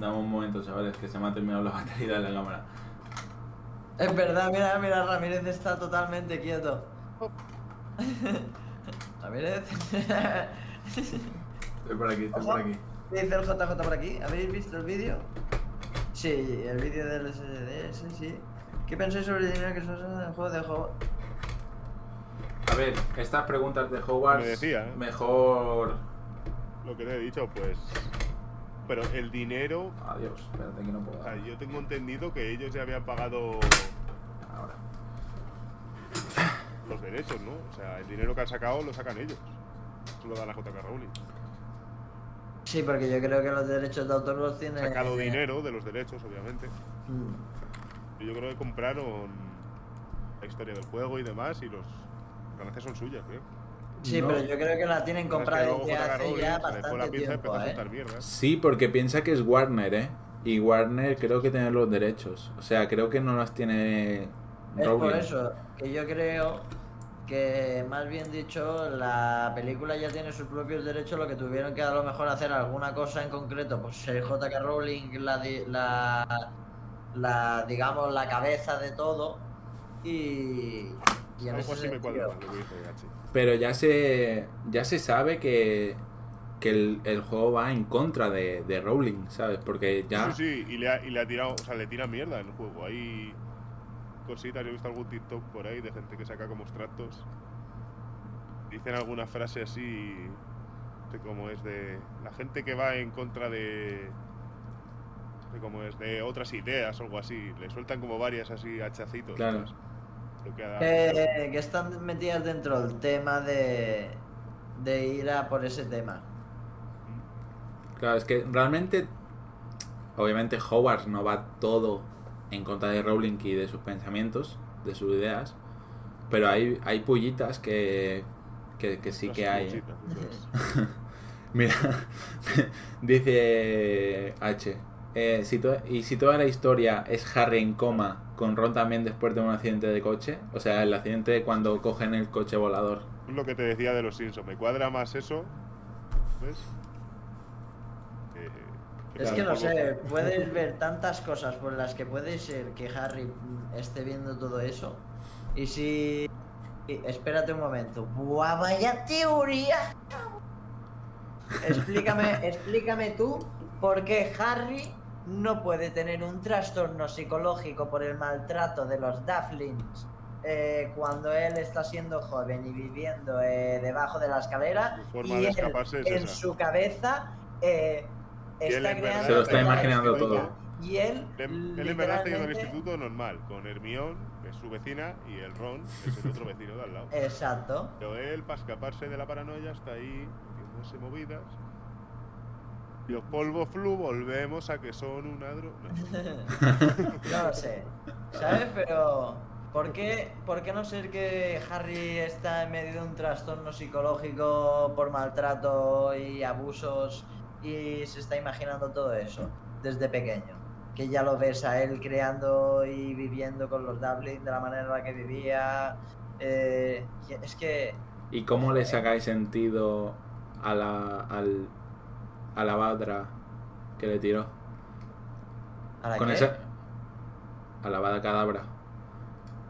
Dame un momento, chavales, que se me ha terminado la batería de la cámara. Es verdad, mira, mira, Ramírez está totalmente quieto. Ramírez. Estoy por aquí, estoy Ojo. por aquí. ¿Qué dice el JJ por aquí? ¿Habéis visto el vídeo? Sí, el vídeo del SDDS, sí. ¿Qué pensáis sobre el dinero que se usa en el juego de juego? A ver, estas preguntas de Hogwarts. Me decía, ¿eh? Mejor. Lo que te he dicho, pues. Pero el dinero. Adiós, espérate que no puedo. O sea, yo tengo entendido que ellos ya habían pagado Ahora. los derechos, ¿no? O sea, el dinero que han sacado lo sacan ellos. Eso lo da la JK Rowling. Sí, porque yo creo que los derechos de autor los tiene. Han sacado dinero de los derechos, obviamente. Mm. Y yo creo que compraron la historia del juego y demás y los las ganancias son suyas, creo. Sí, No. pero yo creo que la tienen comprada desde hace Rowling ya bastante tiempo, ¿eh? mierda. Sí, porque piensa que es Warner, ¿eh? Y Warner creo que tiene los derechos. O sea, creo que no las tiene Es por eso que yo creo que, más bien dicho, la película ya tiene sus propios derechos, lo que tuvieron que a lo mejor hacer alguna cosa en concreto, pues ser J.K. Rowling la, di- la, la, digamos, la cabeza de todo y, y en Algo ese así me cuadra sentido, más lo que dice Gachi. Pero ya se, ya se sabe que, que el, el juego va en contra de, de Rowling, ¿sabes? Porque ya... Sí, sí, y le, ha, y le ha tirado, o sea, le tira mierda en el juego. Hay cositas, yo he visto algún TikTok por ahí de gente que saca como extractos. Dicen alguna frase así, sé cómo es, de la gente que va en contra de, sé cómo es, de otras ideas o algo así. Le sueltan como varias así hachacitos. Claro. ¿sabes? Lo que están metidas dentro del tema de, de ir a por ese tema. Claro, es que realmente, obviamente Hogwarts no va todo en contra de Rowling y de sus pensamientos, de sus ideas, pero hay, hay pullitas que, que, que sí que hay. ¿eh? Mira, dice H. eh, si y si toda la historia es Harry en coma, con Ron también después de un accidente de coche, o sea, el accidente de cuando cogen el coche volador. Es lo que te decía de los Simpsons. Me cuadra más eso. ¿Ves? Eh, Es que no sé, puedes ver tantas cosas por las que puede ser que Harry esté viendo todo eso. Y si. y- espérate un momento. ¡Buah, vaya teoría! Explícame, explícame tú por qué Harry no puede tener un trastorno psicológico por el maltrato de los Dufflins eh, cuando él está siendo joven y viviendo eh, debajo de la escalera Su forma y de él, escaparse es en esa. su cabeza eh, Y él está en creando verdad Se lo está imaginando todo. Y él, Él, él en verdad está yendo al instituto normal, con Hermión, que es su vecina, y el Ron, que es el otro vecino de al lado. Exacto. Pero él, para escaparse de la paranoia, está ahí haciéndose movidas. Y los polvos flu volvemos a que son una droga. no lo sé. ¿Sabes? Pero. ¿por qué, ¿Por qué no ser que Harry está en medio de un trastorno psicológico por maltrato y abusos y se está imaginando todo eso desde pequeño? Que ya lo ves a él creando y viviendo con los Dublin de la manera en la que vivía. eh, es que. ¿Y cómo le sacáis sentido a la, al, a la Badra que le tiró. ¿Para Con qué? esa. A la Vada Cadabra.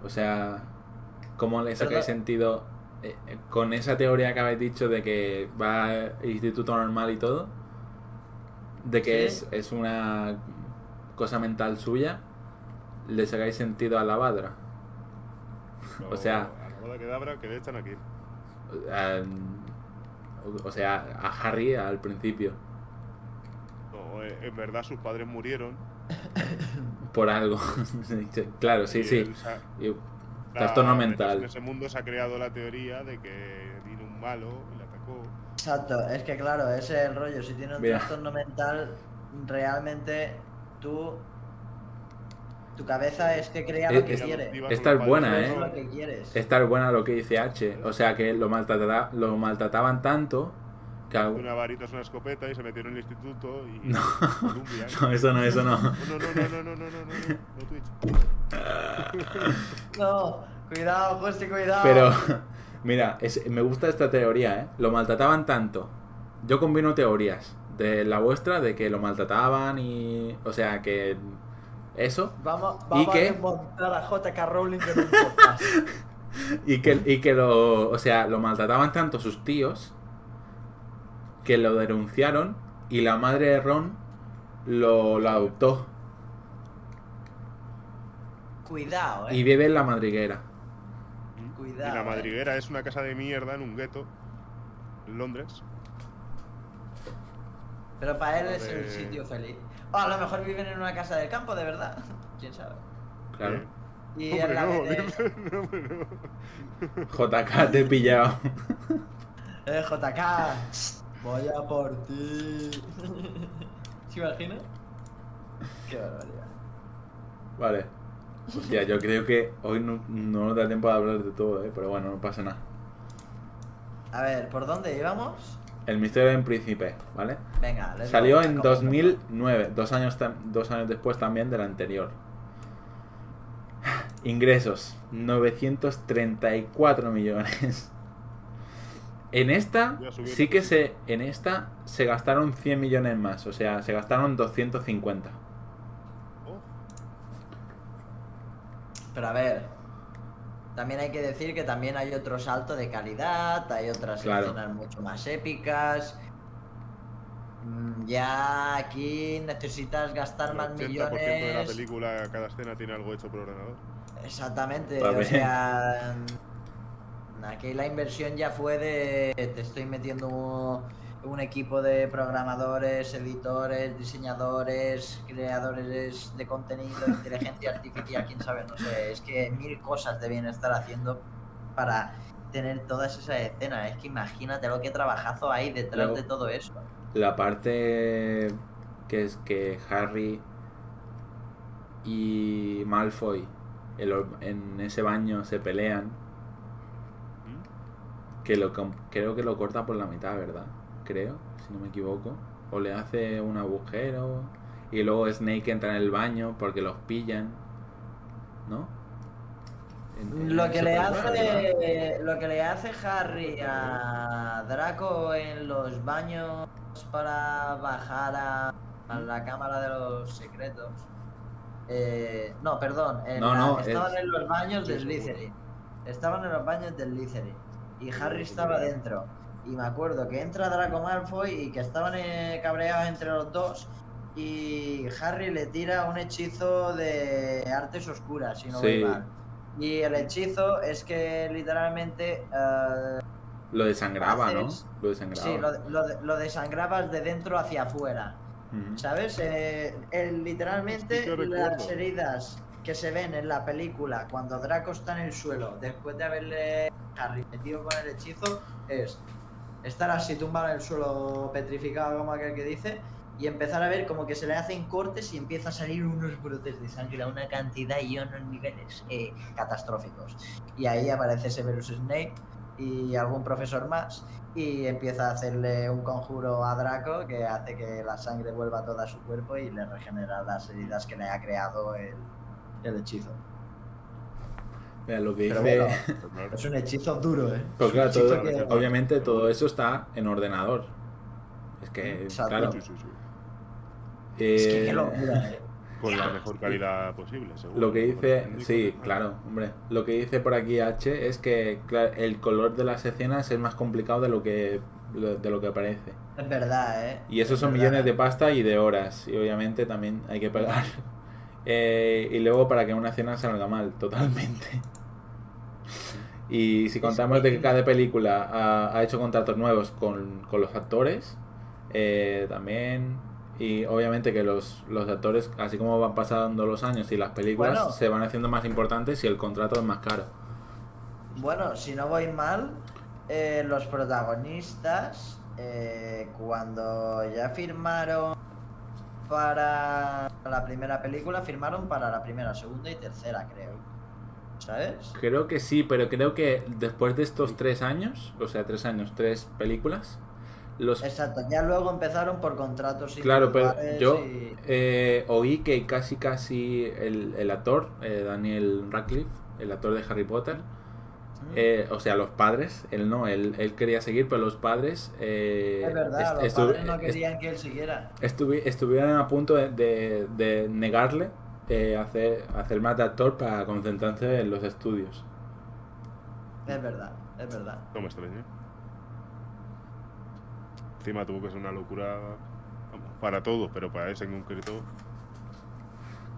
O sea, ¿cómo le sacáis Pero- sentido eh, eh, con esa teoría que habéis dicho de que va al instituto normal y todo? De que Sí. es, es una cosa mental suya. ¿Le sacáis sentido a la Badra? O sea- A la boda que dabra que le echan aquí. A- o sea, a Harry al principio. Eh, en verdad sus padres murieron. Por algo. claro, sí, y sí. sa- Trastorno En mental. ese mundo se ha creado la teoría de que vino un malo y le atacó. Exacto, es que claro, ese es el rollo. Si tienes un Mira. trastorno mental, realmente tú. Tu cabeza es que crea Es- lo que es- quiere. Iba esta es buena, ¿eh? Es ¿no? lo que quieres. Esta es buena lo que dice H. O sea que lo, maltrata- lo maltrataban tanto que algo- Una varita es una escopeta y se metieron en el instituto y. No. Columbia. No, eso no, eso no. No, no, no, no, no, no, no, no, no, no, Twitch. No, cuidado, Justi, cuidado. Pero, mira, es- me gusta esta teoría, ¿eh? Lo maltrataban tanto. Yo combino teorías de la vuestra de que lo maltrataban y... O sea, que... Eso. Vamos, ¿Y vamos qué? a desmontar a JK Rowling en un podcast. Y que, y que lo... O sea, lo maltrataban tanto sus tíos que lo denunciaron y la madre de Ron lo, lo adoptó. Cuidado, eh. Y vive en la madriguera. Cuidado, Y la eh. madriguera es una casa de mierda en un gueto. En Londres. Pero para él es el Joder. sitio feliz. O a lo mejor viven en una casa del campo, de verdad. ¿Quién sabe? Claro. Eh, Y hombre, en la no, de- no, hombre, no. JK te he pillado. Eh, JK, voy a por ti. ¿Se imagina? Qué barbaridad. Vale. Hostia, yo creo que hoy no, no nos da tiempo de hablar de todo, ¿eh? pero bueno, no pasa nada. A ver, ¿por dónde íbamos? El misterio del príncipe, ¿vale? Venga, let's Salió en Acabamos. 2009, dos años, dos años después también del anterior. Ingresos, 934 millones. En esta, sí que se, en esta se gastaron 100 millones más, o sea, se gastaron 250. Oh, Pero a ver, también hay que decir que también hay otro salto de calidad, hay otras Claro. escenas mucho más épicas. Mm, Ya aquí necesitas gastar el más 80% de la millones. película, cada escena tiene algo hecho por ordenador. Exactamente, o sea, aquí la inversión ya fue de te estoy metiendo un, un equipo de programadores, editores, diseñadores, creadores de contenido, inteligencia artificial, quién sabe, no sé, es que mil cosas debían estar haciendo para tener todas esas escenas, es que imagínate lo que trabajazo hay detrás Luego- de todo eso. La parte que es que Harry y Malfoy en, ese baño se pelean. Que lo creo que lo corta por la mitad, ¿verdad? Creo, si no me equivoco. O le hace un agujero y luego Snake entra en el baño porque los pillan, ¿no? En- en Lo que, le hace, lo que le hace Harry a Draco en los baños para bajar a, a la cámara de los secretos. eh, no, perdón. en No, la- no, estaban es- en los baños del Slytherin. Estaban en los baños del Slytherin. Y Harry estaba dentro. Y me acuerdo que entra Draco Malfoy y que estaban eh, cabreados entre los dos. Y Harry le tira un hechizo de artes oscuras, si no voy Sí. mal. Y el hechizo es que literalmente. eh, Lo desangraba, ¿no? haces- Lo desangraba. sí, lo, lo- lo desangrabas de dentro hacia afuera. ¿Sabes? Eh, el- literalmente las heridas que se ven en la película cuando Draco está en el suelo, después de haberle Harry metido con el hechizo, es estar así tumbado en el suelo petrificado, como aquel que dice, y empezar a ver como que se le hacen cortes y empieza a salir unos brotes de sangre a una cantidad y unos niveles eh, catastróficos. Y ahí aparece Severus Snape y algún profesor más y empieza a hacerle un conjuro a Draco que hace que la sangre vuelva a todo su cuerpo y le regenera las heridas que le ha creado el, el hechizo. Mira, lo que Pero dice... bueno, es un hechizo duro, ¿eh? Pero Es un claro, hechizo todo- que- obviamente Eh, todo eso está en ordenador. Es que, Exacto. claro, Sí, sí, sí. Es que Eh, qué locura, eh. Con la mejor calidad posible, seguro. Lo que dice, sí, claro, hombre. Lo que dice por aquí H es que claro, el color de las escenas es más complicado de lo que de lo que parece. Es verdad, ¿eh? Y esos Es son verdad. millones de pasta y de horas. Y obviamente también hay que pagar. Eh, y luego para que una escena salga mal, totalmente. Y si contamos de que cada película ha, ha hecho contratos nuevos con, con los actores, eh, también. Y obviamente que los, los actores, así como van pasando los años y las películas, Bueno. se van haciendo más importantes y el contrato es más caro. Bueno, si no voy mal, eh, los protagonistas, eh, cuando ya firmaron para la primera película, firmaron para la primera, segunda y tercera, creo. ¿Sabes? Creo que sí, pero creo que después de estos tres años, o sea, tres años, tres películas, los Exacto, ya luego empezaron por contratos Claro, pero yo y- eh, oí que casi casi el, el actor, eh, Daniel Radcliffe, el actor de Harry Potter, eh, o sea, los padres, él no, él, él quería seguir, pero los padres eh, es verdad, est- los padres no querían que él siguiera. estuvi- estuvieron a punto de, de- de negarle eh, hacer, hacer más de actor para concentrarse en los estudios. Es verdad, es verdad. No me extraña. Encima tuvo que ser una locura para todos, pero para ese en concreto.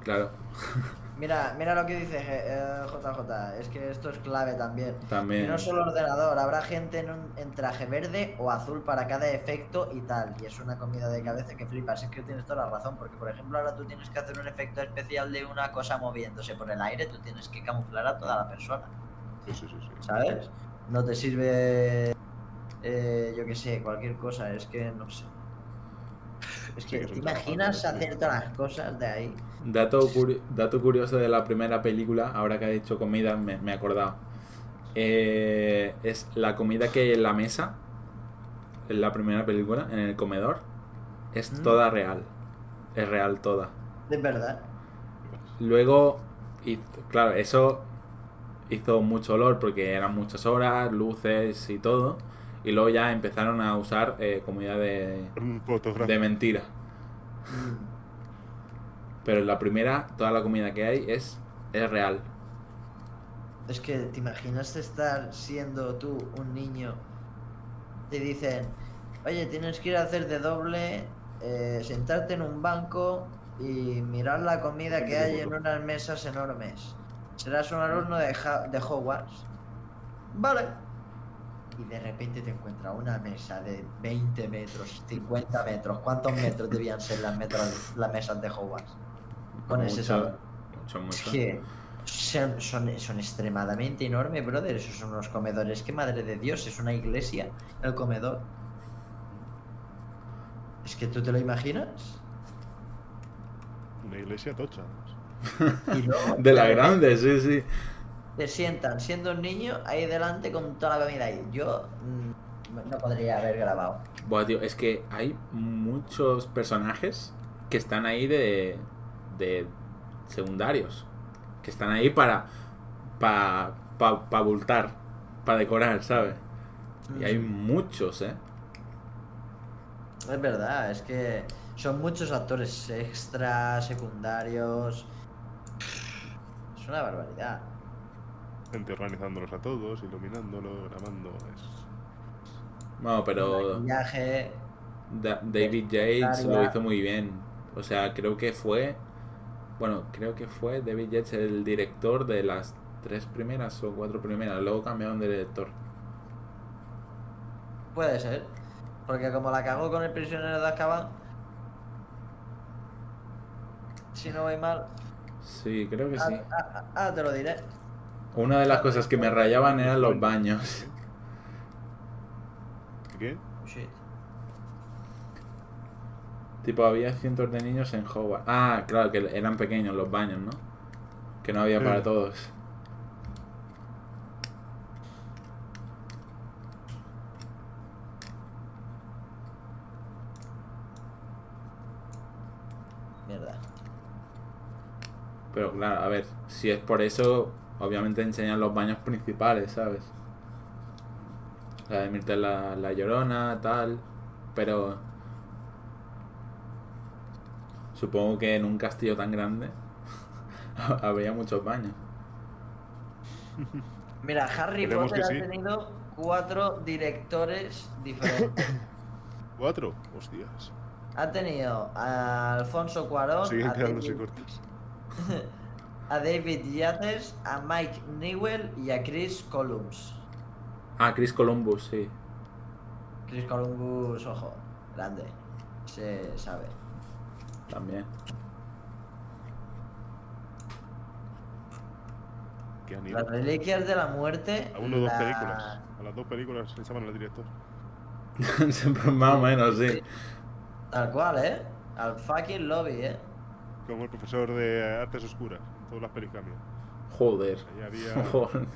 Claro, Mira, mira lo que dice eh, JJ, es que esto es clave también. Y también. no solo ordenador, habrá gente en, un, en traje verde o azul para cada efecto y tal. Y es una comida de cabeza que flipas. Es que tienes toda la razón, porque por ejemplo ahora tú tienes que hacer un efecto especial de una cosa moviéndose por el aire, tú tienes que camuflar a toda la persona, Sí, sí, sí. sí. ¿sabes? No te sirve, eh, yo qué sé, cualquier cosa, es que no sé. Es que te imaginas hacer todas las cosas de ahí. Dato, curi- dato curioso de la primera película, ahora que ha dicho comida, me, me he acordado. Eh, es la comida que hay en la mesa, en la primera película, en el comedor, es Mm. toda real. Es real toda. Es verdad. Luego, y, claro, eso hizo mucho olor porque eran muchas horas, luces y todo. Y luego ya empezaron a usar eh, comida de, de mentira. Pero la primera, toda la comida que hay es, es real. Es que te imaginas estar siendo tú un niño. Te dicen, oye, tienes que ir a hacer de doble, eh, sentarte en un banco y mirar la comida que hay en unas mesas enormes. Serás un alumno de, de Hogwarts. Vale. Y de repente te encuentras una mesa de 20 metros, 50 metros. ¿Cuántos metros debían ser las, metros, las mesas de Hogwarts? Con ese Mucho, mucho, Es mucho. que son, son, son extremadamente enormes, brother. Esos son unos comedores. Que madre de Dios, es una iglesia el comedor. Es que tú te lo imaginas. Una iglesia tocha. Y luego De la grande, sí, sí. Te sientan siendo un niño ahí delante con toda la comida ahí. Yo mm, no podría haber grabado. Buah, tío, es que hay muchos personajes que están ahí de, de secundarios. Que están ahí para para pa, pa abultar, para decorar, ¿sabes? Y hay muchos, ¿eh? Es verdad, es que son muchos actores extras, secundarios. Es una barbaridad. Gente organizándolos a todos, iluminándolo, grabando. Es... Bueno, pero. Da- David Yates lo hizo muy bien. O sea, creo que fue. Bueno, creo que fue David Yates el director de las tres primeras o cuatro primeras. Luego cambiaron de director. Puede ser. Porque como la cagó con el prisionero de Azkaban. Si no voy mal. Sí, creo que sí. Ah, ah, ah, ah, te lo diré. Una de las cosas que me rayaban eran los baños. ¿Qué? Shit. Tipo, había cientos de niños en Hogwarts. Ah, claro, que eran pequeños los baños, ¿no? Que no había para todos. Mierda. Pero claro, a ver, si es por eso, obviamente enseñan los baños principales, ¿sabes? La de Mirta la, la llorona, tal. Pero. Supongo que en un castillo tan grande había muchos baños. Mira, Harry Potter ha sí. tenido cuatro directores diferentes. ¿Cuatro? Hostias. ha tenido a Alfonso Cuarón, Siguen a David, a David Yates, a Mike Newell y a Chris Columbus. Ah, Chris Columbus, sí. Chris Columbus, ojo, grande. Se sabe. También. Las reliquias de la muerte. A uno o dos la- películas. A las dos películas le echaban al director. Siempre más o menos, sí. Tal cual, ¿eh? Al fucking lobby, ¿eh? Como el profesor de artes oscuras. en Todas las pelis cambian. Joder. Ahí había. Joder.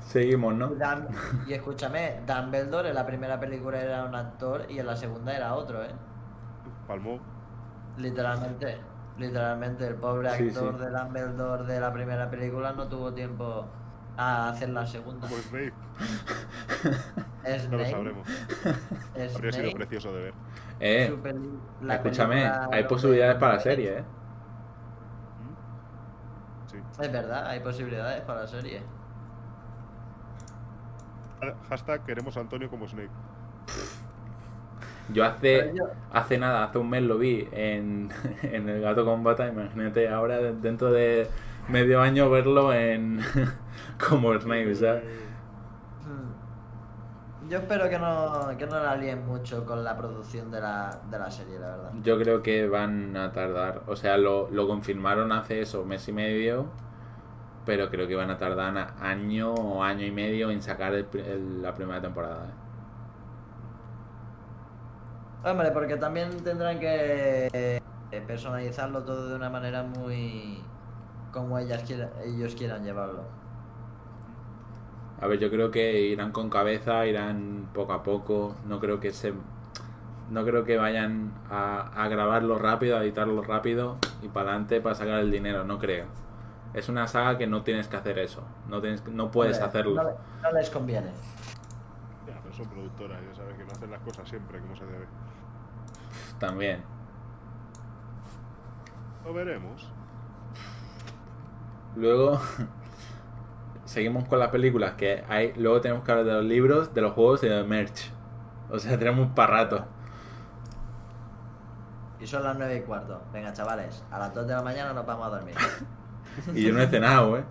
Seguimos, ¿no? Y Dan- Y escúchame, Dumbledore en la primera película era un actor y en la segunda era otro, ¿eh? Palmó. Literalmente. Literalmente, el pobre actor sí. de Dumbledore de la primera película no tuvo tiempo a hacer la segunda. Como Snape. Snape, No lo sabremos. Habría sido precioso de ver. Eh, la escúchame, hay posibilidades para la serie, ¿eh? ¿Mm? Sí. Es verdad, hay posibilidades para la serie. Hashtag queremos a Antonio como Snape. Yo hace, hace nada, hace un mes lo vi en, en El Gato con Bata. Imagínate ahora, de- dentro de medio año, verlo en como Snape, ¿sabes? Hmm. Yo espero que no, que no la líen mucho con la producción de la, de la serie, la verdad. Yo creo que van a tardar. O sea, lo, lo confirmaron hace eso, mes y medio. Pero creo que van a tardar año o año y medio en sacar el el- la primera temporada. ¿eh? Hombre, porque también tendrán que eh, personalizarlo todo de una manera muy como ellas quieran, ellos quieran llevarlo. A ver, yo creo que irán con cabeza, irán poco a poco. No creo que se. No creo que vayan a, a grabarlo rápido, a editarlo rápido y para adelante para sacar el dinero. No creo. Es una saga que no tienes que hacer eso. No tienes, no puedes Hombre, hacerlo. No, no les conviene. Son productoras, ya sabes que no hacen las cosas siempre como se debe. También. Lo veremos. Luego seguimos con las películas que hay. Luego tenemos que hablar de los libros, de los juegos y del merch. O sea, tenemos para rato. Y son las 9 y cuarto. Venga, chavales, a las 2 de la mañana nos vamos a dormir. Y yo no he cenado, ¿eh?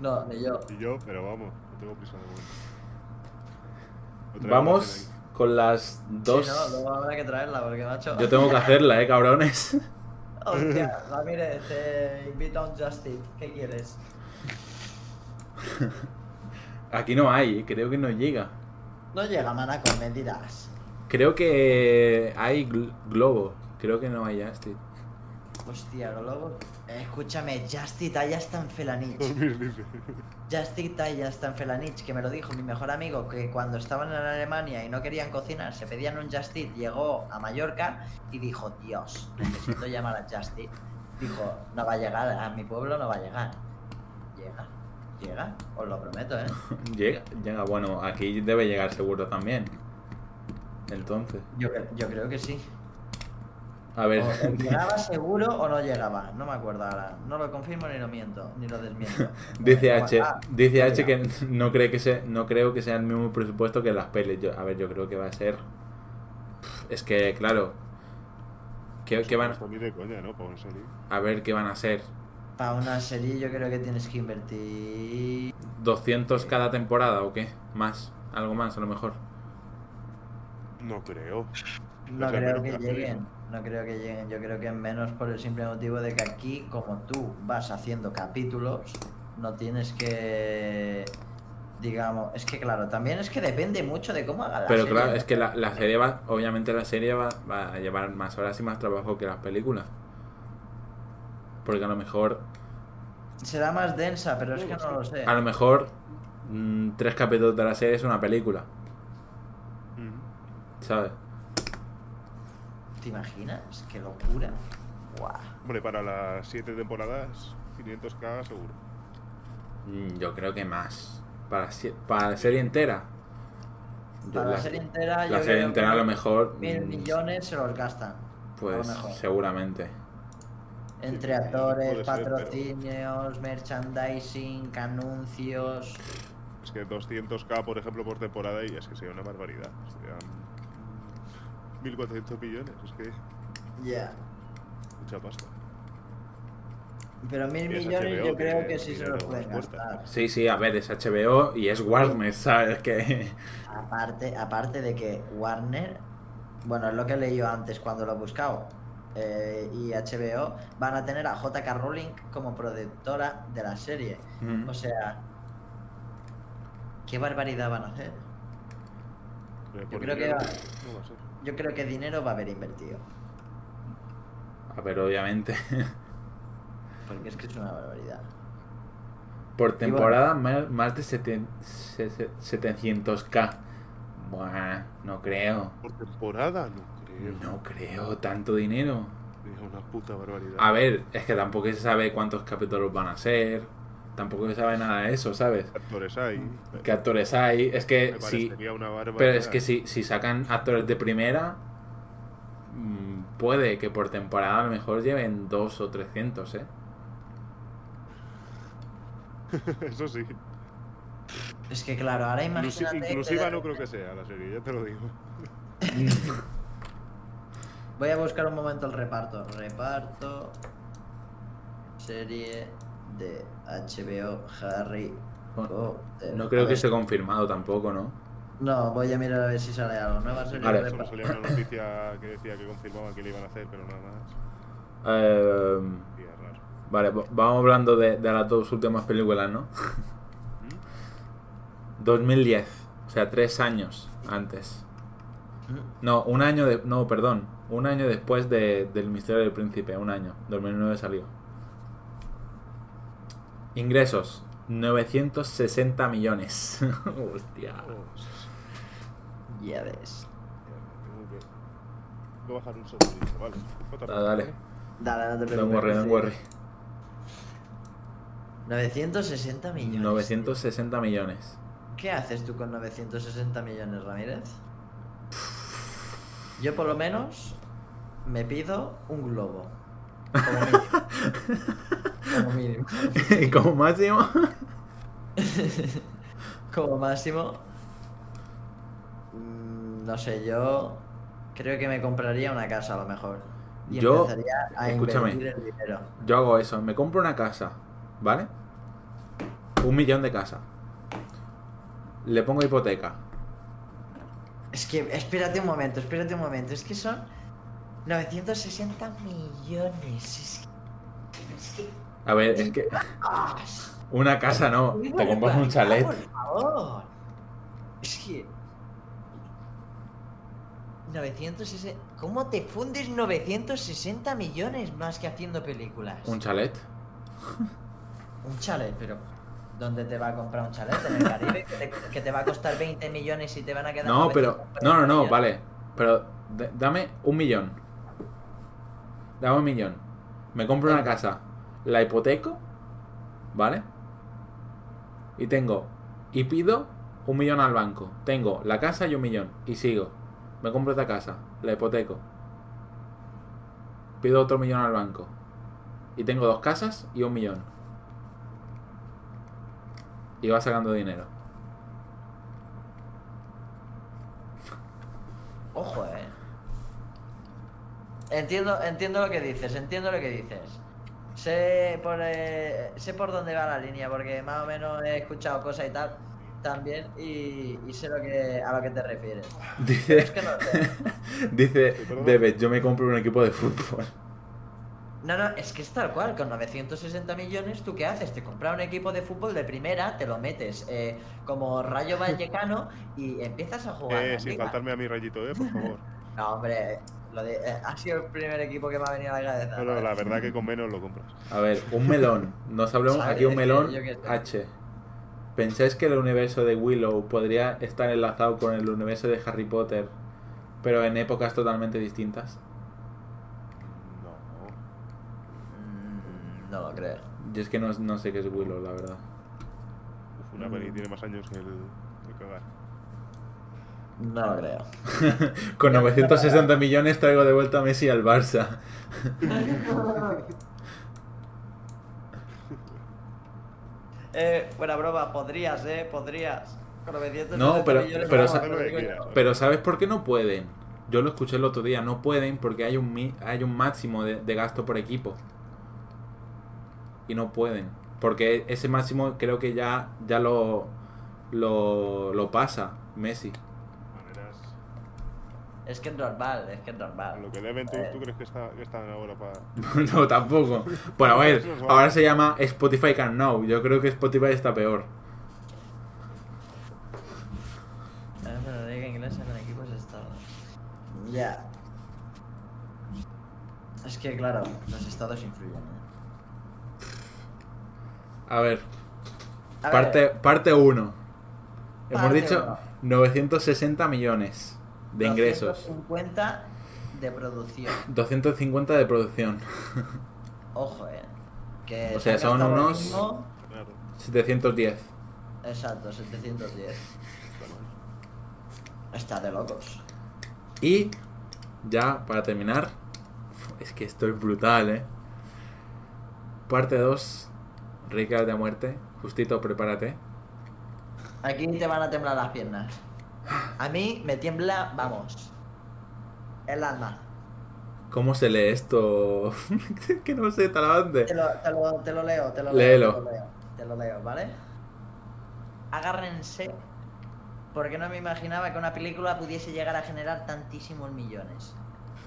No, ni yo. Y yo, pero vamos, no tengo prisa de momento. Vamos con las dos. Sí, no, luego habrá que traerla porque, macho. Yo tengo que hacerla, ¿eh, cabrones? Hostia, Ramírez, te invito a un Just Eat. ¿Qué quieres? Aquí no hay, creo que no llega. No llega, manaco, me dirás. Creo que hay gl- Globo. Creo que no hay Justin. Hostia, luego. Eh, escúchame, Just Eat allá está en Felanich. Dormir, dice. Just Eat allá está en Felanich, que me lo dijo mi mejor amigo, que cuando estaban en Alemania y no querían cocinar, se pedían un Just Eat, llegó a Mallorca y dijo, Dios, necesito llamar a Just Eat. Dijo, no va a llegar, a mi pueblo no va a llegar. Llega, llega, os lo prometo, ¿eh? Llega, llega, bueno, aquí debe llegar seguro también. Entonces, Yo, yo creo que sí. A ver. O- llegaba seguro o no llegaba, no me acuerdo ahora. No lo confirmo ni lo miento, ni lo desmiento. Dice H, ah, dice no H que no cree que se, no creo que sea el mismo presupuesto que las pelis. Yo, a ver, yo creo que va a ser. Es que, claro. ¿Qué, qué van serie. a ver qué van a ser? Para una serie yo creo que tienes que invertir... ¿200 cada temporada o qué? Más, algo más a lo mejor. No creo. No O sea, creo que lleguen, no creo que lleguen. Yo creo que es menos por el simple motivo de que aquí, como tú vas haciendo capítulos, no tienes que... Digamos, es que claro, también es que depende mucho de cómo haga la Pero serie. claro, es que la, la serie va, obviamente la serie va, va a llevar más horas y más trabajo que las películas. Porque a lo mejor, Será más densa, pero es No que lo no lo sé. a lo mejor mm, tres capítulos de la serie es una película. ¿sabes? ¿Te imaginas? ¡Qué locura! ¡Guau! Hombre, para las siete temporadas, 500k seguro. Mm, Yo creo que más. Para, si- para la serie entera. Yo Para la la- serie entera, yo la serie creo entera que a lo mejor. Mil mm, millones se los gastan. Pues mejor. seguramente. Entre Sí, actores, ser, pero- patrocinios, merchandising, anuncios. Es que 200k, por ejemplo, por temporada y es que sería una barbaridad. Serían 1.400 millones, es que Ya. mucha pasta. Pero mil millones HBO, yo creo que que sí se los pueden gastar. Sí, sí, a ver, es HBO y es Warner, ¿sabes? Que... Aparte, aparte de que Warner, bueno, es lo que leí yo antes cuando lo he buscado, eh, y HBO van a tener a JK Rowling como productora de la serie. Mm. O sea, ¿qué barbaridad van a hacer? Por creo que va- no va a ser. Yo creo que dinero va a haber invertido. A ver, obviamente. Porque es que es una barbaridad. Por temporada, más de seten- se- se- 700k. Buah, no creo. Por temporada, no creo. No creo, tanto dinero. Sería una puta barbaridad. A ver, es que tampoco se sabe cuántos capítulos van a ser. Tampoco se sabe nada de eso, ¿sabes? actores hay. ¿Qué actores hay? Es que si. Pero es que si, si sacan actores de primera, mm, puede que por temporada a lo mejor lleven 2 o 300, ¿eh? Eso sí. Es que claro, ahora imagínate. que inclusiva de no creo que sea la serie, ya te lo digo. Voy a buscar un momento el reparto. Reparto. Serie de HBO Harry Potter. No creo que esté confirmado tampoco, ¿no? No, voy a mirar a ver si sale algo. Serie Vale. Solo salía una noticia que decía que confirmaban que le iban a hacer, pero nada más. Eh, vale, v- vamos hablando de, de las dos últimas películas, ¿no? ¿Mm? 2010, o sea, tres años antes. No, un año de... No, perdón. Un año después de, del Misterio del Príncipe, un año. 2009 salió. Ingresos, 960 millones. Hostia. Ya ves. Voy a bajar un segundito, vale. Otra Ah, dale. Dale, no te preocupes. Don't worry, don't worry. 960 millones. 960 millones. ¿Qué haces tú con 960 millones, Ramírez? Yo por lo menos me pido un globo. Como mínimo. Y como máximo... Como máximo. mm, No sé, yo creo que me compraría una casa a lo mejor. Y Yo- empezaría a escúchame. invertir el dinero. Yo hago eso, me compro una casa, ¿vale? Un millón de casa. Le pongo hipoteca. Es que, espérate un momento, espérate un momento. Es que son 960 millones. Es que. A ver, es que una casa no, te compras un chalet. Por favor. Es que. 960. ¿Cómo te fundes 960 millones más que haciendo películas? Un chalet. Un chalet, pero. ¿Dónde te va a comprar un chalet? ¿En el Caribe? ¿Que te, que te va a costar 20 millones y te van a quedar No, pero. 940 No, no, no, millones? vale. Pero dame un millón. Dame un millón. Me compro una casa. La hipoteco. ¿Vale? Y tengo. Y pido un millón al banco. Tengo la casa y un millón. Y sigo. Me compro otra casa. La hipoteco. Pido otro millón al banco. Y tengo dos casas y un millón. Y va sacando dinero. Ojo, eh. Entiendo, entiendo lo que dices, entiendo lo que dices. Sé por, eh, sé por dónde va la línea, porque más o menos he escuchado cosas y tal también y, y sé lo que, a lo que te refieres. Dice, Es que no sé. dice. Debes, yo me compro un equipo de fútbol. No, no, es que es tal cual, con 960 millones, ¿tú qué haces? Te compras un equipo de fútbol de primera, te lo metes eh, como Rayo Vallecano y empiezas a jugar. Eh, sin faltarme a mi rayito, eh, por favor. No, hombre, lo de, eh, ha sido el primer equipo que me ha venido a la cabeza. No, la verdad que con menos lo compras. A ver, un melón. Nos hablamos ¿Sabes? aquí un melón. H. ¿Pensáis que el universo de Willow podría estar enlazado con el universo de Harry Potter, pero en épocas totalmente distintas? No. Mm, No lo creo. Yo es que no, no sé qué es Willow, la verdad. Uf, una peli tiene más años que el. que cagar. No lo creo. Con 960 millones traigo de vuelta a Messi al Barça. eh, buena broma, podrías, eh, podrías. Con 960 No, pero- millones pero quieras. Pero ¿sabes por qué no pueden? Yo lo escuché el otro día, no pueden porque hay un, mi- hay un máximo de, de gasto por equipo. Y no pueden. Porque ese máximo creo que ya, ya lo, lo, lo pasa Messi. Es que es normal, es que es normal. lo que deben, ¿tú, Eh. tú crees que, está, que están ahora para...? no, tampoco. Bueno, a ver, ahora se llama Spotify Can Now. Yo creo que Spotify está peor. Ya. Es que claro, los estados influyen. ¿eh? A ver, A parte ver, parte 1. Hemos Parte dicho uno. 960 millones de ingresos. 250 de producción. 250 de producción. Ojo, eh. Que O sea, son unos- mismo- Claro, 710. Exacto, 710. está de locos. Y ya para terminar, es que esto es brutal, ¿eh? Parte 2, Rica de muerte. Justito, prepárate. Aquí te van a temblar las piernas. A mí me tiembla, vamos. El alma. ¿Cómo se lee esto? que no sé, talante. Te lo, te lo, te lo leo, te lo Léelo. leo. Te lo leo, te lo leo, ¿vale? Agárrense, porque no me imaginaba que una película pudiese llegar a generar tantísimos millones.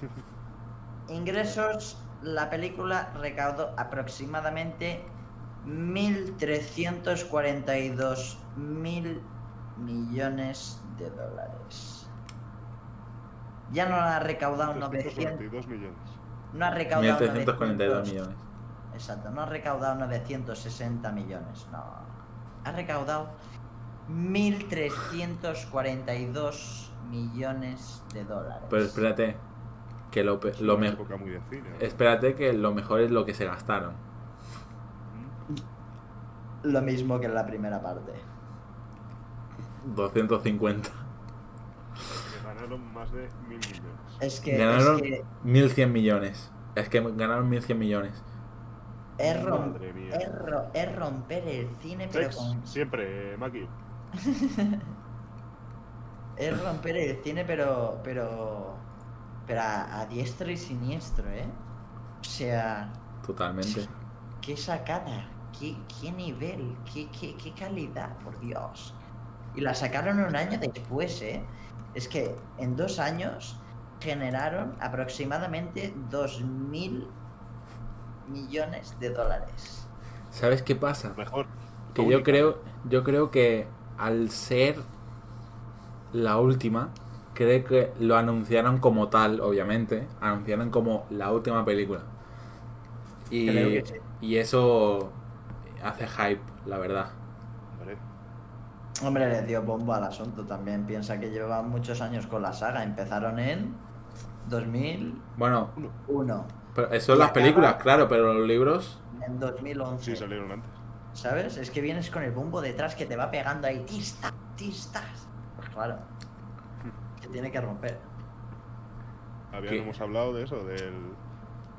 Ingresos, la película recaudó aproximadamente 1.342 mil millones de dólares. Ya no ha recaudado 900, 342 millones. no ha recaudado 1342 900. millones. Exacto, no ha recaudado 960 millones, no. Ha recaudado 1.342 millones de dólares. Pero espérate, que lo, lo Una me- época muy de cine. ¿no? espérate que lo mejor es lo que se gastaron. Lo mismo que en la primera parte. 250. Que ganaron más de mil millones. Es que, Ganaron es, que 1100 millones. Es que ganaron 1100 millones. es, rom- es ro- es romper el cine, pero Sex, con, siempre, eh, Maki. es romper el cine, pero, pero, pero a, a diestro y siniestro, ¿eh? O sea, Totalmente. qué sacada, qué, qué nivel, qué, qué, qué calidad, por Dios. Y la sacaron un año después, ¿eh? Es que en dos años generaron aproximadamente 2.000 millones de dólares. ¿Sabes qué pasa? Mejor. Que Única. yo creo, yo creo que al ser la última, creo que lo anunciaron como tal, obviamente. Anunciaron como la última película. Y, Creo que sí. y eso hace hype, la verdad. Hombre, le dio bombo al asunto también. Piensa que llevaban muchos años con la saga. Empezaron en 2001, Bueno, Uno. pero eso es Y las películas, claro, pero los libros. en 2011. Sí, salieron antes. ¿Sabes? Es que vienes con el bombo detrás que te va pegando ahí. Tistas, tistas. Pues claro. Que tiene que romper. Habíamos ¿Qué? hablado de eso, del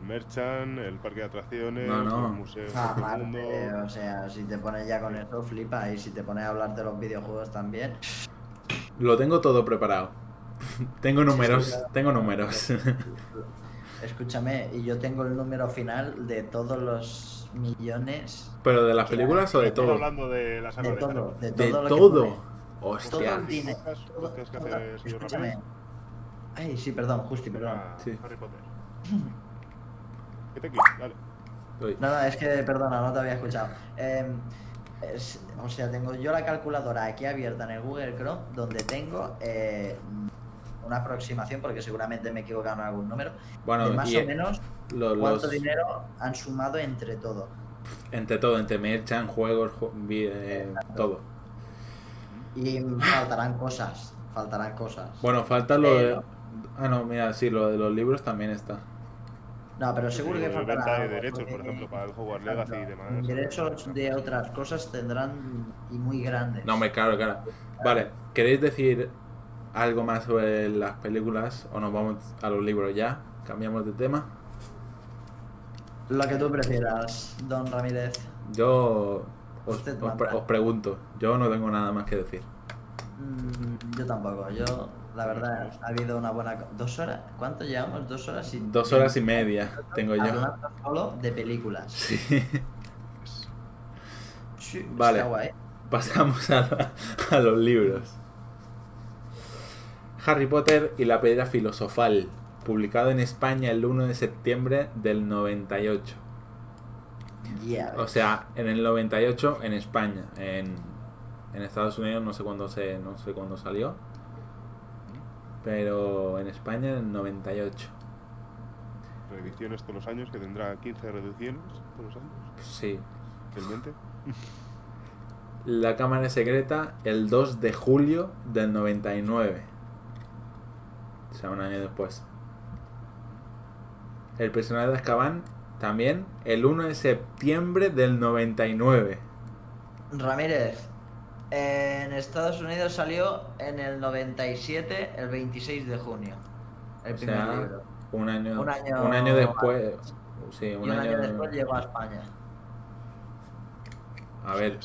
Merchant, el parque de atracciones, No, no. los museos Ah, aparte, mundo. o sea, si te pones ya con eso, flipa. Y si te pones a hablar de los videojuegos también. Lo tengo todo preparado. tengo números, claro. tengo números. Escúchame, y yo tengo el número final de todos los millones. pero de las películas o de todo. hablando de la saga De de, todo, de De todo. Hostia. el dinero. Escúchame. Ay, sí, perdón, Justi, perdón. Ah, Sí. Harry Potter. ¿Qué te quieres? Dale. Uy. No, no, es que, perdona, no te había escuchado. Em, es- o sea, tengo yo la calculadora aquí abierta en el Google Chrome, donde tengo eh, una aproximación, porque seguramente me he equivocado en algún número, Bueno, de más y o menos lo- cuánto los- dinero han sumado entre todo. entre todo, entre merchan, juegos, ju- eh, todo. Y faltarán cosas, faltarán cosas. Bueno, falta lo de... Ah, no, mira, sí, lo de los libros también está. No, pero seguro Sí, que faltará. venta de derechos, porque- por ejemplo, para el Hogwarts. Legacy y demás. Derechos de otras cosas tendrán y muy grandes. No, hombre, claro, claro. Vale, ¿queréis decir algo más sobre las películas o nos vamos a los libros ya. Cambiamos de tema. Lo que tú prefieras, don Ramírez. Yo os, pre- os pregunto, yo no tengo nada más que decir. Mm, yo tampoco. Yo, la verdad, ha habido una buena. ¿Dos horas? ¿Cuánto llevamos? Dos horas y. Dos horas y media tengo yo. Solo de películas. Sí. Sí, Vale. Guay. Pasamos a, a los libros. Harry Potter y la piedra filosofal, publicado en España el 1 de septiembre del 98. Ya O sea, en el 98 en España, en, en Estados Unidos no sé cuándo se no sé cuándo salió, pero en España en el 98. Reediciones todos los años, que tendrá 15 reediciones todos los años, Sí. realmente. La cámara secreta el 2 de julio del 99. O sea, un año después. El personaje de Azkaban también el 1 de septiembre del 99. Ramírez. En Estados Unidos salió en el 97, el 26 de junio. El O primer sea, libro. un año, Un año un año después. Sí, Y un, un año año, después llegó a España. A ver,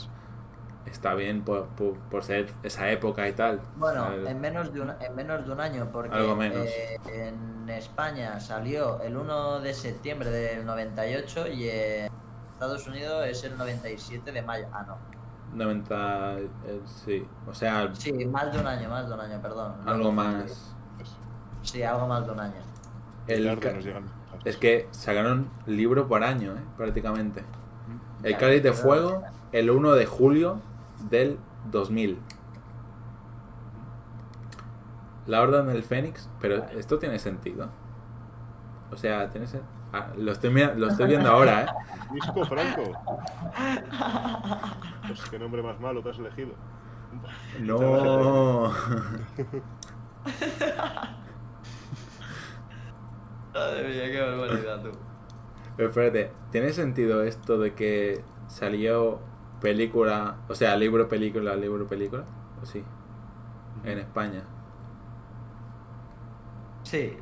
está bien por, por, por ser esa época y tal. Bueno, en menos de un, en menos de un año, porque Algo menos. eh, en España salió el 1 de septiembre del 98 y en Estados Unidos es el 97 de mayo. Ah, no. 90. eh, sí, o sea, Sí, más de un año, más de un año, perdón. algo más. Sí, algo más de un año. El ca- nos llegan. Es que sacaron libro por año, ¿eh? prácticamente. El Ya, Cáliz de Fuego, el 1 de julio del 2000. La Orden del Fénix, pero esto tiene sentido. O sea, tiene sen- ah, lo, estoy, mira- lo estoy viendo ahora, ¿eh? Disco Franco. Pues qué nombre más malo te has elegido. No. Madre mía, qué barbaridad tú. Pero espérate, ¿tiene sentido esto de que salió película, o sea, libro, película, libro, película? ¿O sí? En España. Sí.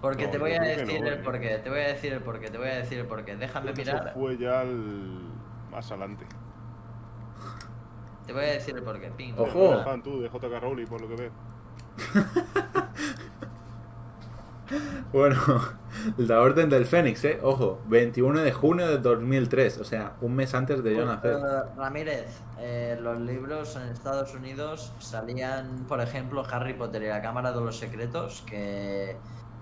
Porque No, te voy a decir no, el eh. porqué, te voy a decir el porqué, te voy a decir el porqué. Déjame mirar, Eso fue ya el... más adelante. te voy a decir el porqué. Ping. Ojo. Eres fan tú de JK Rowling, por lo que veo. Bueno, la Orden del Fénix, ¿eh? Ojo, 21 de junio de 2003, o sea, un mes antes de yo nacer. Eh, Ramírez, eh, los libros en Estados Unidos salían, por ejemplo, Harry Potter y la Cámara de los Secretos, que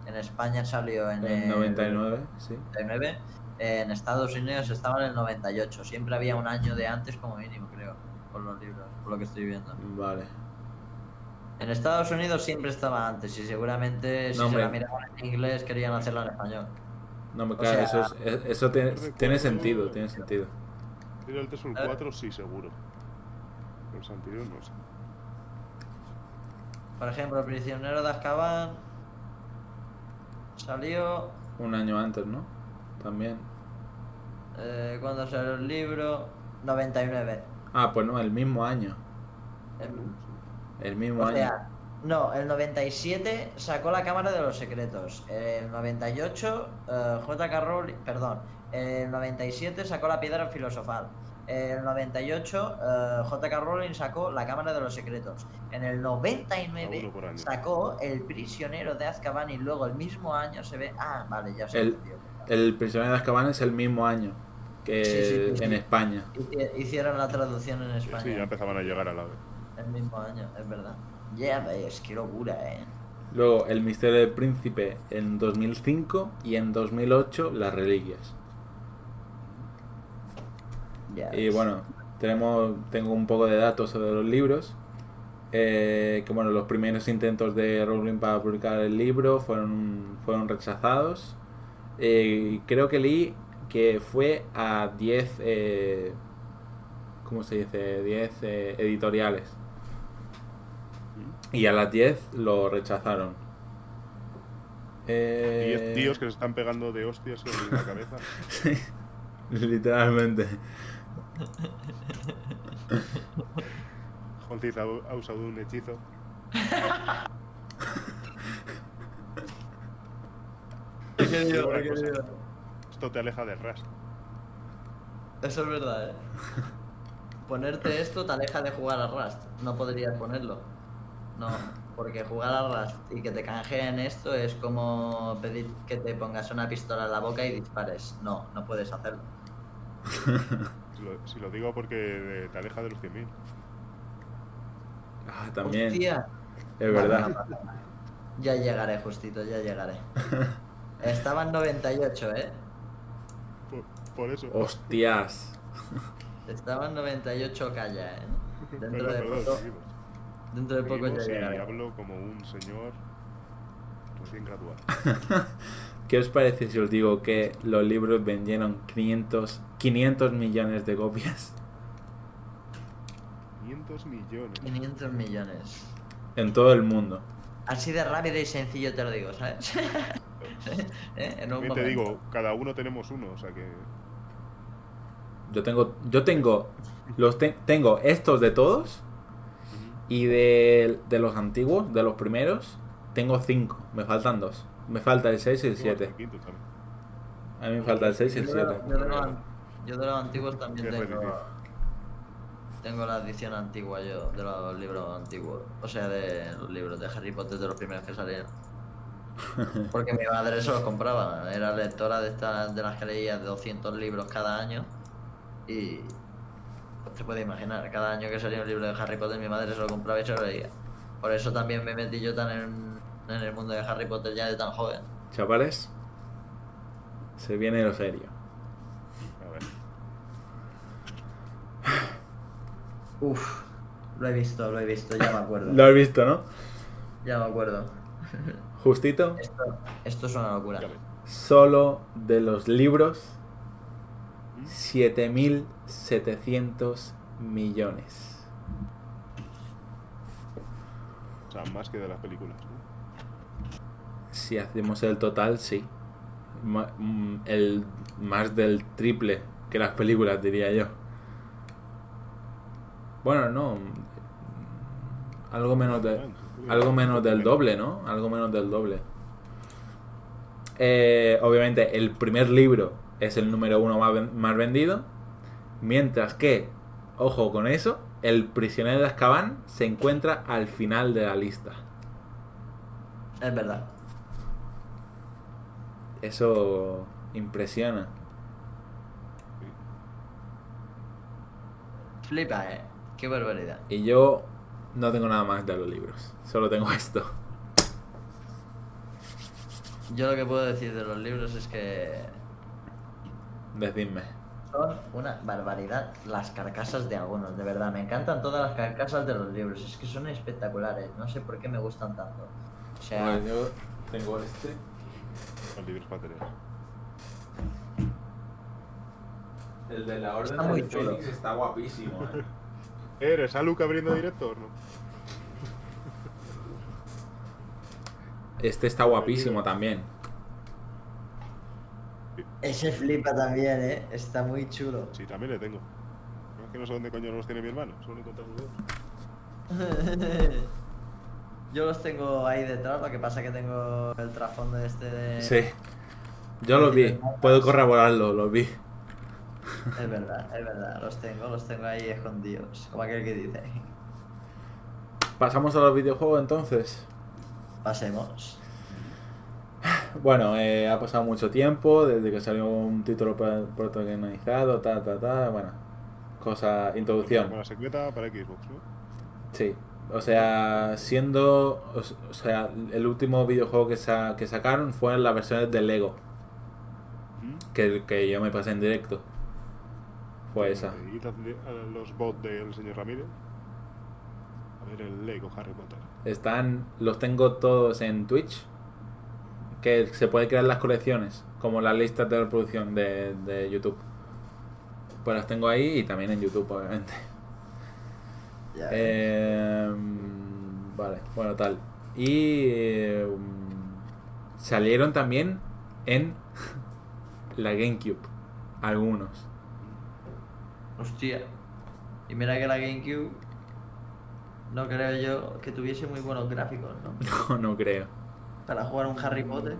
en España salió en el 99, sí. 99. En Estados Unidos estaba en el 98. Siempre había un año de antes como mínimo, creo, por los libros, por lo que estoy viendo. Vale. En Estados Unidos siempre estaba antes y seguramente si No, se la miraban en inglés querían hacerla en español. No, me claro, sea- eso, es- es- eso tiene, sentido, tiene sentido. El 3 o el Eh. 4, sí, seguro. Los anteriores no sé. Por ejemplo, El prisionero de Azkaban salió Un año antes, ¿no? También. eh, cuando salió el libro 99. Ah, pues no, el mismo año. El- El mismo o año. sea, no, el 97 sacó la Cámara de los Secretos. El 98 eh, J.K. Rowling, perdón, el 97 sacó la Piedra Filosofal. El 98 eh, J.K. Rowling sacó la Cámara de los Secretos. En el A 99 uno por año. sacó El prisionero de Azkaban y luego el mismo año se ve... Ah, vale, ya sé. El-. El prisionero de Azkaban es el mismo año que Sí, sí, sí, en sí. España. Hici- Hicieron la traducción en España. sí, ya empezaban a llegar a la vez. El mismo año, es verdad. Ya ves, qué locura, eh. Luego, El misterio del príncipe en 2005 y en 2008 Las reliquias. Y bueno, tenemos, tengo un poco de datos sobre los libros. Eh, que bueno, los primeros intentos de Rowling para publicar el libro fueron, fueron rechazados. Eh, creo que leí que fue a 10, eh, ¿cómo se dice? 10 eh, editoriales. Y a las 10 lo rechazaron. Eh, 10 tíos que se están pegando de hostias en la cabeza. Literalmente. Jonciz ha, ha usado un hechizo. He querido, he querido. Esto te aleja del Rust. Eso es verdad, eh. Ponerte esto te aleja de jugar a Rust. No podrías ponerlo. No, porque jugar a Rust y que te canjeen esto es como pedir que te pongas una pistola en la boca y dispares. No, no puedes hacerlo. Si lo, si lo digo porque te aleja de los 100.000. Ah, también. Hostia. Es verdad. Ya llegaré, justito, ya llegaré. Estaba en 98, ¿eh? Por, por eso. Hostias. Estaba en 98 calla, ¿eh? Dentro Perdón, de perdón, poco, seguimos. dentro de poco ya Seguimos y llegaré. hablo como un señor recién graduado. ¿Qué os parece si os digo que los libros vendieron 500, 500 millones de copias 500 millones. 500 millones. en todo el mundo? Así de rápido y sencillo te lo digo, ¿sabes? ¿Eh? En un te momento. digo, cada uno tenemos uno, o sea que. Yo tengo, yo tengo, los te- tengo estos de todos y de, de los antiguos, de los primeros, tengo cinco. Me faltan dos. Me falta el 6 y el Tengo 7. hasta el quinto también. A mí me falta el 6 y el Yo de, 7. yo de los, yo de los antiguos también tengo. Tengo la edición antigua yo, de los libros antiguos. O sea, de los libros de Harry Potter, de los primeros que salieron. Porque mi madre se los compraba. Era lectora de estas de las que leía de 200 libros cada año. Y. Pues te puedes imaginar, cada año que salía un libro de Harry Potter, mi madre se lo compraba y se lo leía. Por eso también me metí yo tan en, en el mundo de Harry Potter ya de tan joven. Chavales, se viene lo serio. A ver. Uf, lo he visto, lo he visto, ya me acuerdo. Lo has visto, ¿no? Ya me acuerdo. Justito. Esto, esto es una locura. Solo de los libros, 7.700 millones. O sea, más que de las películas. Si hacemos el total, sí. Mm, el más del triple que las películas, diría yo. Bueno, no. mm, Algo menos de, algo menos del doble, ¿no? Algo menos del doble. Eh, obviamente, el primer libro es el número uno más, más vendido. Mientras que, ojo con eso, El prisionero de Azkaban se encuentra al final de la lista. Es verdad. Eso impresiona. Flipa, eh. Qué barbaridad. Y yo no tengo nada más de los libros. Solo tengo esto. Yo lo que puedo decir de los libros es que Decidme. son una barbaridad las carcasas de algunos, de verdad. Me encantan todas las carcasas de los libros. Es que son espectaculares. No sé por qué me gustan tanto. O sea, yo tengo este. El de la Orden Está muy del chulo. Fénix está guapísimo. ¿eh? ¿Eres a Luke abriendo directo o no? Este está guapísimo también. ese flipa también, eh. Está muy chulo. Sí, también le tengo. No, es que no sé dónde coño los tiene mi hermano. Solo he encontrado dos. Yo los tengo ahí detrás, lo que pasa que tengo el trasfondo este de... Sí. Yo los vi. Puedo corroborarlo, los vi. Es verdad, es verdad, los tengo, los tengo ahí escondidos, como aquel que dice. Pasamos a los videojuegos entonces. Pasemos. Bueno, eh, ha pasado mucho tiempo desde que salió un título pro- protagonizado, ta, ta, ta, bueno, cosa, introducción. La secreta para Xbox, ¿no? Sí, o sea, siendo, o, sea, el último videojuego que, sa- que sacaron fue las versiones de Lego, ¿Mm? que, que yo me pasé en directo. Fue esa. Y a los bots del señor Ramírez. A ver el Lego Harry Potter. Están, los tengo todos en Twitch, que se puede crear las colecciones, como las listas de reproducción de, de YouTube. Pues las tengo ahí y también en YouTube, obviamente. Eh, vale, bueno, tal. Y eh, salieron también en la GameCube, algunos. Hostia. Y mira que la GameCube no creo yo que tuviese muy buenos gráficos, ¿no? No, no creo. Para jugar un Harry Potter.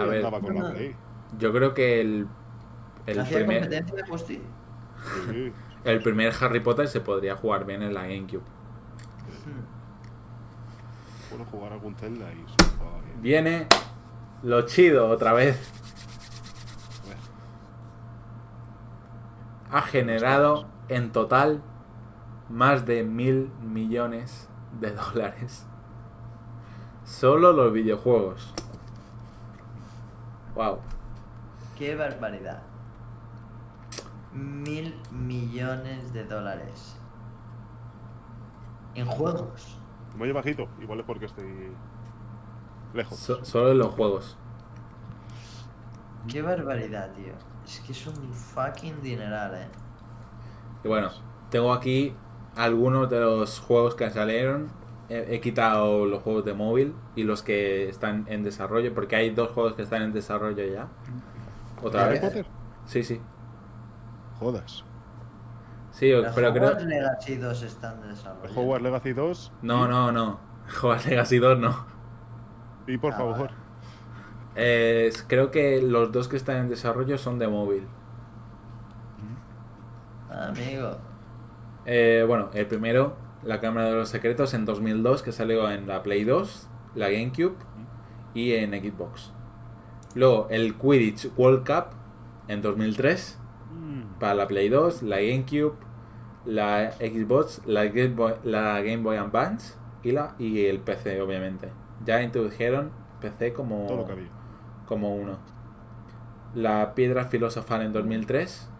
A ver. Andaba con la Play. Yo creo que el, el primer, competencia de Post-it. Sí. el primer Harry Potter se podría jugar bien en la GameCube. Bueno, jugar algún Zelda y se jugaba bien. Viene lo chido otra vez. Bueno, Ha generado en total más de mil millones de dólares. Solo los videojuegos. Wow. Qué barbaridad. Mil millones de dólares. En juegos. Oye bajito, igual es porque estoy lejos. So- solo en los juegos. Qué barbaridad, tío. Es que es un fucking dineral, eh. Y bueno, tengo aquí algunos de los juegos que salieron. He, he quitado los juegos de móvil y los que están en desarrollo, porque hay dos juegos que están en desarrollo ya. Otra ¿Harry vez. Potter? Sí, sí. Jodas. Sí, Los pero creo. Hogwarts Legacy 2 están de El desarrollo. Hogwarts Legacy 2. No, no, no. Hogwarts Legacy 2 no. Y por Ah, favor. vale. Eh, creo que los dos que están en desarrollo son de móvil. Amigo. Eh, bueno, el primero, la Cámara de los Secretos en 2002, que salió en la Play 2, la GameCube y en Xbox. Luego, el Quidditch World Cup en 2003, Mm. para la Play 2, la GameCube, la Xbox, la Game Boy, la Game Boy Advance y, la, y el PC, obviamente. Ya introdujeron PC como, Todo lo que había. como uno. La Piedra Filosofal en 2003.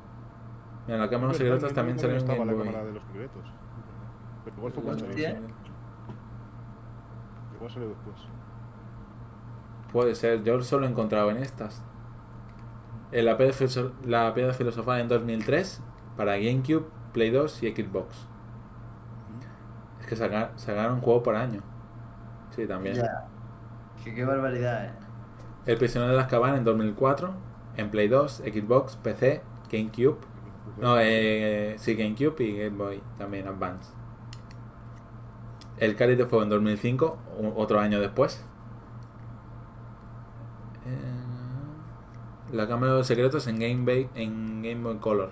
Mira, la Cámara de los Verdad, Secretos no- también no salió en Game la Boy. cámara de los secretos. Pero igual fue cuando Hostia. salió. Igual salió después. Puede ser, yo solo he encontrado en estas. Eh, la, la piedra filosofal en 2003 para GameCube, Play 2 y Xbox. Es que saca- sacaron un juego por año. Sí, también. Ya. Que qué barbaridad, eh. El prisionero de Azkaban en 2004 en Play 2, Xbox, PC, GameCube. No, eh, sí, GameCube y Game Boy también Advance. El Cáliz de Fuego en 2005, u- otro año después. Eh, la Cámara de Secretos en Game Boy, en Game Boy Color.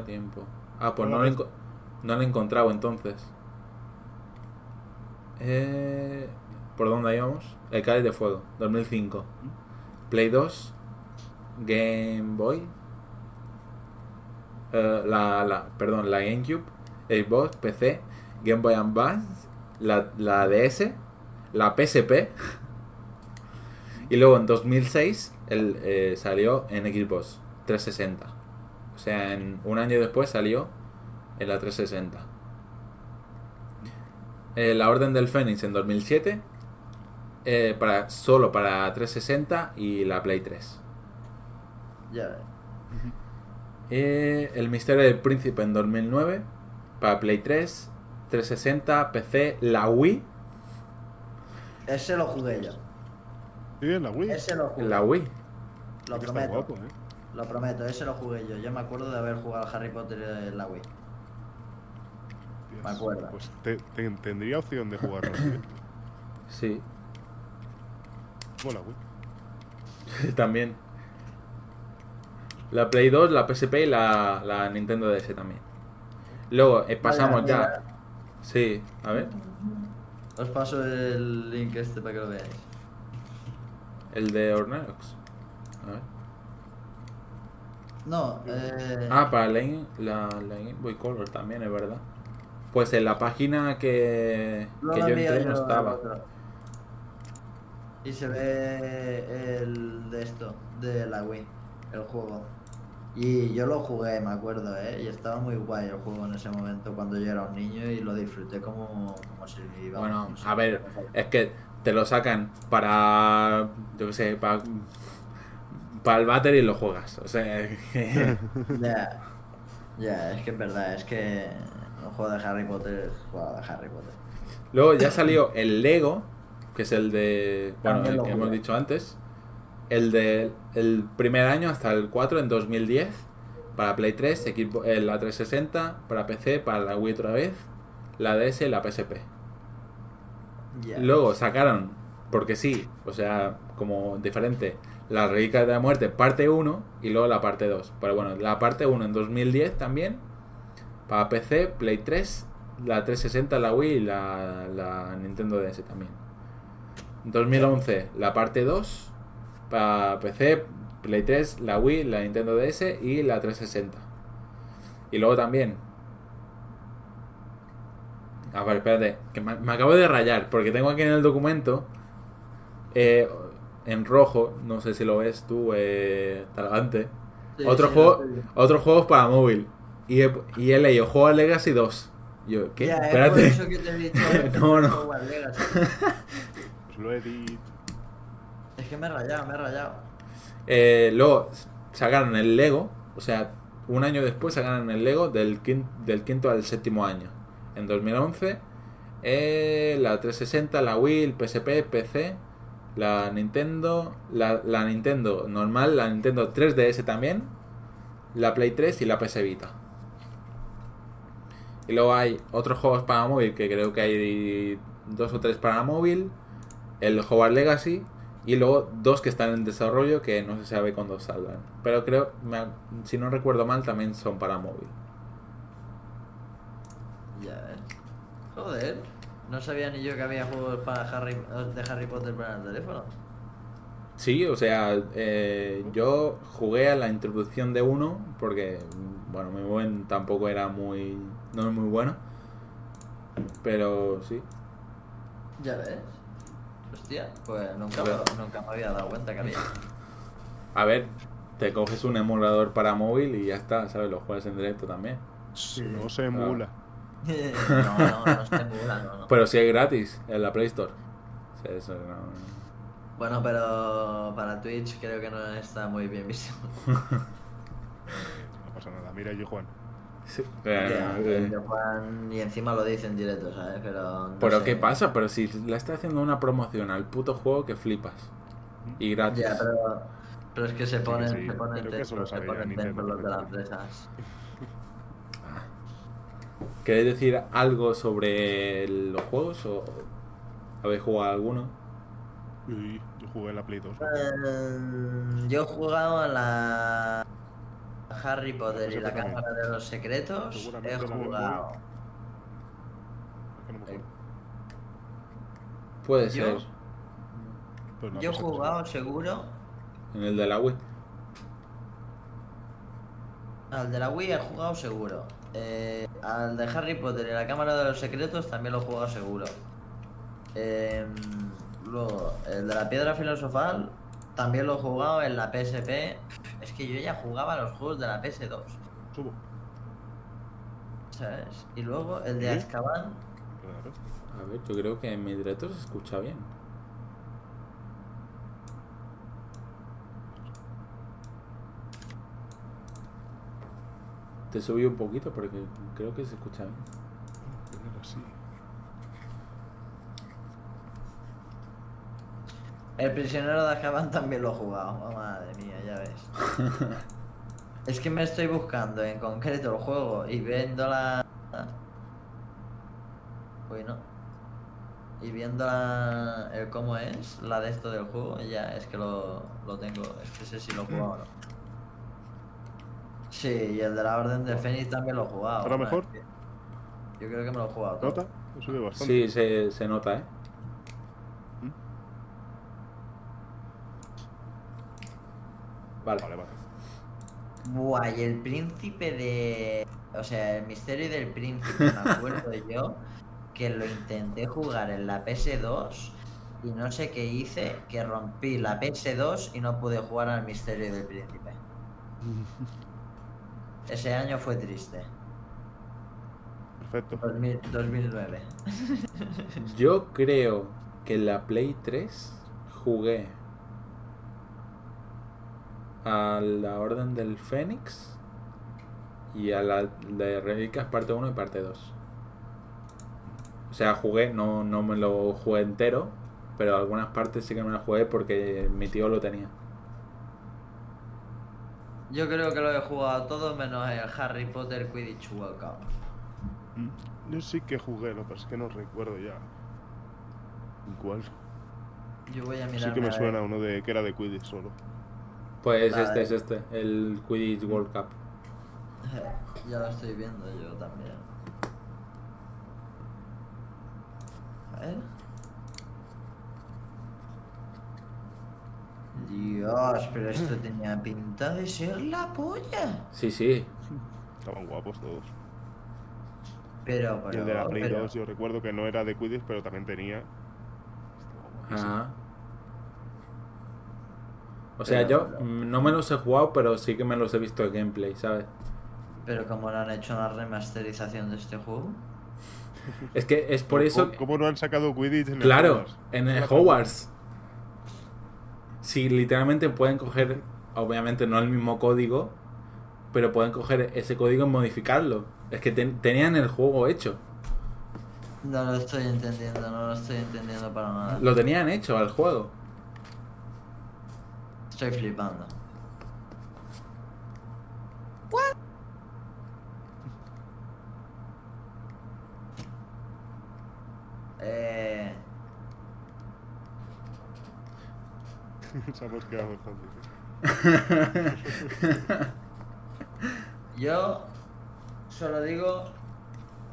A tiempo. Ah, pues no enco- no lo he encontrado entonces. Eh, ¿Por dónde íbamos? El Cáliz de Fuego, 2005. Play 2, Game Boy, eh, la, la, perdón, la GameCube, Xbox, PC, Game Boy Advance, la, la DS, la PSP y luego en 2006 el, eh, salió en Xbox 360. O sea, en un año después salió en la 360. Eh, la Orden del Fénix en 2007 eh, para, solo para 360 y la Play 3. Ya. Eh, el Misterio del Príncipe en 2009 para Play 3, 360, PC, la Wii, Ese lo jugué yo. Sí, en la Wii. Ese lo jugué. la Wii. Lo prometo. guapo, ¿eh? Lo prometo, ese lo jugué yo. Yo me acuerdo de haber jugado Harry Potter en la Wii. Me acuerdo. Pues te- te- tendría opción de jugarlo. ¿eh? Sí, la Wii. también. La Play 2, la PSP y la, la Nintendo DS también. Luego eh, pasamos Vaya, ya. Sí, a ver. Os paso el link este para que lo veáis. El de Ornerox. A ver. No, eh. Ah, para la, la, la Game Boy Color también, es verdad. Pues en la página que, yo entré no estaba. Y se ve el de esto, de la Wii, el juego. Y yo lo jugué, me acuerdo, ¿eh? Y estaba muy guay el juego en ese momento cuando yo era un niño y lo disfruté como, como si iba Bueno, a ver, es que te lo sacan para, yo qué sé, para, para el váter y lo juegas. O sea, que- Ya, ya, es que es verdad, es que un juego de Harry Potter es juego de Harry Potter. luego ya salió el Lego, que es el de, bueno, el que hemos dicho antes. El del el primer año hasta el 4 en 2010. para Play 3, equipo, eh, la 360, para PC, para la Wii otra vez, la DS y la PSP. Luego sacaron, porque sí, o sea, como diferente, la Reliquias de la Muerte parte 1 y luego la parte 2. Pero bueno, la parte 1 en 2010 también, para PC, Play 3, la 360, la Wii y la, Nintendo DS también. En 2011, la parte 2, para PC, Play 3, la Wii, la Nintendo DS y la 360. Y luego también. A ver, espérate, que me, me acabo de rayar, porque tengo aquí en el documento, eh, en rojo, no sé si lo ves tú, eh, Talagante, Sí, otro sí, juego, otros juegos para móvil. Y he, y he leído Juego Legacy 2. Yo, ¿qué? Ya, es espérate. por eso que te he dicho. No, no. Lo he dicho. Es que me he rayado, me he rayado. Eh, luego sacaron el Lego, o sea, un año después sacaron el Lego del, quin- del quinto al séptimo año. En 2011, eh, la 360, la Wii, el PSP, PC, la Nintendo, la, Nintendo normal, la Nintendo 3DS también, la Play 3 y la PS Vita. Y luego hay otros juegos para móvil que creo que hay dos o tres para móvil, el Hogwarts Legacy y luego dos que están en desarrollo que no se sabe cuándo salgan. Pero creo, si no recuerdo mal, también son para móvil. Ya ves. Joder. No sabía ni yo que había juegos para Harry, de Harry Potter para el teléfono. Sí, o sea, eh, yo jugué a la introducción de uno porque, bueno, mi buen tampoco era muy, no es muy bueno. Pero sí. Ya ves. Hostia, pues nunca, nunca me había dado cuenta que había. A ver, te coges un emulador para móvil y ya está, ¿sabes? Lo juegas en directo también. No se emula. No, no, no emula, no, no. Pero sí es gratis en la Play Store. Sea, eso no- Bueno, pero para Twitch creo que no está muy bien visto. No pasa nada. Mira yo, Juan. Sí, yo, Juan, y encima lo dice en directo, ¿sabes? Pero. no Pero sé. ¿qué pasa? Pero si le está haciendo una promoción al puto juego que flipas. Y gratis. Ya, pero. Pero es que se ponen, sí, se ponen tensos, se ponen los de las empresas. ¿Queréis decir algo sobre los juegos o habéis jugado alguno? Y yo jugué en la Play 2. Eh, yo he jugado a la Harry Potter y la. Cámara de los Secretos. He jugado. Es que no me acuerdo. Puede Yo- ser. Pues Yo he jugado seguro. En el de la Wii. Al de la Wii he jugado seguro. Eh, al de Harry Potter y la Cámara de los Secretos también lo he jugado seguro. Eh, luego, el de la Piedra Filosofal también lo he jugado en la PSP. Es que yo ya jugaba los juegos de la PS2. Subo. ¿Sabes? Y luego el de ¿Sí? Azkaban. Claro. A ver, yo creo que en mi directo se escucha bien. Te subí un poquito porque creo que se escucha bien. Así. El prisionero de Azkaban también lo he jugado. Oh, madre mía, ya ves. es que me estoy buscando en concreto el juego y viendo la. Uy, no. Y viendo la, el cómo es, la de esto del juego, ya es que lo, lo tengo. Es que sé si lo he jugado o no. Sí, y el de la Orden del Fénix también lo he jugado. ¿Ahora mejor? Yo creo que me lo he jugado todo. ¿Nota? Bastante. Sí, se, se nota, ¿eh? Vale. Vale, vale. Buah, y el príncipe de. O sea, el misterio del príncipe, me acuerdo yo que lo intenté jugar en la PS2 y no sé qué hice, que rompí la PS2 y no pude jugar al misterio del príncipe. Ese año fue triste. Perfecto. 2000 2009. Yo creo que en la Play 3 jugué a la Orden del Fénix y a la de Reliquias parte 1 y parte 2. O sea, jugué, no, no me lo jugué entero, pero algunas partes sí que me las jugué porque mi tío lo tenía. Yo creo que lo he jugado todo menos el Harry Potter Quidditch World Cup. Yo sí que jugué, lo que pasa es que no recuerdo ya. ¿En ¿Cuál? Yo voy a mirar. Sí que me suena uno de que era de Quidditch solo. Pues Vale. este es este, el Quidditch World Cup. Ya lo estoy viendo yo también. A ver. Dios, pero esto tenía pinta de ser la polla. Sí, sí. Estaban guapos todos. Pero, Y pero, el de la Play pero- 2 yo recuerdo que no era de Quidditch, pero también tenía. Ajá. O sea, Pero- yo no me los he jugado, pero sí que me los he visto en gameplay, ¿sabes? pero como no han hecho una remasterización de este juego. Es que es por ¿Cómo- eso... ¿Cómo no han sacado Quidditch en el Claro, Hogwarts? en el Hogwarts. Sí, literalmente pueden coger, obviamente no el mismo código, pero pueden coger ese código y modificarlo. Es que ten- tenían el juego hecho. No lo estoy entendiendo, no lo estoy entendiendo para nada. Lo tenían hecho al juego. Estoy flipando. Eh, Ha mosqueado bastante. sí. yo solo digo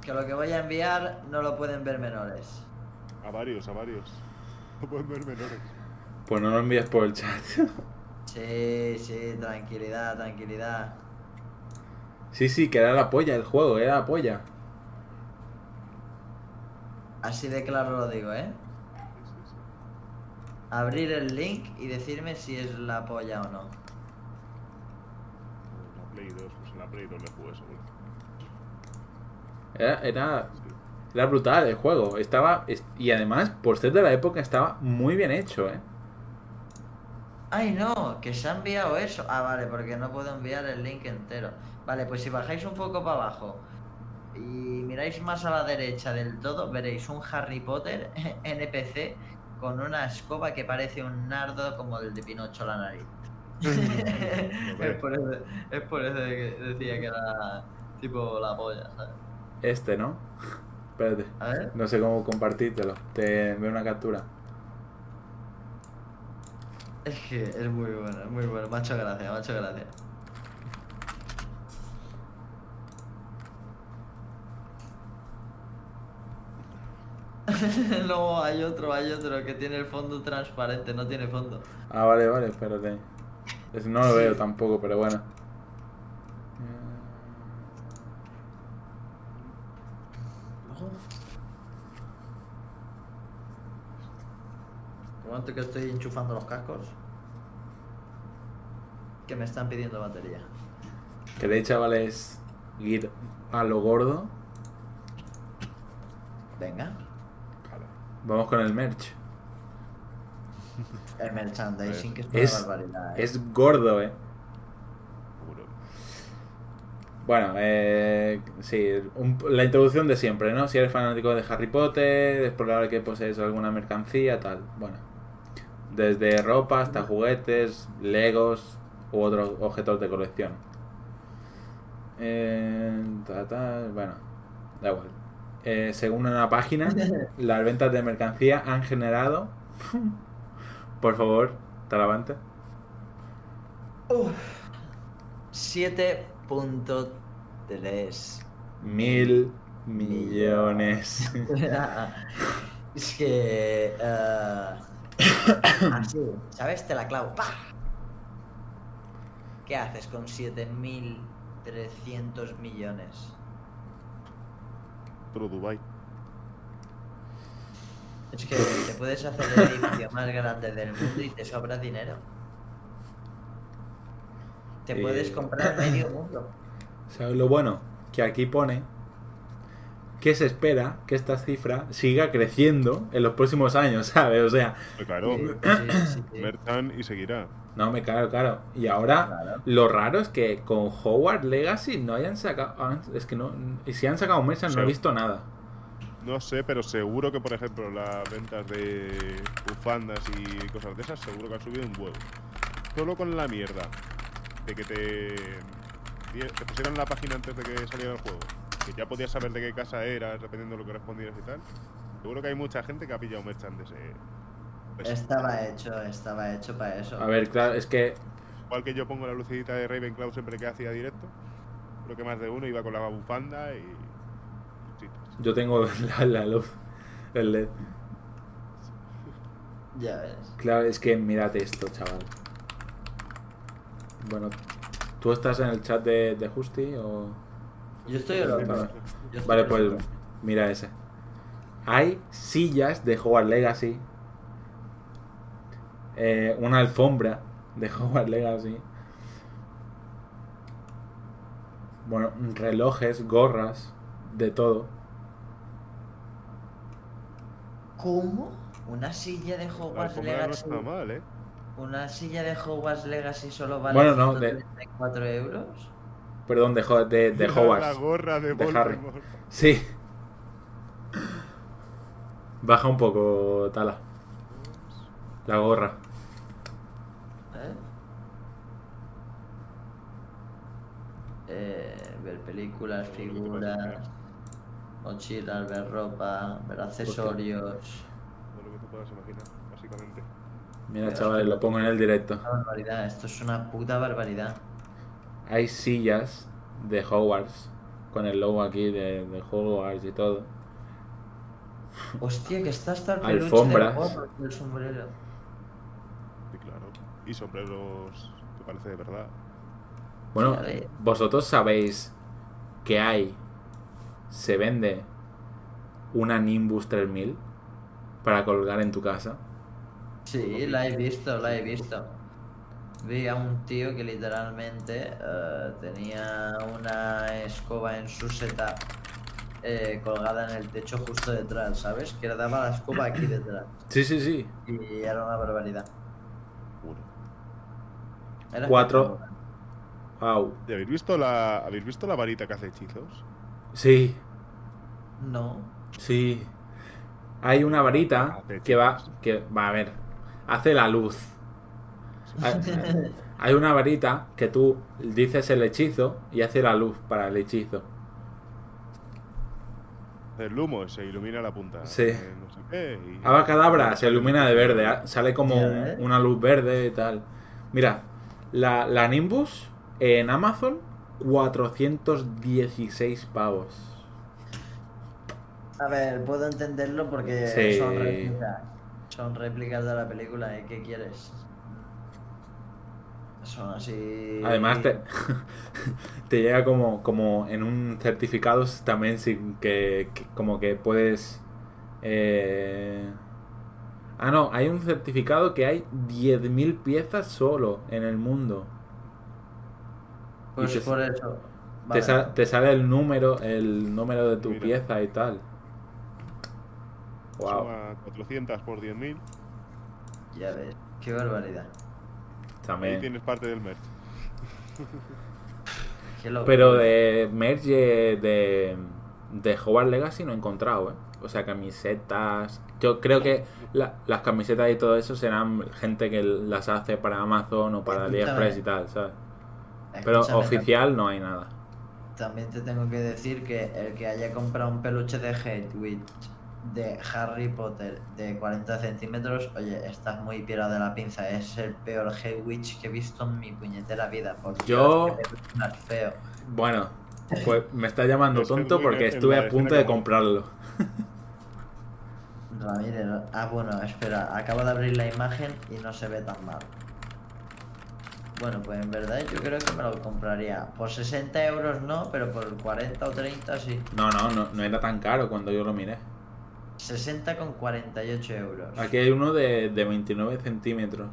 que lo que voy a enviar no lo pueden ver menores. A varios, a varios. No pueden ver menores. Pues no lo envíes por el chat. Sí, sí, tranquilidad, tranquilidad. Sí, sí, que era la polla el juego, era la polla. Así de claro lo digo, ¿eh? Abrir el link y decirme si es la polla o no. En la Play 2, pues en la Play 2 le jugué seguro. Era, era, era brutal el juego. Estaba. es- Y además, por ser de la época, estaba muy bien hecho, ¿eh? Ay, no, que se ha enviado eso. Ah, vale, porque no puedo enviar el link entero. Vale, pues si bajáis un poco para abajo y miráis más a la derecha del todo, veréis un Harry Potter NPC con una escoba que parece un nardo como el de Pinocho a la nariz. es, por eso, es por eso que decía que era tipo la polla, ¿sabes? Este, ¿no? Espérate. A ver. No sé cómo compartírtelo. Te envío una captura. Es que es muy bueno, es muy bueno. Macho gracias, macho gracias. no, hay otro, hay otro que tiene el fondo transparente, no tiene fondo. Ah, vale, vale, espérate. Es- No lo Sí. veo tampoco, pero bueno. Momento que estoy enchufando los cascos. Que me están pidiendo batería. ¿Queréis, chavales, ir a lo gordo? Venga. Vamos con el merch. El merchandising, que es una barbaridad. ¿eh? Es gordo, ¿eh? Bueno, eh, sí, un- la introducción de siempre, ¿no? Si eres fanático de Harry Potter, es probable que posees alguna mercancía, tal. Bueno, desde ropa hasta juguetes, legos u otros objetos de colección. Eh, ta, ta, bueno, da igual. Eh, según una página, las ventas de mercancía han generado... Por favor, Talavante. Uf. 7.3 Mil millones. es que. eh, así, ¿sabes? Te la clavo. ¡Pah! ¿Qué haces con 7.300 millones? Pero Dubai. Es que te puedes hacer el edificio más grande del mundo y te sobra dinero. Te puedes Eh. comprar medio mundo. ¿Sabes lo bueno? Que aquí pone que se espera que esta cifra siga creciendo en los próximos años, ¿sabes? O sea, claro, Sí, y seguirá. no me claro, claro. Y ahora, Claro. lo raro es que con Howard Legacy no hayan sacado. Es que no. Y si han sacado Merchant, no he visto nada. No sé, pero seguro que, por ejemplo, las ventas de bufandas y cosas de esas, seguro que han subido un huevo. Solo con la mierda de que te, te pusieran la página antes de que saliera el juego, que ya podías saber de qué casa eras, dependiendo de lo que respondieras y tal, seguro que hay mucha gente que ha pillado merchant de ese. pues, Estaba hecho, estaba hecho para eso. A ver, claro, es que Igual que yo pongo la lucidita de Ravenclaw siempre que hacía directo, creo que más de uno iba con la bufanda y. yo tengo la, la luz, el LED. Ya ves. Claro, es que mírate esto, chaval. Bueno, ¿tú estás en el chat de, de Justi o...? Yo estoy en Vale. otro. Yo estoy Vale, en pues mira ese. Hay sillas de Hogwarts Legacy. eh, una alfombra de Hogwarts Legacy. Bueno, relojes, gorras, de todo. ¿Cómo? ¿Una silla de La Hogwarts alfombra no Legacy? está mal, ¿eh? ¿Una silla de Hogwarts Legacy solo vale Bueno, no, de- 134 euros? Perdón, de, de, de La Hogwarts. gorra de, de Harry. Sí. Baja un poco, Tala. La gorra. ¿Eh? Eh, ver películas, figuras, mochilas, ver ropa, ver accesorios. Todo lo que tú puedas imaginar, básicamente. Mira, chavales, lo pongo en el directo. Esto es una puta barbaridad. Hay sillas de Hogwarts con el logo aquí de, de Hogwarts y todo. Hostia, que está hasta el peluche Alfombras. del sombrero. Sí, claro. Y sombreros que parece de verdad. Bueno, vosotros sabéis que hay, se vende una Nimbus 3000 para colgar en tu casa. Sí, la he visto, la he visto. Vi a un tío que literalmente eh, tenía una escoba en su setup eh, colgada en el techo justo detrás, ¿sabes? Que le daba la escoba aquí detrás. Sí, sí, sí. Y era una barbaridad. Uno. Era Cuatro. Wow. ¿Y ¿Habéis visto la, ¿Habéis visto la varita que hace hechizos? Sí, No. sí. Hay una varita que va, que va a ver, hace la luz. Hay, hay una varita que tú dices el hechizo y hace la luz para el hechizo. El humo se ilumina la punta. Sí. eh, no sé qué. Y... Abacadabra se ilumina de verde, ¿ah? sale como un- ves. una luz verde y tal. Mira, la, la Nimbus en Amazon, 416 pavos. A ver, puedo entenderlo porque Sí. son réplicas. Son réplicas de la película, ¿y qué quieres? Son así. Además, te, te llega como, como en un certificado también, sin que, que- como que puedes... eh, Ah, no, hay un certificado que hay 10.000 piezas solo en el mundo. Pues y te- por eso. Te, te sale el número, el número de tu Mira. pieza y tal. Wow. Suma 400 por 10.000. Ya ves, qué barbaridad. Ahí También. tienes parte del merch. Pero de merch de, de Hogwarts Legacy no he encontrado, ¿eh? O sea, camisetas. Yo creo que la- las camisetas y todo eso serán gente que las hace para Amazon o para Escúchame. AliExpress y tal, ¿sabes? Pero Escúchame, oficial no hay nada. También te tengo que decir que el que haya comprado un peluche de Hatewitch de Harry Potter de 40 centímetros, oye, estás muy pirado de la pinza. Es el peor Hatewitch que he visto en mi puñetera vida. Por Dios, Yo- más feo. Bueno, pues me está llamando tonto porque estuve a punto de comprarlo. Ramírez, ah, bueno, espera, acabo de abrir la imagen y no se ve tan mal. Bueno, pues en verdad yo creo que me lo compraría. Por 60 euros no, pero por 40 o 30 sí. No, no, no, no era tan caro cuando yo lo miré. 60 con 48 euros. Aquí hay uno de, de 29 centímetros.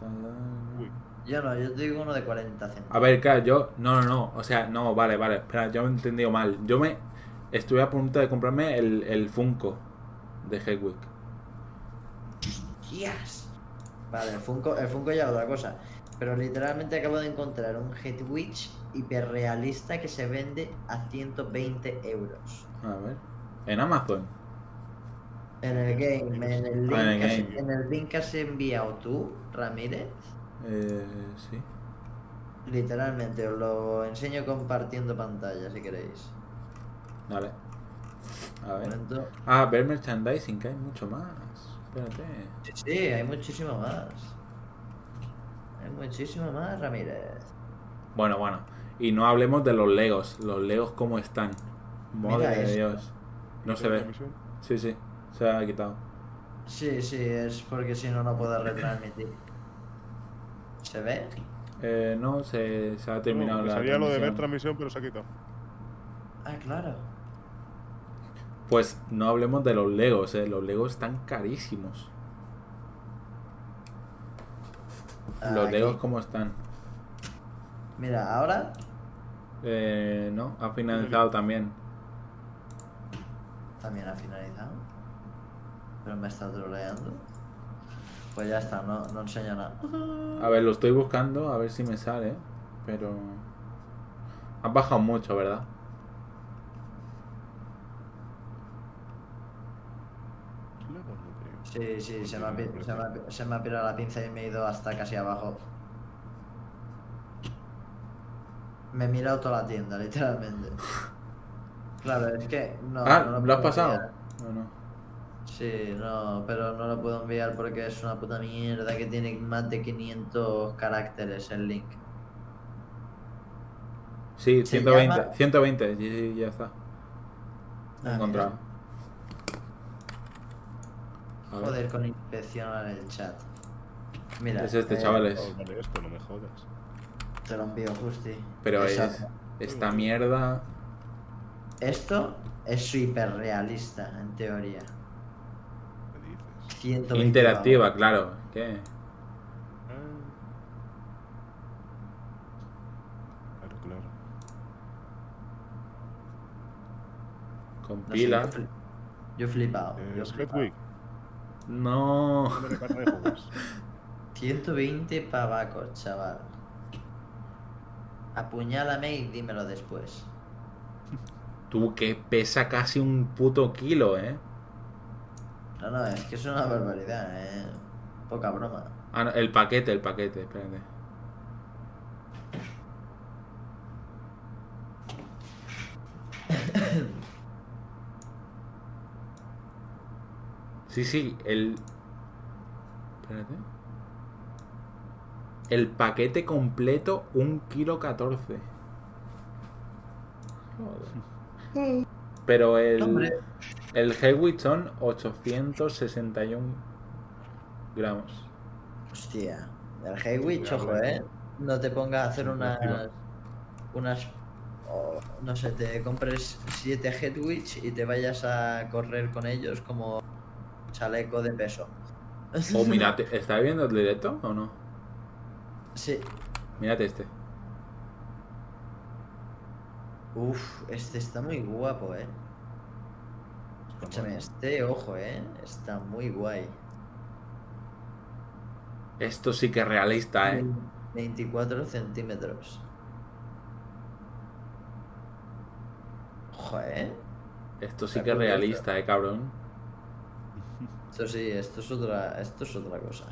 Uy, Yo no, yo digo uno de 40 A centavos. ver, claro, yo. No, no, no. O sea, no, vale, vale. Espera, yo me he entendido mal. Yo me. Estuve a punto de comprarme el, el Funko de Hedwig. ¡Hostias! Vale, el Funko, el Funko ya es otra cosa. Pero literalmente acabo de encontrar un Hedwig hiperrealista que se vende a 120 euros. A ver. En Amazon. En el game, en el link, Ah, en el que has- game. en el link que has enviado tú, Ramírez, Eh, sí. Literalmente, os lo enseño compartiendo pantalla si queréis. Vale. A ver. Ah, ver merchandising, que hay mucho más. Espérate. Sí, sí, hay muchísimo más. Hay muchísimo más, Ramírez. Bueno, bueno. Y no hablemos de los Legos. Los Legos, ¿cómo están? Madre Mira de. Dios. No se ve. Sí, sí. Se ha quitado. Sí, sí, es porque si no, no puedo retransmitir. ¿Se ve? Eh, no, se, se ha terminado No, la salía lo de ver transmisión. pero se ha quitado. Ah, claro. Pues no hablemos de los Legos, eh. Los Legos están carísimos. Los Aquí. Legos, ¿cómo están? Mira, ahora Eh, no, ha finalizado también. También ha finalizado. Pero me está troleando. Pues ya está, no, no enseño nada. A ver, lo estoy buscando, a ver si me sale. Pero. Has bajado mucho, ¿verdad? Sí, sí, se me, ha, pi- se, me ha, se me ha pirado la pinza y me he ido hasta casi abajo. Me he mirado toda la tienda, literalmente. Claro, es que no. ah, no ¿lo has pasado? No, no. Sí, no, pero no lo puedo enviar porque es una puta mierda que tiene más de 500 caracteres el link. Sí, Se 120, llama- 120, sí, sí, ya está. Ah, encontrado. Joder, con inspección en el chat. Mira, Es este, eh, chavales. Oh, esto no me jodas. Te lo envío, Justi. Pero es esta mierda. Esto es hiperrealista, en teoría. ¿Qué dices? 120 Interactiva, claro. ¿Qué? Ah. Claro, claro. Con No sé, pila. yo, he flipado. Eh, yo he flipado. Hedwig. No. Nombre de carta de juegos. 120 pavacos, chaval. Apuñálame y dímelo después. Tú que pesa casi un puto kilo, ¿eh? No, no, es que es una barbaridad, eh. Poca broma. Ah, no, el paquete, el paquete, espérate. Sí, sí, el... Espérate. El paquete completo, un kilo 14. Joder. Pero el... Hombre. El Hedwig son 861 gramos. Hostia. El Cuidado, ojo, eh. No te pongas a hacer unas. Unas. o, no sé, te compres 7 Headwitch y te vayas a correr con ellos como chaleco de peso. O mirate, ¿está viendo el directo o no? Sí. Mírate este. Uf, este está muy guapo, eh. Escúchame, este, ojo, eh. Está muy guay. Esto sí que es realista, ¿eh? 24 centímetros. Ojo, eh. Esto sí que es realista, ¿eh, cabrón? Esto sí, esto es otra, esto es otra cosa.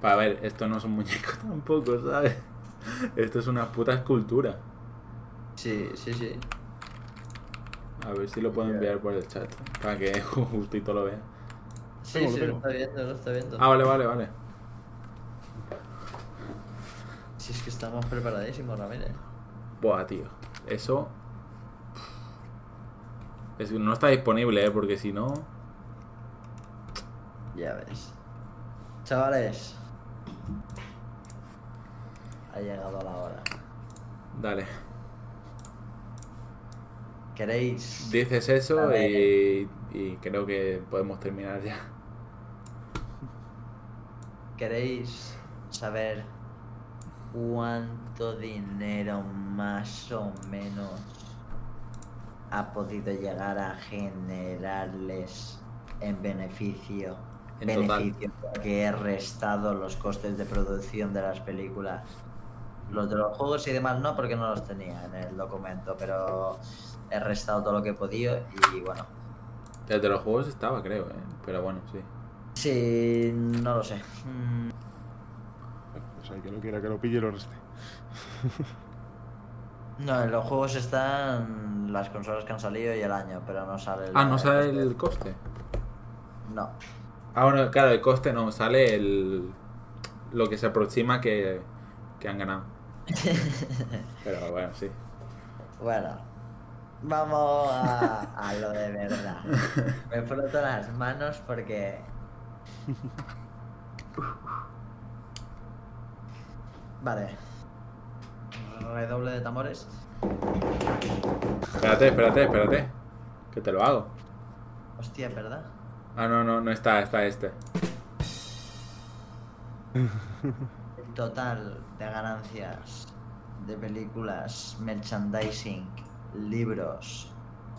Para ver, esto no son muñecos tampoco, ¿sabes? Esto es una puta escultura. Sí, sí, sí. A ver si lo puedo enviar por el chat. Para que justito lo vea. Sí, sí, lo está viendo, lo está viendo. Ah, vale, vale, vale. Si es que estamos preparadísimos, Ramírez. Buah, tío. Eso. Es, no está disponible, ¿eh? Porque si no. Ya ves. Chavales. Ha llegado la hora. Dale. ¿Queréis? Dices eso y, y creo que podemos terminar ya. ¿Queréis saber cuánto dinero más o menos ha podido llegar a generarles en beneficio? En total. beneficio porque he restado los costes de producción de las películas. Los de los juegos y demás no, porque no los tenía en el documento, pero he restado todo lo que he podido y bueno. El de los juegos estaba, creo, ¿eh? Pero bueno, sí. Sí, no lo sé. O sea, que no quiera que lo pille lo reste. No, en los juegos están las consolas que han salido y el año, pero no sale el. Ah, no sale el coste. No. Ah, bueno, claro, el coste no, sale el lo que se aproxima que, que han ganado. Pero bueno, sí. Bueno, vamos a, a lo de verdad. Me froto las manos porque. Vale. Redoble de tambores. Espérate, espérate, espérate. Que te lo hago. Hostia, ¿verdad? Ah, no, no, no está, está este. El total de ganancias de películas, merchandising, libros,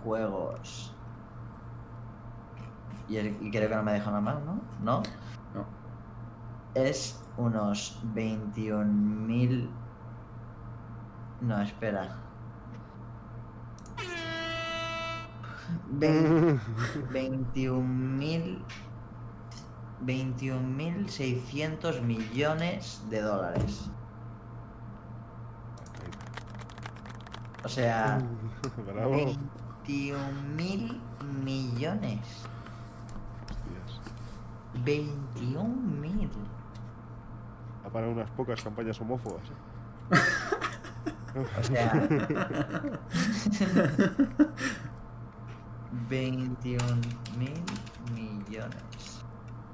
juegos. Y, el- y creo que no me dejo nada más, ¿no? ¿No? No. Es unos 21.000. No, espera. Ve- 21.000. 21.600 millones de dólares. O sea, Bravo. 21.000 millones. Hostias. 21.000. Ha para unas pocas campañas homófobas. ¿eh? O sea, 21.000 millones.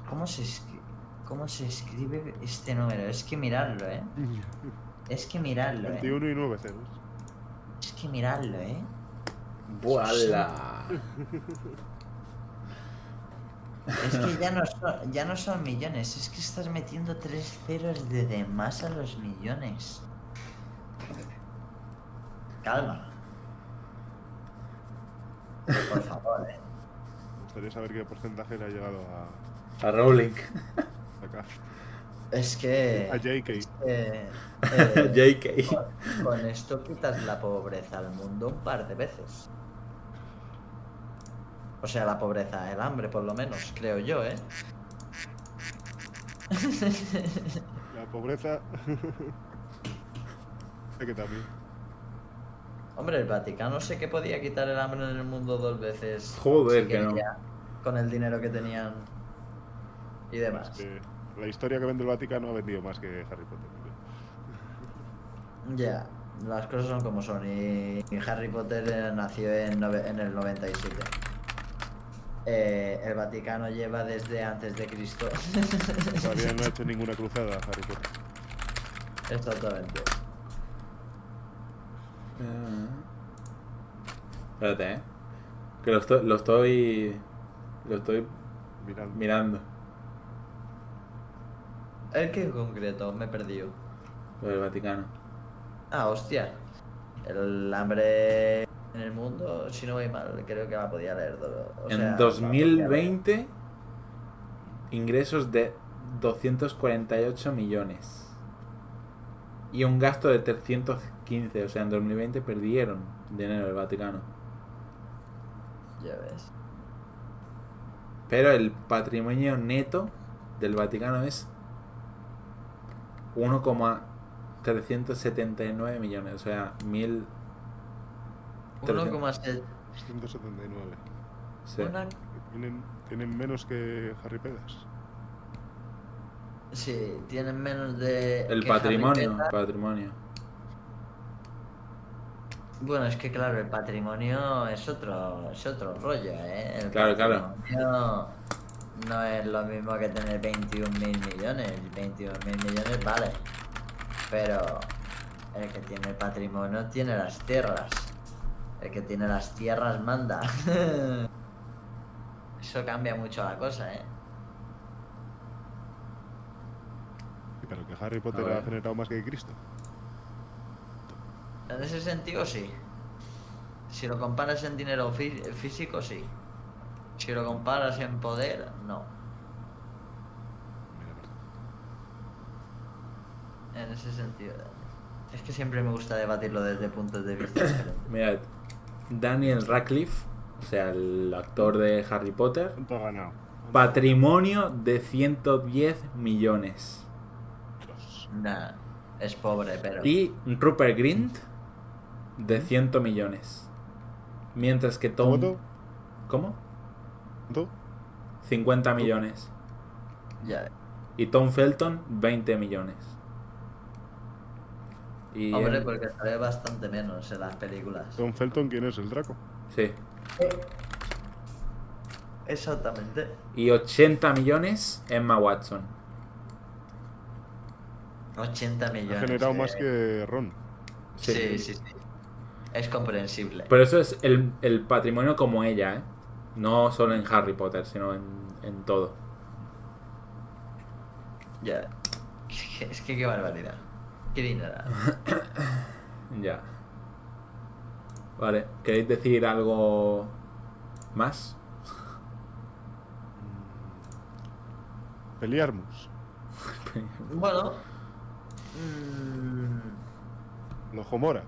¿Cómo se, escri- ¿Cómo se escribe este número? Es que mirarlo, ¿eh? Es que mirarlo, ¿eh? 21 y 9 ceros. Es que mirarlo, ¿eh? ¡Vuala! Es que ya no, son, ya no son millones, es que estás metiendo tres ceros de, de más a los millones. Calma. Por favor, ¿eh? Me gustaría saber qué porcentaje le ha llegado a, A Rowling. acá. Es que... A JK. eh, eh, JK. con, con esto quitas la pobreza al mundo un par de veces. O sea, la pobreza, el hambre por lo menos, creo yo, ¿eh? La pobreza. sé que también. Hombre, el Vaticano sé que podía quitar el hambre en el mundo dos veces. Joder, si que no. Con el dinero que tenían y demás. Es que la historia que vende el Vaticano ha vendido más que Harry Potter. Ya, las cosas son como son. Y, y Harry Potter eh, nació en, nove- en el 97. Eh, el Vaticano lleva desde antes de Cristo. Todavía no ha hecho ninguna cruzada Harry Potter. Exactamente. Espérate, eh. Que lo estoy. Lo estoy. Lo estoy Mirando. mirando. ¿El que en concreto? Me he perdido. Lo del Vaticano. Ah, hostia. El hambre en el mundo, si no voy mal, creo que la podía leer. O sea, en la podía leer. 2020, ingresos de 248 millones. Y un gasto de 315. O sea, en 2020 perdieron dinero el Vaticano. Ya ves. Pero el patrimonio neto del Vaticano es 1,379 millones. O sea, mil. 1,7. 179. sí. Tienen, tienen menos que Harry Pedas. Sí, tienen menos de. El patrimonio, patrimonio. Bueno, es que claro, el patrimonio es otro, es otro rollo, ¿eh? El Claro, claro. No es lo mismo que tener 21 mil millones. 21 mil millones, vale. Pero el que tiene el patrimonio tiene las tierras. El que tiene las tierras manda. Eso cambia mucho la cosa, ¿eh? Sí, Pero que Harry Potter ha generado más que Cristo. En ese sentido, sí. Si lo comparas en dinero fí- físico, sí. Si lo comparas en poder, no. Mira, En ese sentido. Es que siempre me gusta debatirlo desde puntos de vista diferentes. Mirad, Daniel Radcliffe, o sea, el actor de Harry Potter, ¿Cuánto ha ganado? patrimonio de 110 millones. Nah. Es pobre, pero. Y Rupert Grint de 100 millones. Mientras que Tom... ¿Cómo? ¿Cuánto? 50 millones. Ya. Y Tom Felton 20 millones. Y Hombre, él- porque sale bastante menos en las películas. Tom Felton, ¿quién es? ¿El Draco? Sí. Exactamente. Y 80 millones Emma Watson. 80 Ha millones. generado eh. más que Ron. Sí. Sí, sí, sí. Es comprensible. Pero eso es el, el patrimonio como ella, ¿eh? No solo en Harry Potter, sino en, en todo. Ya. Es que qué barbaridad. Qué dinero. Ya. Vale, ¿queréis decir algo más? Pelearmus. Bueno. mm, Los Homora.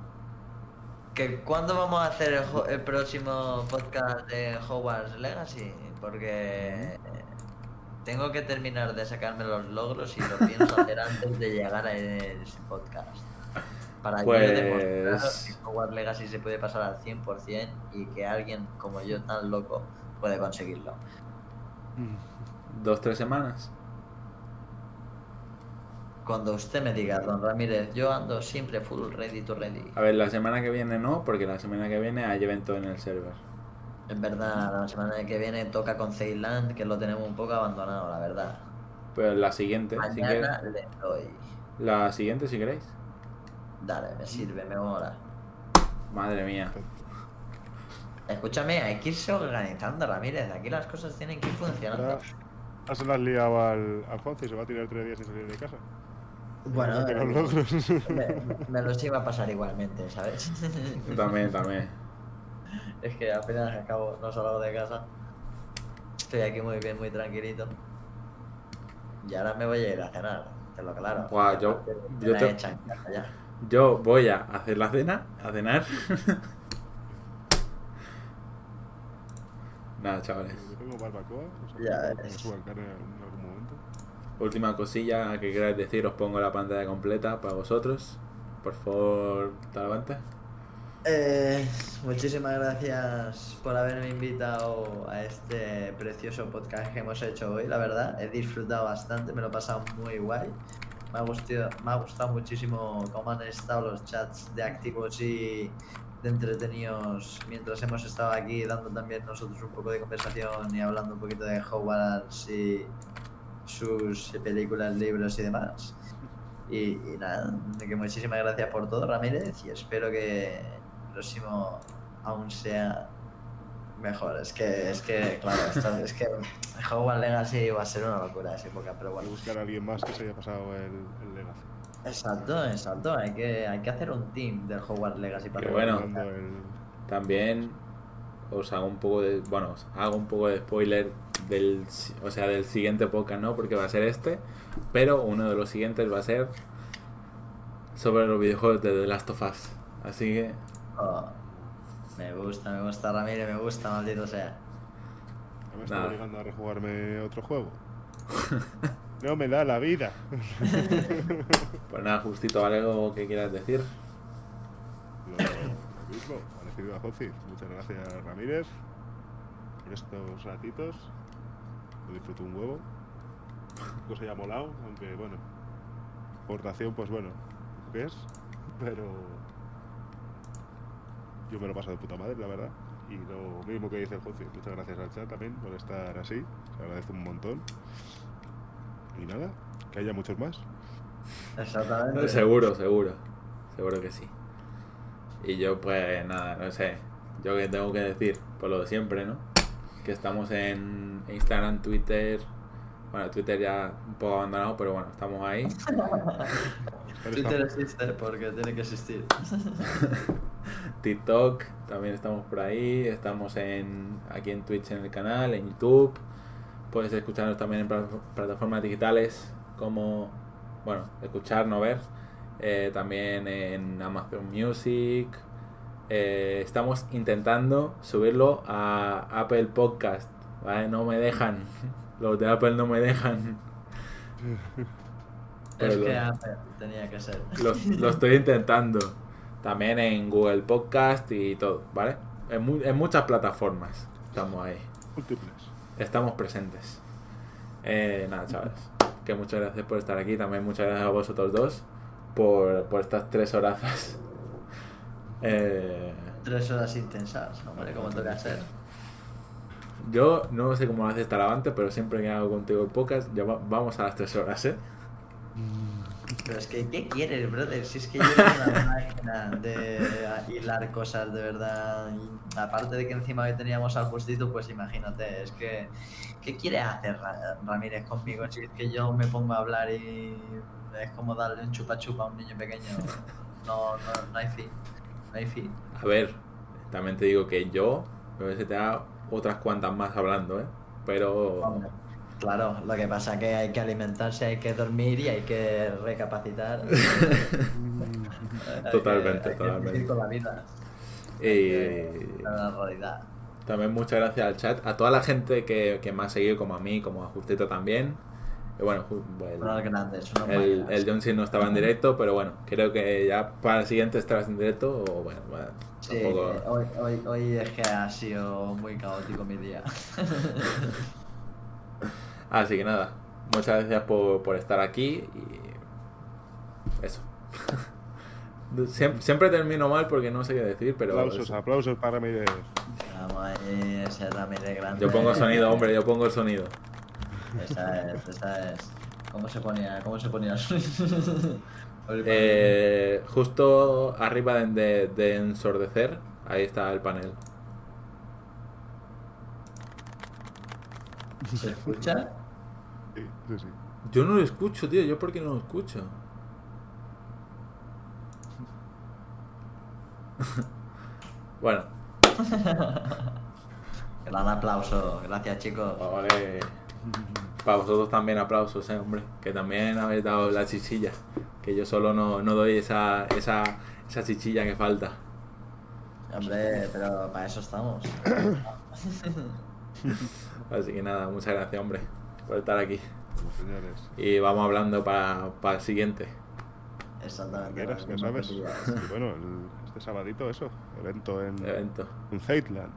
Que ¿Cuándo vamos a hacer el, próximo podcast de Hogwarts Legacy? Porque tengo que terminar de sacarme los logros y lo pienso hacer antes de llegar a ese podcast. Para yo Pues- demostrar que Hogwarts Legacy se puede pasar al 100% y que alguien como yo tan loco puede conseguirlo. ¿Dos, tres semanas? Cuando usted me diga, don Ramírez, yo ando siempre full ready to ready. A ver, la semana que viene no, porque la semana que viene hay evento en el server. En verdad, la semana que viene toca con Ceyland, que lo tenemos un poco abandonado, la verdad. Pero la siguiente, si queréis. Mañana le doy. La siguiente, si queréis. Dale, me sirve, me mola. Madre mía. Escúchame, hay que irse organizando, Ramírez. Aquí las cosas tienen que ir funcionando. Ahora ahora se las liado al, al y se va a tirar tres días sin salir de casa. Bueno, eh, logros. me, me los iba a pasar igualmente, ¿sabes? Yo también, también. es que apenas acabo, no salgo de casa. Estoy aquí muy bien, muy tranquilito. Y ahora me voy a ir a cenar, te lo claro. Guau, yo- yo te- hecha en casa ya. Yo voy a hacer la cena, a cenar. Nada, chavales. Yo tengo barbacoa. No sé Ya si me ves. suban carne en algún momento. Última cosilla que queráis decir, os pongo la pantalla completa para vosotros. Por favor, te levanta. Eh, muchísimas gracias por haberme invitado a este precioso podcast que hemos hecho hoy. La verdad, he disfrutado bastante, me lo he pasado muy guay. Me ha gustado, me ha gustado muchísimo cómo han estado los chats de activos y de entretenidos mientras hemos estado aquí dando también nosotros un poco de conversación y hablando un poquito de Hogwarts y sus películas, libros y demás. Y, y nada, de que muchísimas gracias por todo, Ramírez, y espero que el próximo aún sea mejor. Es que, es que claro, esto- es que Hogwarts Legacy va a ser una locura esa época, pero bueno. buscar a alguien más que se haya pasado el, el Legacy. Exacto, exacto, hay que, hay que hacer un team del Hogwarts Legacy para poder bueno. El- También os hago un poco de. Bueno, os hago un poco de spoiler del. O sea, del siguiente podcast, ¿no? Porque va a ser este. Pero uno de los siguientes va a ser. Sobre los videojuegos de The Last of Us. Así que. Oh, me gusta, me gusta Ramírez, me gusta, maldito sea. Me está Nada. obligando a rejugarme otro juego. No me da la vida. Pues nada, justito algo que quieras decir. Lo mismo, a. Muchas gracias, Ramírez, por estos ratitos. Lo disfruto un huevo. Cosa ya molado, aunque bueno, aportación, pues bueno, ¿qué es? Pero yo me lo paso de puta madre, la verdad. Y lo mismo que dice el José, muchas gracias al chat también por estar así. Se agradece un montón. Y nada, que haya muchos más. Exactamente. Seguro, seguro. Seguro que sí. Y yo, pues nada, no sé. Yo que tengo que decir, por lo de siempre, ¿no? Que estamos en Instagram, Twitter. Bueno, Twitter ya un poco abandonado, pero bueno, estamos ahí. Twitter existe porque tiene que existir. TikTok, también estamos por ahí. Estamos en aquí en Twitch en el canal, en YouTube. Puedes escucharnos también en pla- plataformas digitales como, bueno, escuchar, no ver. Eh, también en Amazon Music. Eh, estamos intentando subirlo a Apple Podcast. ¿vale? No me dejan. Los de Apple no me dejan. Pero Es lo- que Apple tenía que ser. Lo, lo estoy intentando. También en Google Podcast y todo, ¿vale? En, mu- en muchas plataformas estamos ahí. Múltiples. Estamos presentes. Eh, nada, chavales. Que muchas gracias por estar aquí. También muchas gracias a vosotros dos por, por estas tres horazas. Eh, Tres horas intensas, hombre, como toca ser. yo no sé cómo lo haces Talavante, pero siempre que hago contigo el podcast, ya va- vamos a las tres horas, ¿eh? Pero es que, ¿qué quieres, brother? Si es que yo soy una máquina de hilar cosas, de verdad. Y aparte de que encima hoy teníamos al justito, pues imagínate, es que. ¿Qué quiere hacer Ra- Ramírez conmigo? Si es que yo me pongo a hablar y es como darle un chupa chupa a un niño pequeño. No, no, no hay fin. No hay fin. A ver, también te digo que yo me hubiese tirado otras cuantas más hablando, ¿eh? Pero... Hombre, Claro, lo que pasa es que hay que alimentarse, hay que dormir y hay que recapacitar. Hay que- Totalmente, hay que totalmente. vivir con la vida. Y La realidad. también muchas gracias al chat, a toda la gente que, que me ha seguido, como a mí, como a Justito también. Y bueno, el, grandes, el, no estaba en directo, pero bueno, creo que ya para el siguiente estarás en directo o bueno, bueno, Sí, tampoco... hoy, hoy, hoy es que ha sido muy caótico mi día. Así que nada, muchas gracias por, por estar aquí y eso. Siem- Siempre, termino mal porque no sé qué decir, pero Aplausos, aplausos para. Vamos ahí, ese Ramírez grande. yo pongo sonido, hombre, yo pongo el sonido. Esa es, esa es. ¿Cómo se ponía? ¿Cómo se ponía? El Eh, justo arriba de, de- de ensordecer, ahí está el panel. ¿Se escucha? Sí, sí, sí. Yo no lo escucho, tío, yo por qué no lo escucho. bueno, Gran aplauso, gracias chicos. vale. Para vosotros también aplausos, eh, hombre. Que también habéis dado la chichilla. Que yo solo no, no doy esa, esa, esa chichilla que falta. Hombre, pero para eso estamos. Así que nada, muchas gracias, hombre, por estar aquí. Señores, Y vamos hablando para, para el siguiente. Exactamente. quieras, mismas sabes. Y bueno, el- este sabadito, eso, evento en, Evento. en Zeitland.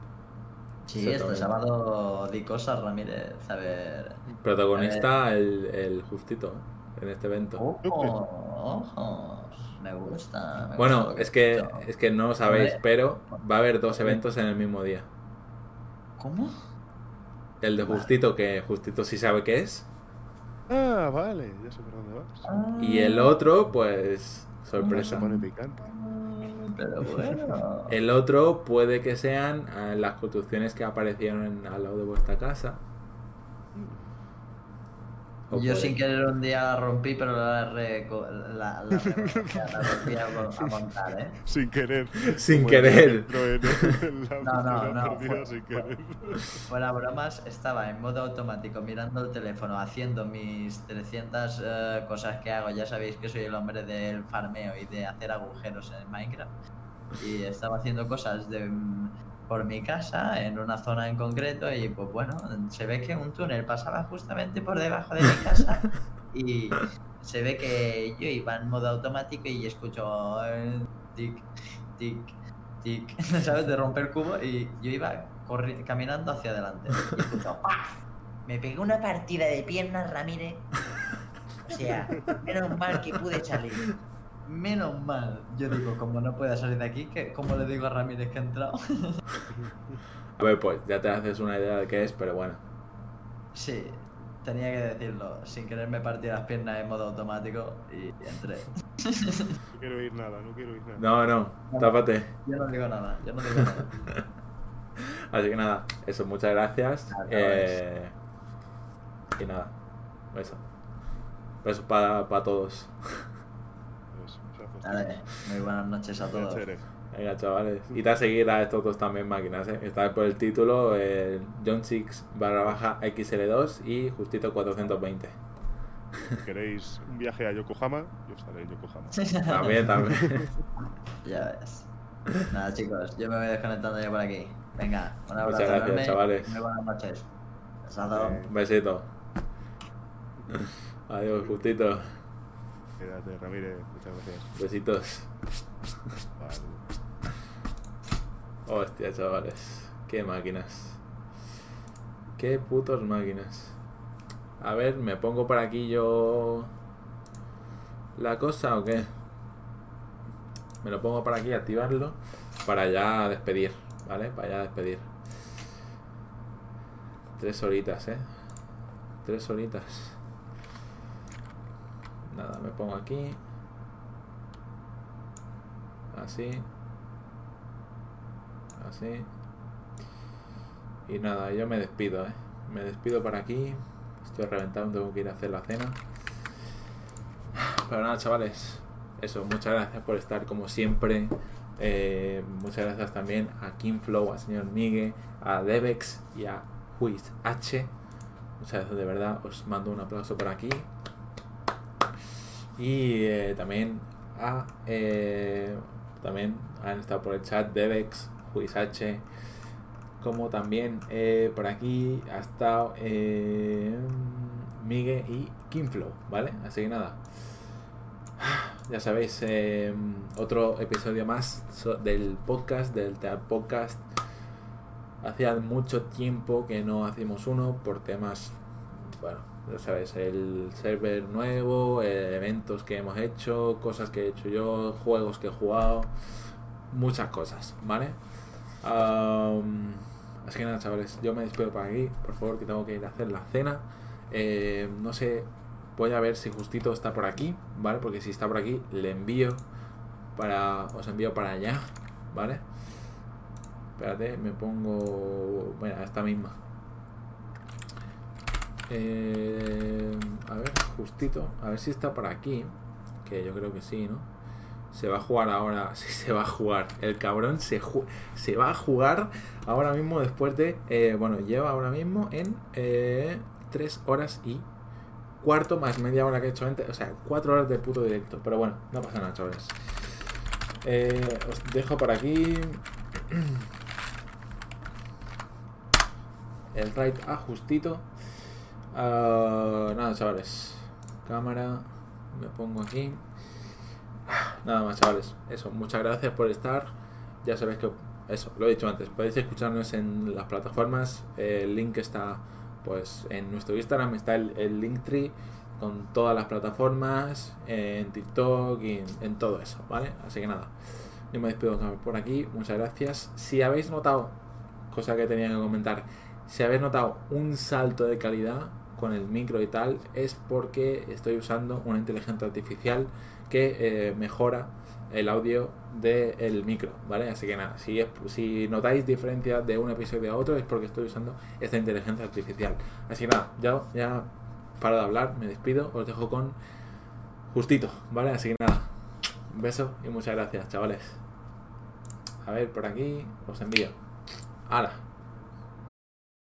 Sí, este sábado di cosas, Ramírez. A ver. Protagonista el, el justito en este evento. Ojo, ojos. Me gusta. me Bueno, gusta es que, escucho. es que no lo sabéis, Hombre. pero va a haber dos eventos en el mismo día. ¿Cómo? El de Vale. Justito, que Justito sí sabe qué es. Ah, vale, ya sé por dónde vas. Y el otro, pues, Se sorpresa. pone picante. Pero bueno. El otro puede que sean eh, las construcciones que aparecieron en- al lado de vuestra casa. O Yo sin querer un día la rompí, pero la, reco- la, la, rompí a, a montar, ¿eh? Sin querer. Sin querer. No, no, no, fue- sin fue- querer. Fuera bromas, estaba en modo automático mirando el teléfono, haciendo mis 300 eh, cosas que hago. Ya sabéis que soy el hombre del farmeo y de hacer agujeros en Minecraft. Y estaba haciendo cosas de, por mi casa, en una zona en concreto, y pues bueno, se ve que un túnel pasaba justamente por debajo de mi casa. Y se ve que yo iba en modo automático y escucho tic, tic, tic, ¿sabes? De romper cubo y yo iba caminando hacia adelante. Y escucho ¡paf! Me pegué una partida de piernas, Ramírez. O sea, menos mal que pude salir. Menos mal. Yo digo, como no pueda salir de aquí, que ¿cómo le digo a Ramírez que ha entrado? A ver, pues ya te haces una idea de qué es, pero bueno. Sí, tenía que decirlo. Sin querer me partí las piernas en modo automático y entré. No quiero oír nada, no quiero oír nada. No, no, tápate. Yo no digo nada, yo no digo nada. Así que nada, eso, muchas gracias. Nada, Eh, y nada, eso. Besos para todos. Vale, muy buenas noches a todos. Venga, chavales. Y a seguir a estos dos también máquinas, ¿eh? Está por el título, el John Six barra baja XL2 y Justito 420. Si queréis un viaje a Yokohama, yo estaré en Yokohama. También, también. Ya ves. Nada, chicos, yo me voy desconectando ya por aquí. Venga, un abrazo. Muchas gracias, enorme chavales. Muy buenas noches. Eh, Un besito. Adiós, Justito. Quédate, Ramírez. Muchas gracias. Besitos. Vale. Hostia, chavales. Qué máquinas. Qué putos máquinas. A ver, ¿me pongo por aquí yo la cosa o qué? Me lo pongo por aquí, activarlo, para ya despedir, ¿vale? Para ya despedir. Tres horitas, ¿eh? Tres horitas. Nada, me pongo aquí. Así. Así. Y nada, yo me despido, ¿eh? Me despido por aquí. Estoy reventado, tengo que ir a hacer la cena. Pero nada, chavales. Eso, muchas gracias por estar como siempre. Eh, muchas gracias también a Kimflow, al señor Miguel, a Debex y a Juiz H. Muchas gracias de verdad. Os mando un aplauso por aquí. Y eh, también a eh, también han estado por el chat Debex, Juiz H, como también eh, por aquí ha estado eh, Miguel y Kimflow, ¿vale? Así que nada, ya sabéis, eh, otro episodio más del podcast, del Teat Podcast. Hacía mucho tiempo que no hacíamos uno por temas, bueno, ya sabéis, el server nuevo, eh, eventos que hemos hecho, cosas que he hecho yo, juegos que he jugado, muchas cosas, ¿vale? Am, así que nada, chavales, yo me despido por aquí, por favor, que tengo que ir a hacer la cena. Eh, no sé, voy a ver si justito está por aquí, ¿vale? Porque si está por aquí, le envío para. Os envío para allá, ¿vale? Espérate, me pongo. Bueno, esta misma. Eh, a ver, justito. A ver si está por aquí. Que yo creo que sí, ¿no? Se va a jugar ahora. Sí, se va a jugar. El cabrón se, ju- se va a jugar ahora mismo después de. eh, bueno, lleva ahora mismo en 3 horas y cuarto más media hora que he hecho antes. O sea, 4 horas de puto directo. Pero bueno, no pasa nada, chavales. Eh, os dejo por aquí. El raid ajustito. Ah, nada, chavales. Cámara. Me pongo aquí. Nada más, chavales. Eso, muchas gracias por estar. Ya sabéis que, eso, lo he dicho antes. Podéis escucharnos en las plataformas. El link está, pues, en nuestro Instagram. Está el, el Linktree con todas las plataformas. En TikTok y en, en todo eso, ¿vale? Así que nada. Yo me despido por aquí. Muchas gracias. Si habéis notado, cosa que tenía que comentar, si habéis notado un salto de calidad con el micro y tal, es porque estoy usando una inteligencia artificial que eh, mejora el audio del micro, ¿vale? Así que nada, si, es- si notáis diferencias de un episodio a otro es porque estoy usando esta inteligencia artificial. Así que nada, ya, ya paro de hablar, me despido, os dejo con justito, ¿vale? Así que nada, un beso y muchas gracias, chavales. A ver, por aquí os envío. ¡Hala!